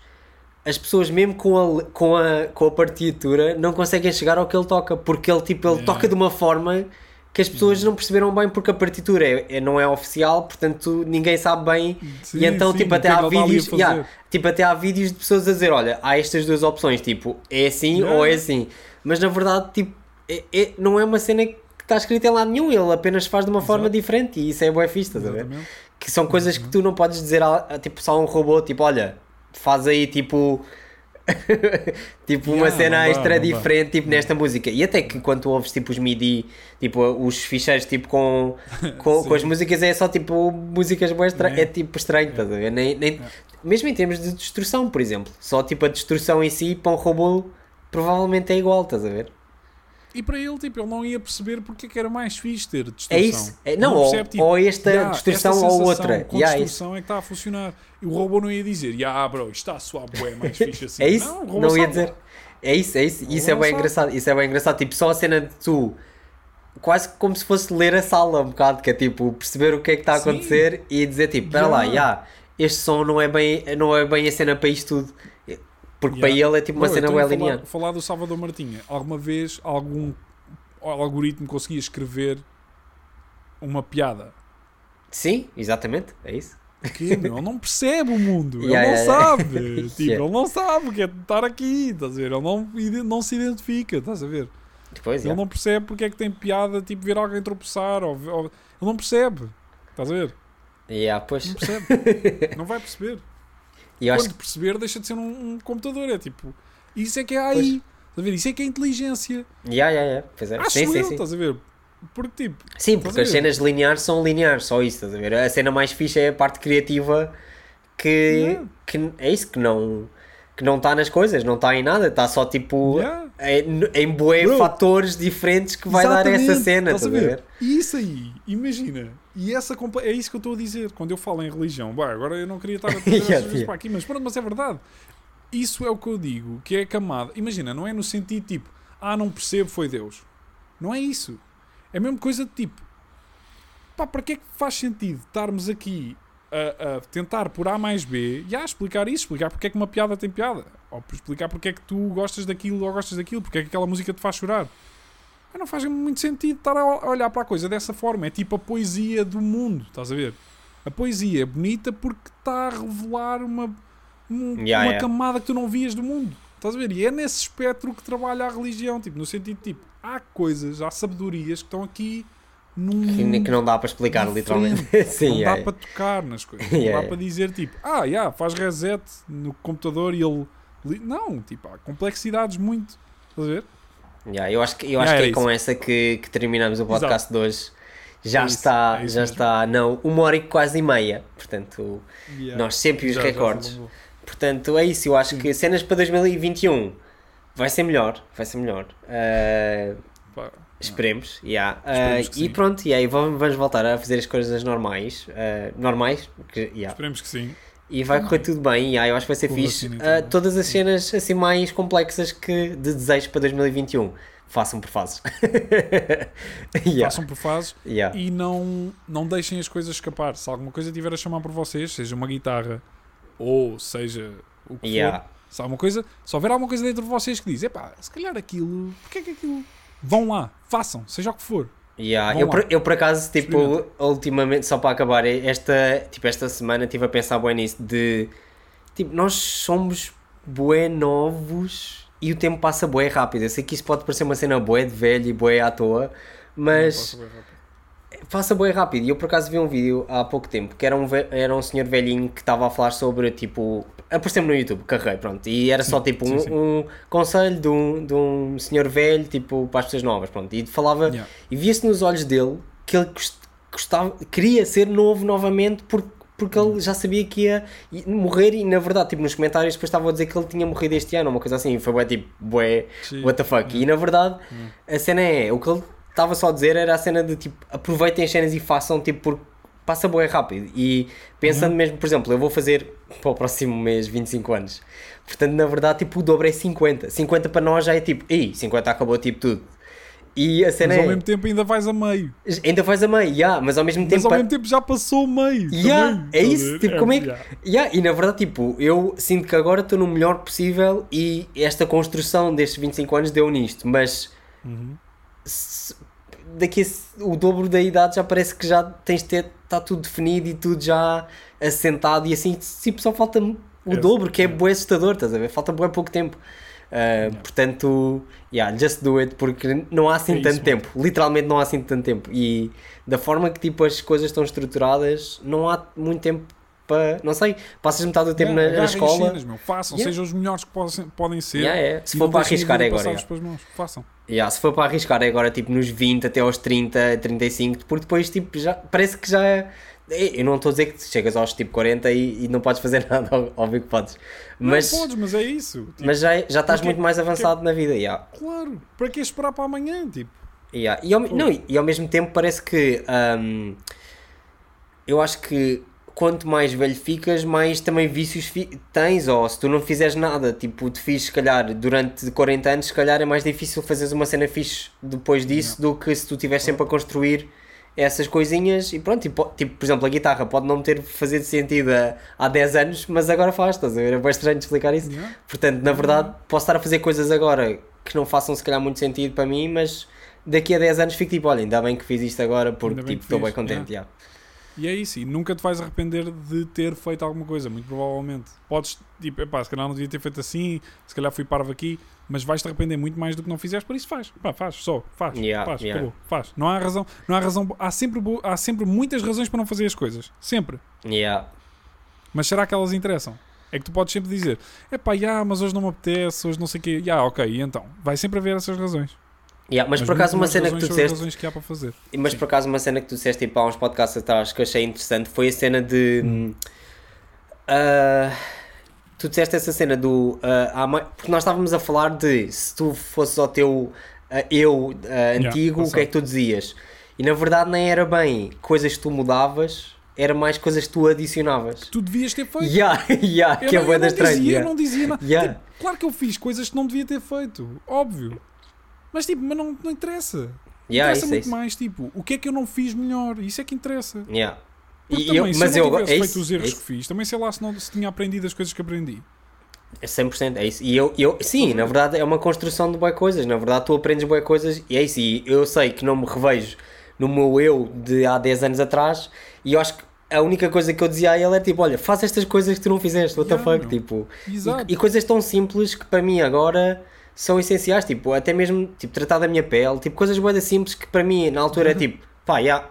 as pessoas mesmo com a, com a, com a partitura não conseguem chegar ao que ele toca, porque ele, tipo, ele Yeah. toca de uma forma que as pessoas não perceberam bem porque a partitura é, é- não é oficial, portanto ninguém sabe bem Sim, e então sim, tipo até é há a vídeos yeah, tipo até há vídeos de pessoas a dizer olha há estas duas opções tipo é assim Yeah. ou é assim mas na verdade tipo é, é- não é uma cena que está escrita em lado nenhum ele apenas faz de uma forma Exato. diferente e isso é bué fixe, estás a ver? Que são coisas que tu não podes dizer a, a, tipo só a um robô tipo olha faz aí tipo <laughs> tipo uma Yeah, cena não dá, extra diferente tipo nesta música e até que quando tu ouves tipo os MIDI tipo os ficheiros tipo com <laughs> com, com as músicas é só tipo músicas bué estra... É. é tipo estranho ver? Nem, nem... mesmo em termos de destrução por exemplo só tipo a destrução em si para um robô provavelmente é igual estás a ver? E para ele, tipo, ele não ia perceber porque é que era mais fixe ter destrução. É isso. É- não, ou- percebe, ou esta "Ya, destrução esta ou outra." Com Ya, destrução é que está a funcionar. E o robô não ia dizer, ya, bro, isto está a suar bué mais fixe <laughs> assim. É isso? Não, o Não, ia sabe. dizer. É isso, é isso. Isso é não bem sabe. engraçado. Isso é bem engraçado. Tipo, só a cena de tu. Quase como se fosse ler a sala um bocado, que é tipo perceber o que é que está a Sim. acontecer e dizer tipo, espera lá, Yeah. este som não é, bem, não é bem a cena para isto tudo. Porque Ya. para ele é tipo uma Bro, cena a falar, falar do Salvador Martinha. Alguma vez algum algoritmo conseguia escrever uma piada? Sim, exatamente, é isso. O quê, meu? Ele não percebe o mundo. Ya, <laughs> ele não ya. sabe. <laughs> Tipo, Ya. ele não sabe o que é estar aqui. Estás a ver? Ele não, não se identifica. Estás a ver? Depois, Ele não percebe porque é que tem piada, tipo, ver alguém tropeçar. Ou, ou- ele não percebe. Estás a ver? Ya, pois. Não percebe. <laughs> não vai perceber. E Quando perceber, deixa de ser um, um computador. É tipo, isso é que é AI. Estás a ver? Isso é que é inteligência. que. Ya, ya, ya. Pois é. Acho Sim, sim, eu, sim. estás a ver? Porque, tipo, Sim, porque as cenas lineares são lineares, só isso, estás a ver? A cena mais fixe é a parte criativa que, Yeah. que é isso que não que não está nas coisas, não está em nada, está só tipo Yeah. em, em bué fatores diferentes que vai dar essa Exatamente, cena, estás estás a ver? E isso aí, imagina. E essa é isso que eu estou a dizer quando eu falo em religião. Bah, agora eu não queria estar a <laughs> yeah. para aqui, mas pronto, mas é verdade. Isso é o que eu digo, que é a camada. Imagina, não é no sentido tipo, ah, não percebo, foi Deus. Não é isso. É a mesma coisa de tipo, pá, para que é que faz sentido estarmos aqui a, a tentar por A mais B e a explicar isso, explicar porque é que uma piada tem piada, ou explicar porque é que tu gostas daquilo ou gostas daquilo, porque é que aquela música te faz chorar. Não faz muito sentido estar a olhar para a coisa dessa forma. É tipo a poesia do mundo, estás a ver? A poesia é bonita porque está a revelar uma, um- Yeah, uma yeah. camada que tu não vias do mundo. Estás a ver? E é nesse espectro que trabalha a religião, tipo, no sentido tipo, há coisas, há sabedorias que estão aqui num Que, não dá para explicar, literalmente. <laughs> Sim, não yeah. dá para tocar nas coisas. Não dá para dizer tipo, ah, yeah, faz reset no computador e ele. li-" Não, tipo, há complexidades muito. Estás a ver? Yeah, eu acho que, eu Yeah, acho que era é com isso. essa que, que terminamos o podcast de hoje. Já É isso, está, é já mesmo. está, não, uma hora e quase e meia. Portanto, Yeah. nós sempre os Já- já recordes. falamos. Portanto, é isso. Eu acho que cenas para 2021 vai ser melhor. Vai ser melhor. Uh, Pá, esperemos. yeah. Uh, Esperemos que e pronto, e aí vamos, vamos voltar a fazer as coisas normais. uh, normais. que- yeah. Esperemos que sim. E vai correr tudo bem. Yeah, eu acho que vai ser Com fixe. e Uh, todas as cenas assim mais complexas que de desejos para 2021. Façam por fases. <laughs> yeah. Façam por fases Yeah. e não, não deixem as coisas escapar. Se alguma coisa tiver a chamar por vocês, seja uma guitarra ou seja o que Yeah. for, se, alguma coisa, se houver alguma coisa dentro de vocês que diz, epá, se calhar aquilo, porque é que aquilo. Vão lá, façam, seja o que for. Yeah, eu, por, eu por acaso, tipo, ultimamente, só para acabar, esta, tipo, esta semana estive a pensar bem nisso, de, tipo, nós somos bué novos e o tempo passa bué rápido. Eu sei que isso pode parecer uma cena bué de velho e bué à toa, mas passa bué rápido. E eu por acaso vi um vídeo há pouco tempo, que era um, era um senhor velhinho que estava a falar sobre, tipo, apareceu-me no YouTube, carreguei, pronto, e era só, tipo, sim, um, sim. um conselho de um, de um senhor velho, tipo, para as pessoas novas, pronto, e falava... Yeah. E via-se nos olhos dele que ele gost- gostava, queria ser novo novamente porque, porque ele já sabia que ia morrer e na verdade, tipo, nos comentários depois estavam a dizer que ele tinha morrido este ano, uma coisa assim, foi bué, tipo, bué, Sim. what the fuck, e na verdade a cena é, o que ele estava só a dizer era a cena de tipo, aproveitem as cenas e façam, tipo, porque passa bué rápido. E pensando mesmo, por exemplo, eu vou fazer para o próximo mês 25 anos, portanto na verdade, tipo, o dobro é 50, 50 para nós já é tipo, ei, 50 acabou tipo tudo. E a cena Mas ao é, mesmo tempo ainda vais a meio. Ainda vais a meio, yeah, mas ao mesmo Mas tempo. ao mesmo tempo já passou o meio. Yeah, também, é isso, tipo, como é que. yeah. Yeah, e na verdade, tipo, eu sinto que agora estou no melhor possível e esta construção destes 25 anos deu nisto, mas Uhum. se- daqui a o dobro da idade já parece que já tens de ter, está tudo definido e tudo já assentado e assim, tipo, só falta o É, dobro, que é é. bué assustador, estás a ver? Falta bué pouco tempo. Uh, Portanto, yeah, just do it, porque não há assim É isso tanto mesmo. tempo, literalmente não há assim tanto tempo. E da forma que tipo, as coisas estão estruturadas, não há muito tempo para. Não sei, passas metade do tempo Yeah, na, na escola. cenas, meu, façam, Yeah. sejam os melhores que podem, podem ser. Yeah, yeah. Se for para arriscar é agora, yeah. Façam. Yeah, se for para arriscar é agora tipo nos 20 até aos 30, 35, porque depois tipo já parece que já é- eu não estou a dizer que chegas aos tipo 40 e, e não podes fazer <laughs> nada, óbvio que podes. Mas, Não podes, mas é isso. Tipo, mas já, já estás porque- muito mais avançado na vida. Yeah. Claro, para que esperar para amanhã? Tipo, Yeah. E, ao, não, e- ao mesmo tempo parece que hum, eu acho que quanto mais velho ficas, mais também vícios fi- tens, ou se tu não fizeres nada, tipo, te fiz se calhar durante 40 anos, se calhar é mais difícil fazeres uma cena fixe depois disso do que se tu estiveres sempre a construir essas coisinhas e pronto, tipo, tipo, por exemplo, a guitarra pode não ter fazido sentido há, há 10 anos, mas agora faz, estás a ver? É bem estranho explicar isso. Yeah. Portanto, na verdade, posso estar a fazer coisas agora que não façam se calhar muito sentido para mim, mas daqui a 10 anos fico tipo, olha, ainda bem que fiz isto agora porque tipo, estou bem contente. yeah. yeah. E é isso, e nunca te vais arrepender de ter feito alguma coisa, muito provavelmente. Podes, tipo, epá, se calhar não devia ter feito assim, se calhar fui parvo aqui, mas vais-te arrepender muito mais do que não fizeres, por isso faz. Pá, faz, só, faz, Yeah, faz, yeah. acabou, faz. Não há razão, não há razão, há sempre, há sempre muitas razões para não fazer as coisas, sempre. Yeah. Mas será que elas interessam? É que tu podes sempre dizer, epá, já, mas hoje não me apetece, hoje não sei o quê, já, ok, e então? Vai sempre haver essas razões. Yeah, mas, por acaso uma cena que tu disseste, que há para fazer. mas Sim. por acaso uma cena que tu disseste tipo, há uns podcasts atrás que eu achei interessante foi a cena de Hum. ah, tu disseste essa cena do mai- porque nós estávamos a falar de se tu fosses ao teu ah, eu antigo, o que é que tu dizias? E na verdade nem era bem coisas que tu mudavas, era mais coisas que tu adicionavas. Tu devias ter feito. Yeah, <laughs> yeah, Eu que é não, bué eu não dizia, yeah. eu não dizia nada. Yeah. Tipo, claro que eu fiz coisas que não devia ter feito, óbvio. Mas tipo, mas não, não interessa. Yeah, interessa isso, muito isso. mais, tipo, o que é que eu não fiz melhor? Isso é que interessa. Yeah. Porque E também, eu- se mas eu eu não tivesse é feito isso, os é erros que fiz, também sei lá se, não, se tinha aprendido as coisas que aprendi. É 100%, é isso. E eu, eu sim, na verdade é uma construção de boas coisas. Na verdade, tu aprendes boas coisas e é isso. E eu sei que não me revejo no meu eu de há 10 anos atrás. E eu acho que a única coisa que eu dizia a ele é tipo: olha, faz estas coisas que tu não fizeste, what the Yeah, fuck? meu. Tipo, Exato. e, e coisas tão simples que para mim agora são essenciais. Tipo, até mesmo tipo, tratar da minha pele, tipo, coisas boas simples que para mim na altura é tipo, pá, yeah,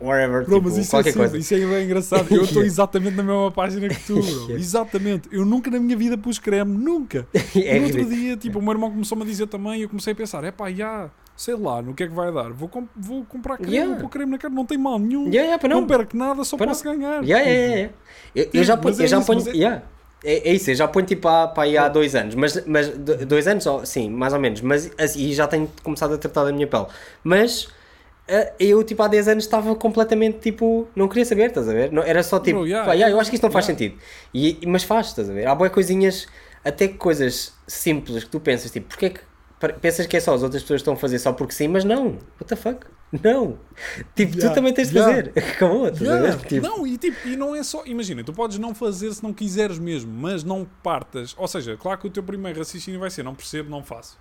whatever, Bro, tipo, mas isso é, qualquer simples, coisa. isso é bem engraçado. Eu estou <laughs> Yeah. exatamente na mesma página que tu, <laughs> bro. Yeah. Exatamente. Eu nunca na minha vida pus creme, nunca. <laughs> É no outro dia, tipo, o meu irmão começou-me a dizer também eu comecei a pensar, é pá, já, sei lá, no que é que vai dar? Vou, com- vou comprar creme, Yeah. vou pôr creme na cara, não tem mal nenhum. Yeah, yeah, não. não. perco nada, só Para posso ganhar. Yeah, yeah, yeah, yeah. Eu, eu já ponho, é eu já isso, ponho, é- yeah. É, é isso, eu já ponho tipo há, pá, há dois anos, mas, mas do- dois anos, sim, mais ou menos, mas assim, e já tenho começado a tratar da minha pele, mas ah, eu tipo há 10 anos estava completamente tipo, não queria saber, estás a ver? Não, era só tipo, Bro, yeah, pá, yeah, eu acho que isto não faz yeah. sentido, e, mas faz, estás a ver? Há boas coisinhas, até coisas simples que tu pensas, tipo, porque é que pensas que é só as outras pessoas estão a fazer só porque sim, mas não, what the fuck? Não, tipo, tu Yeah, também tens de yeah. fazer, <laughs> acabou, estás a Yeah. ver? Tipo, Não, e, tipo, e não é só. Imagina, tu podes não fazer se não quiseres mesmo, mas não partas. Ou seja, claro que o teu primeiro raciocínio vai ser: não percebo, não faço.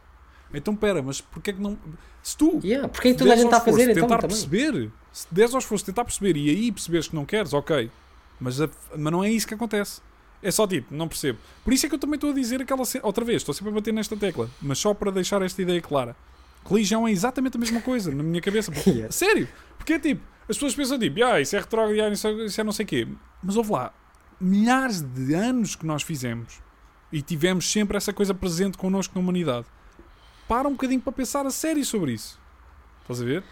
Então pera, mas porquê que não. Se tu. Yeah, porque aí toda a gente está a fazer, então tentar também. perceber. Se deres ao esforço tentar perceber e aí perceberes que não queres, ok. Mas, a- mas não é isso que acontece. É só tipo, não percebo. Por isso é que eu também estou a dizer aquela. Outra vez, estou sempre a bater nesta tecla. Mas só para deixar esta ideia clara. Religião é exatamente a mesma coisa na minha cabeça. <laughs> Porque- Yeah. Sério. Porque é tipo, as pessoas pensam tipo, ah, isso é retrógrado, ah, isso, é, isso é não sei o quê. Mas houve lá, milhares de anos que nós fizemos e tivemos sempre essa coisa presente connosco na humanidade. Para um bocadinho para pensar a sério sobre isso. Estás a ver?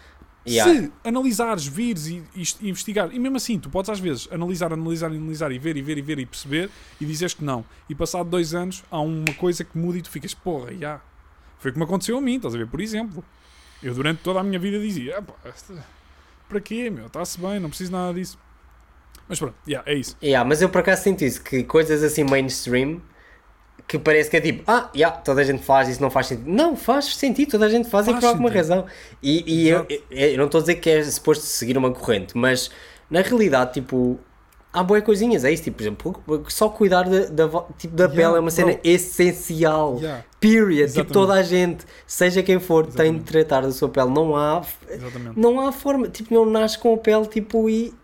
Yeah. Se analisares, vires e, e investigar, e mesmo assim, tu podes às vezes analisar, analisar, analisar e ver e ver e ver e perceber e dizes que não. E passado dois anos há uma coisa que muda e tu ficas, porra, já. Foi como aconteceu a mim, estás a ver? Por exemplo, eu durante toda a minha vida dizia, "Ah, pá, para quê, meu? Está-se bem, não preciso nada disso. Mas pronto, yeah, é isso. Yeah, mas eu por acaso sinto isso, que coisas assim mainstream que parece que é tipo, ah, yeah, toda a gente faz, isso não faz sentido. Não, faz sentido, toda a gente faz, e Faz por alguma sentido. razão. E, e eu, eu- eu não estou a dizer que é suposto seguir uma corrente, mas na realidade, tipo, há boas coisinhas, é isso, tipo, por exemplo, só cuidar da, tipo, da Yeah, pele é uma cena bro. essencial. Yeah, Period. Tipo, Exatamente. toda a gente, seja quem for, tem de Exatamente. tratar da sua pele. Não há, exatamente. não há forma, tipo, não nasce com a pele, tipo, e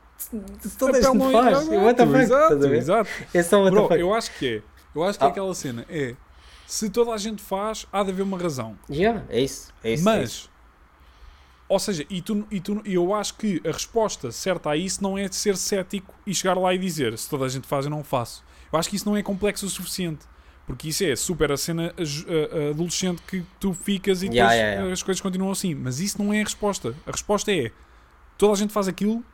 toda a, A gente é- faz. exato, What the fuck? exato, Estás a ver? exato. É só what Bro, eu acho que é. Eu acho que é Ah. aquela cena. É. Se toda a gente faz, há de haver uma razão. Yeah, é isso. É isso é isso. Ou seja, e tu, e tu, eu acho que a resposta certa a isso não é de ser cético e chegar lá e dizer se toda a gente faz, eu não faço. Eu acho que isso não é complexo o suficiente. Porque isso é super a cena adolescente que tu ficas e depois Yeah, yeah, yeah. as coisas continuam assim. Mas isso não é a resposta. A resposta é toda a gente faz aquilo,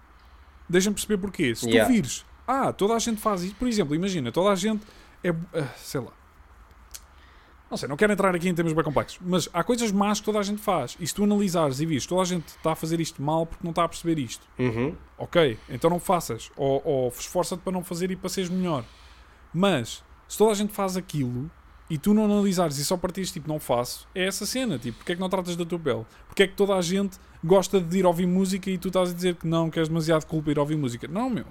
deixa-me perceber porquê. Se tu vires, ah, toda a gente faz isso, por exemplo, imagina, toda a gente é. ah, sei lá. Não sei, não quero entrar aqui em termos bem complexos, mas há coisas más que toda a gente faz. E se tu analisares e vires, toda a gente está a fazer isto mal porque não está a perceber isto. Uhum. Ok, então não faças. Ou, ou esforça-te para não fazer e para seres melhor. Mas, se toda a gente faz aquilo e tu não analisares e só partires tipo, não faço, é essa cena. Tipo, porque é que não tratas da tua pele? Porque é que toda a gente gosta de ir ouvir música e tu estás a dizer que não, que és demasiado culpa ir ouvir música? Não, meu.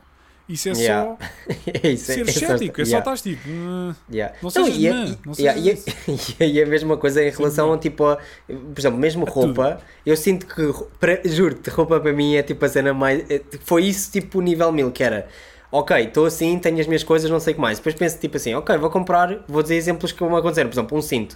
Isso é Yeah. só <laughs> é isso. ser é, é só- cético. É só yeah, estás tipo. "Ah, yeah. Não sejas e, é- mã, e- não e, é- <laughs> e é a mesma coisa em relação a tipo a, por exemplo, mesmo roupa, eu sinto que juro-te, roupa para mim é tipo a cena mais é, foi isso tipo o nível mil que era ok, estou assim, tenho as minhas coisas, não sei o que mais. Depois penso tipo assim, ok, vou comprar, vou dizer exemplos que vão acontecer, por exemplo, um cinto.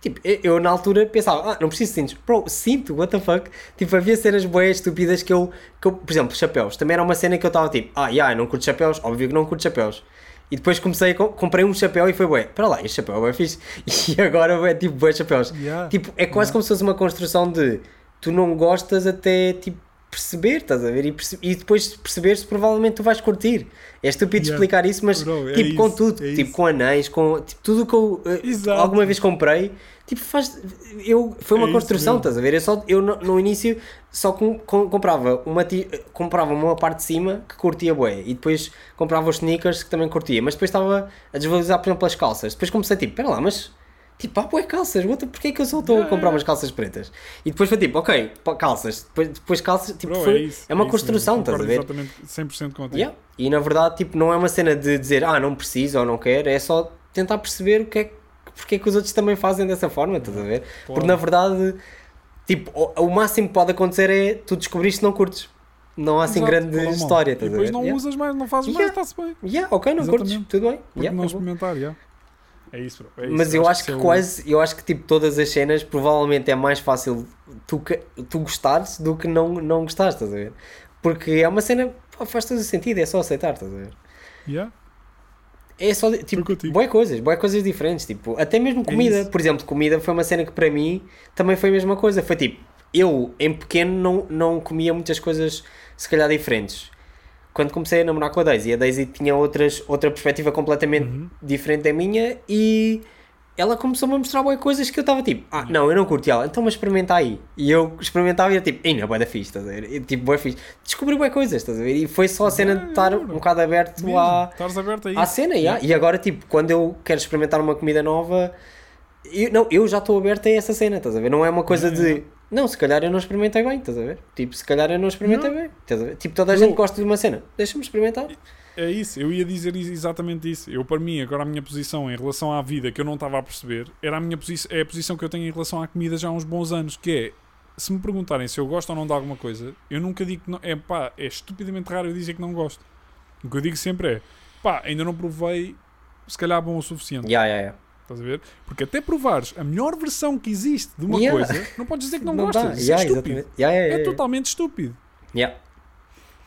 Tipo, eu, na altura pensava, ah, não preciso de cintos. Bro, cinto, what the fuck? Tipo, havia cenas boas estúpidas que eu, que eu, por exemplo, chapéus. Também era uma cena que eu estava tipo, ah, yeah, eu não curto chapéus, óbvio que não curto chapéus. E depois comecei, comprei um chapéu e foi bué. Para lá, este chapéu é bué fixe. <laughs> E agora é tipo bué chapéus. Yeah. Tipo, é quase como se fosse uma construção de tu não gostas até tipo perceber, estás a ver? E, perce- e depois de perceberes provavelmente tu vais curtir. É estúpido Yeah. explicar isso, mas Bro, é tipo com isso, tudo, é tipo isso. com anéis, com tipo, tudo o que eu Exato. alguma vez comprei, tipo faz eu foi uma É construção, estás a ver? Eu só eu no, no início só com, com- comprava uma ti- comprava uma parte de cima que curtia bué e depois comprava os sneakers que também curtia, mas depois estava a desvalorizar por exemplo as calças. Depois comecei tipo, espera lá, mas Tipo, ah, bué calças, what, porquê é que eu só estou a comprar umas calças pretas? E depois foi tipo, ok, calças, depois, depois calças, tipo, Bro, foi, é, isso, é uma isso construção, estás a ver? Exatamente 100% contigo. Yeah. E na verdade, tipo, não é uma cena de dizer, ah, não preciso ou não quero, é só tentar perceber o que é que, porque é que os outros também fazem dessa forma, estás a ver? Porque na verdade, tipo, o, o máximo que pode acontecer é tu descobrires que não curtes. Não há assim Exato, grande é história, E estás a depois ver? não Yeah. usas mais, não fazes Yeah. mais, está-se bem. Yeah, ok, não curtes, Exatamente. tudo bem. Porque Yeah, não acabou. experimentar, yeah. É isso, bro. é isso. Mas eu acho que isso é o- quase, eu acho que tipo todas as cenas provavelmente é mais fácil tu, que- tu gostares do que não, não gostares, estás a ver? Porque é uma cena, faz todo o sentido, é só aceitar, estás a ver? Yeah. É só, tipo, boas coisas, boas coisas diferentes, tipo, até mesmo comida, É por exemplo, comida foi uma cena que para mim também foi a mesma coisa, foi tipo, eu em pequeno não, não comia muitas coisas se calhar diferentes. Quando comecei a namorar com a Daisy, a Daisy tinha outras, outra perspectiva completamente Uhum. diferente da minha e ela começou-me a mostrar boas coisas que eu estava tipo, ah, não, eu não curti ela, então mas experimenta aí. E eu experimentava e eu tipo, ainda boa da fixe, estás a ver? E, tipo, boa fixe. Descobri boas coisas, estás a ver? E foi só a cena de estar um bocado aberto Mesmo, à, aberto à cena, yeah. e agora, tipo, quando eu quero experimentar uma comida nova, eu, não, eu já estou aberto a essa cena, estás a ver? Não é uma coisa de, não, se calhar eu não experimentei bem, estás a ver? Tipo, se calhar eu não experimentei Não. bem, estás a ver? Tipo, toda a gente gosta de uma cena, deixa-me experimentar. É isso, eu ia dizer exatamente isso. Eu, para mim, agora a minha posição em relação à vida que eu não estava a perceber era a minha posição, é a posição que eu tenho em relação à comida já há uns bons anos, que é se me perguntarem se eu gosto ou não de alguma coisa, eu nunca digo que não. É pá, é estupidamente raro eu dizer que não gosto. O que eu digo sempre é pá, ainda não provei, se calhar bom o suficiente. Yeah, yeah, yeah. Estás a ver? Porque até provares a melhor versão que existe de uma Yeah. coisa, não podes dizer que não, dá. gostas. Isso Yeah, é estúpido. Yeah, É totalmente estúpido.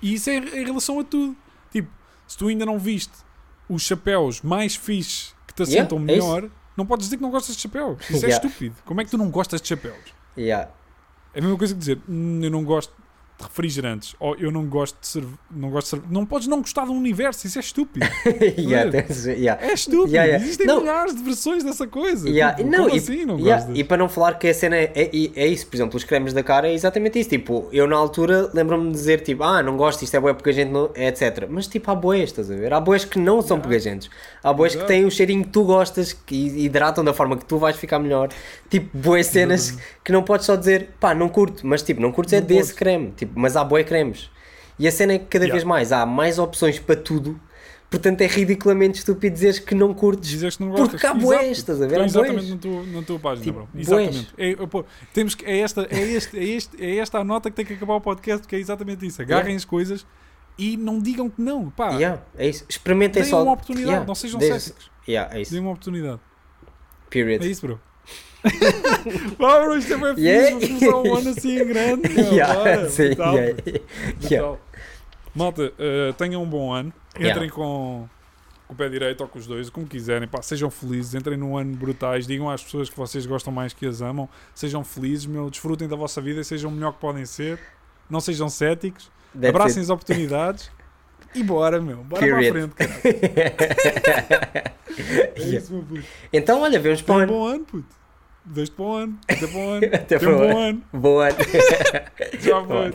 E isso é em relação a tudo. Tipo, se tu ainda não viste os chapéus mais fixe que te assentam é melhor, não podes dizer que não gostas de chapéus. Isso é estúpido. Como é que tu não gostas de chapéus? É a mesma coisa que dizer, "Hum, eu não gosto de refrigerantes, ou eu não gosto de cerve... não gosto de cerve... Não podes não gostar do universo, isso é estúpido. <laughs> yeah, Ver? tens- yeah. É estúpido. Yeah, yeah. Existem Não. milhares de versões dessa coisa. Yeah, Tipo, não, e, assim não yeah, e para não falar que a cena é, é, é isso, por exemplo, os cremes da cara é exatamente isso. Tipo, eu na altura lembro-me de dizer tipo, ah, não gosto, isto é boé porque a gente não. é etc. Mas tipo, há boés, estás a ver? Há boés que não são Yeah. pegajentos. Há boés que têm o cheirinho que tu gostas, que hidratam da forma que tu vais ficar melhor. Tipo, boas cenas que não podes só dizer, pá, não curto, mas tipo, não curtes é desse creme, tipo, mas há boé cremes. E a cena é que cada Yeah. vez mais há mais opções para tudo. Portanto, é ridiculamente estúpido dizeres que não curtes. Dizes que não Porque gostas. há bués, Exato. estás a ver? Estou Há exatamente na tua, na tua página, Tipo, bro. Exatamente. É, pô, temos que, é, esta, é, este, é, este, é esta a nota que tem que acabar o podcast, que é exatamente isso. Agarrem Yeah. as coisas e não digam que não. Pá, Yeah, é isso. Experimentem deem só. uma oportunidade, Yeah, não sejam céticos. Yeah, é isso. Deem uma oportunidade. Period. É isso, bro. Pá, bro, isto é Yeah. fixe. Vamos começar um ano assim grande. <laughs> meu, Yeah, bora, sim, brutal, yeah, brutal. yeah. Malta, eh, tenham um bom ano. Yeah. Entrem com, com o pé direito ou com os dois, como quiserem. Pá, sejam felizes, entrem num ano brutais. Digam às pessoas que vocês gostam mais, que as amam. Sejam felizes, meu, desfrutem da vossa vida e sejam o melhor que podem ser. Não sejam céticos. That's abracem it. as oportunidades. <laughs> E bora, meu. Bora Period. para a frente, <laughs> cara. É Yeah. isso, meu puto. Então, olha, vemos para o um ano. bom ano, puto. Para o ano. Até o ano. Até bom <laughs> ano. Bom ano. <laughs> Já Bom.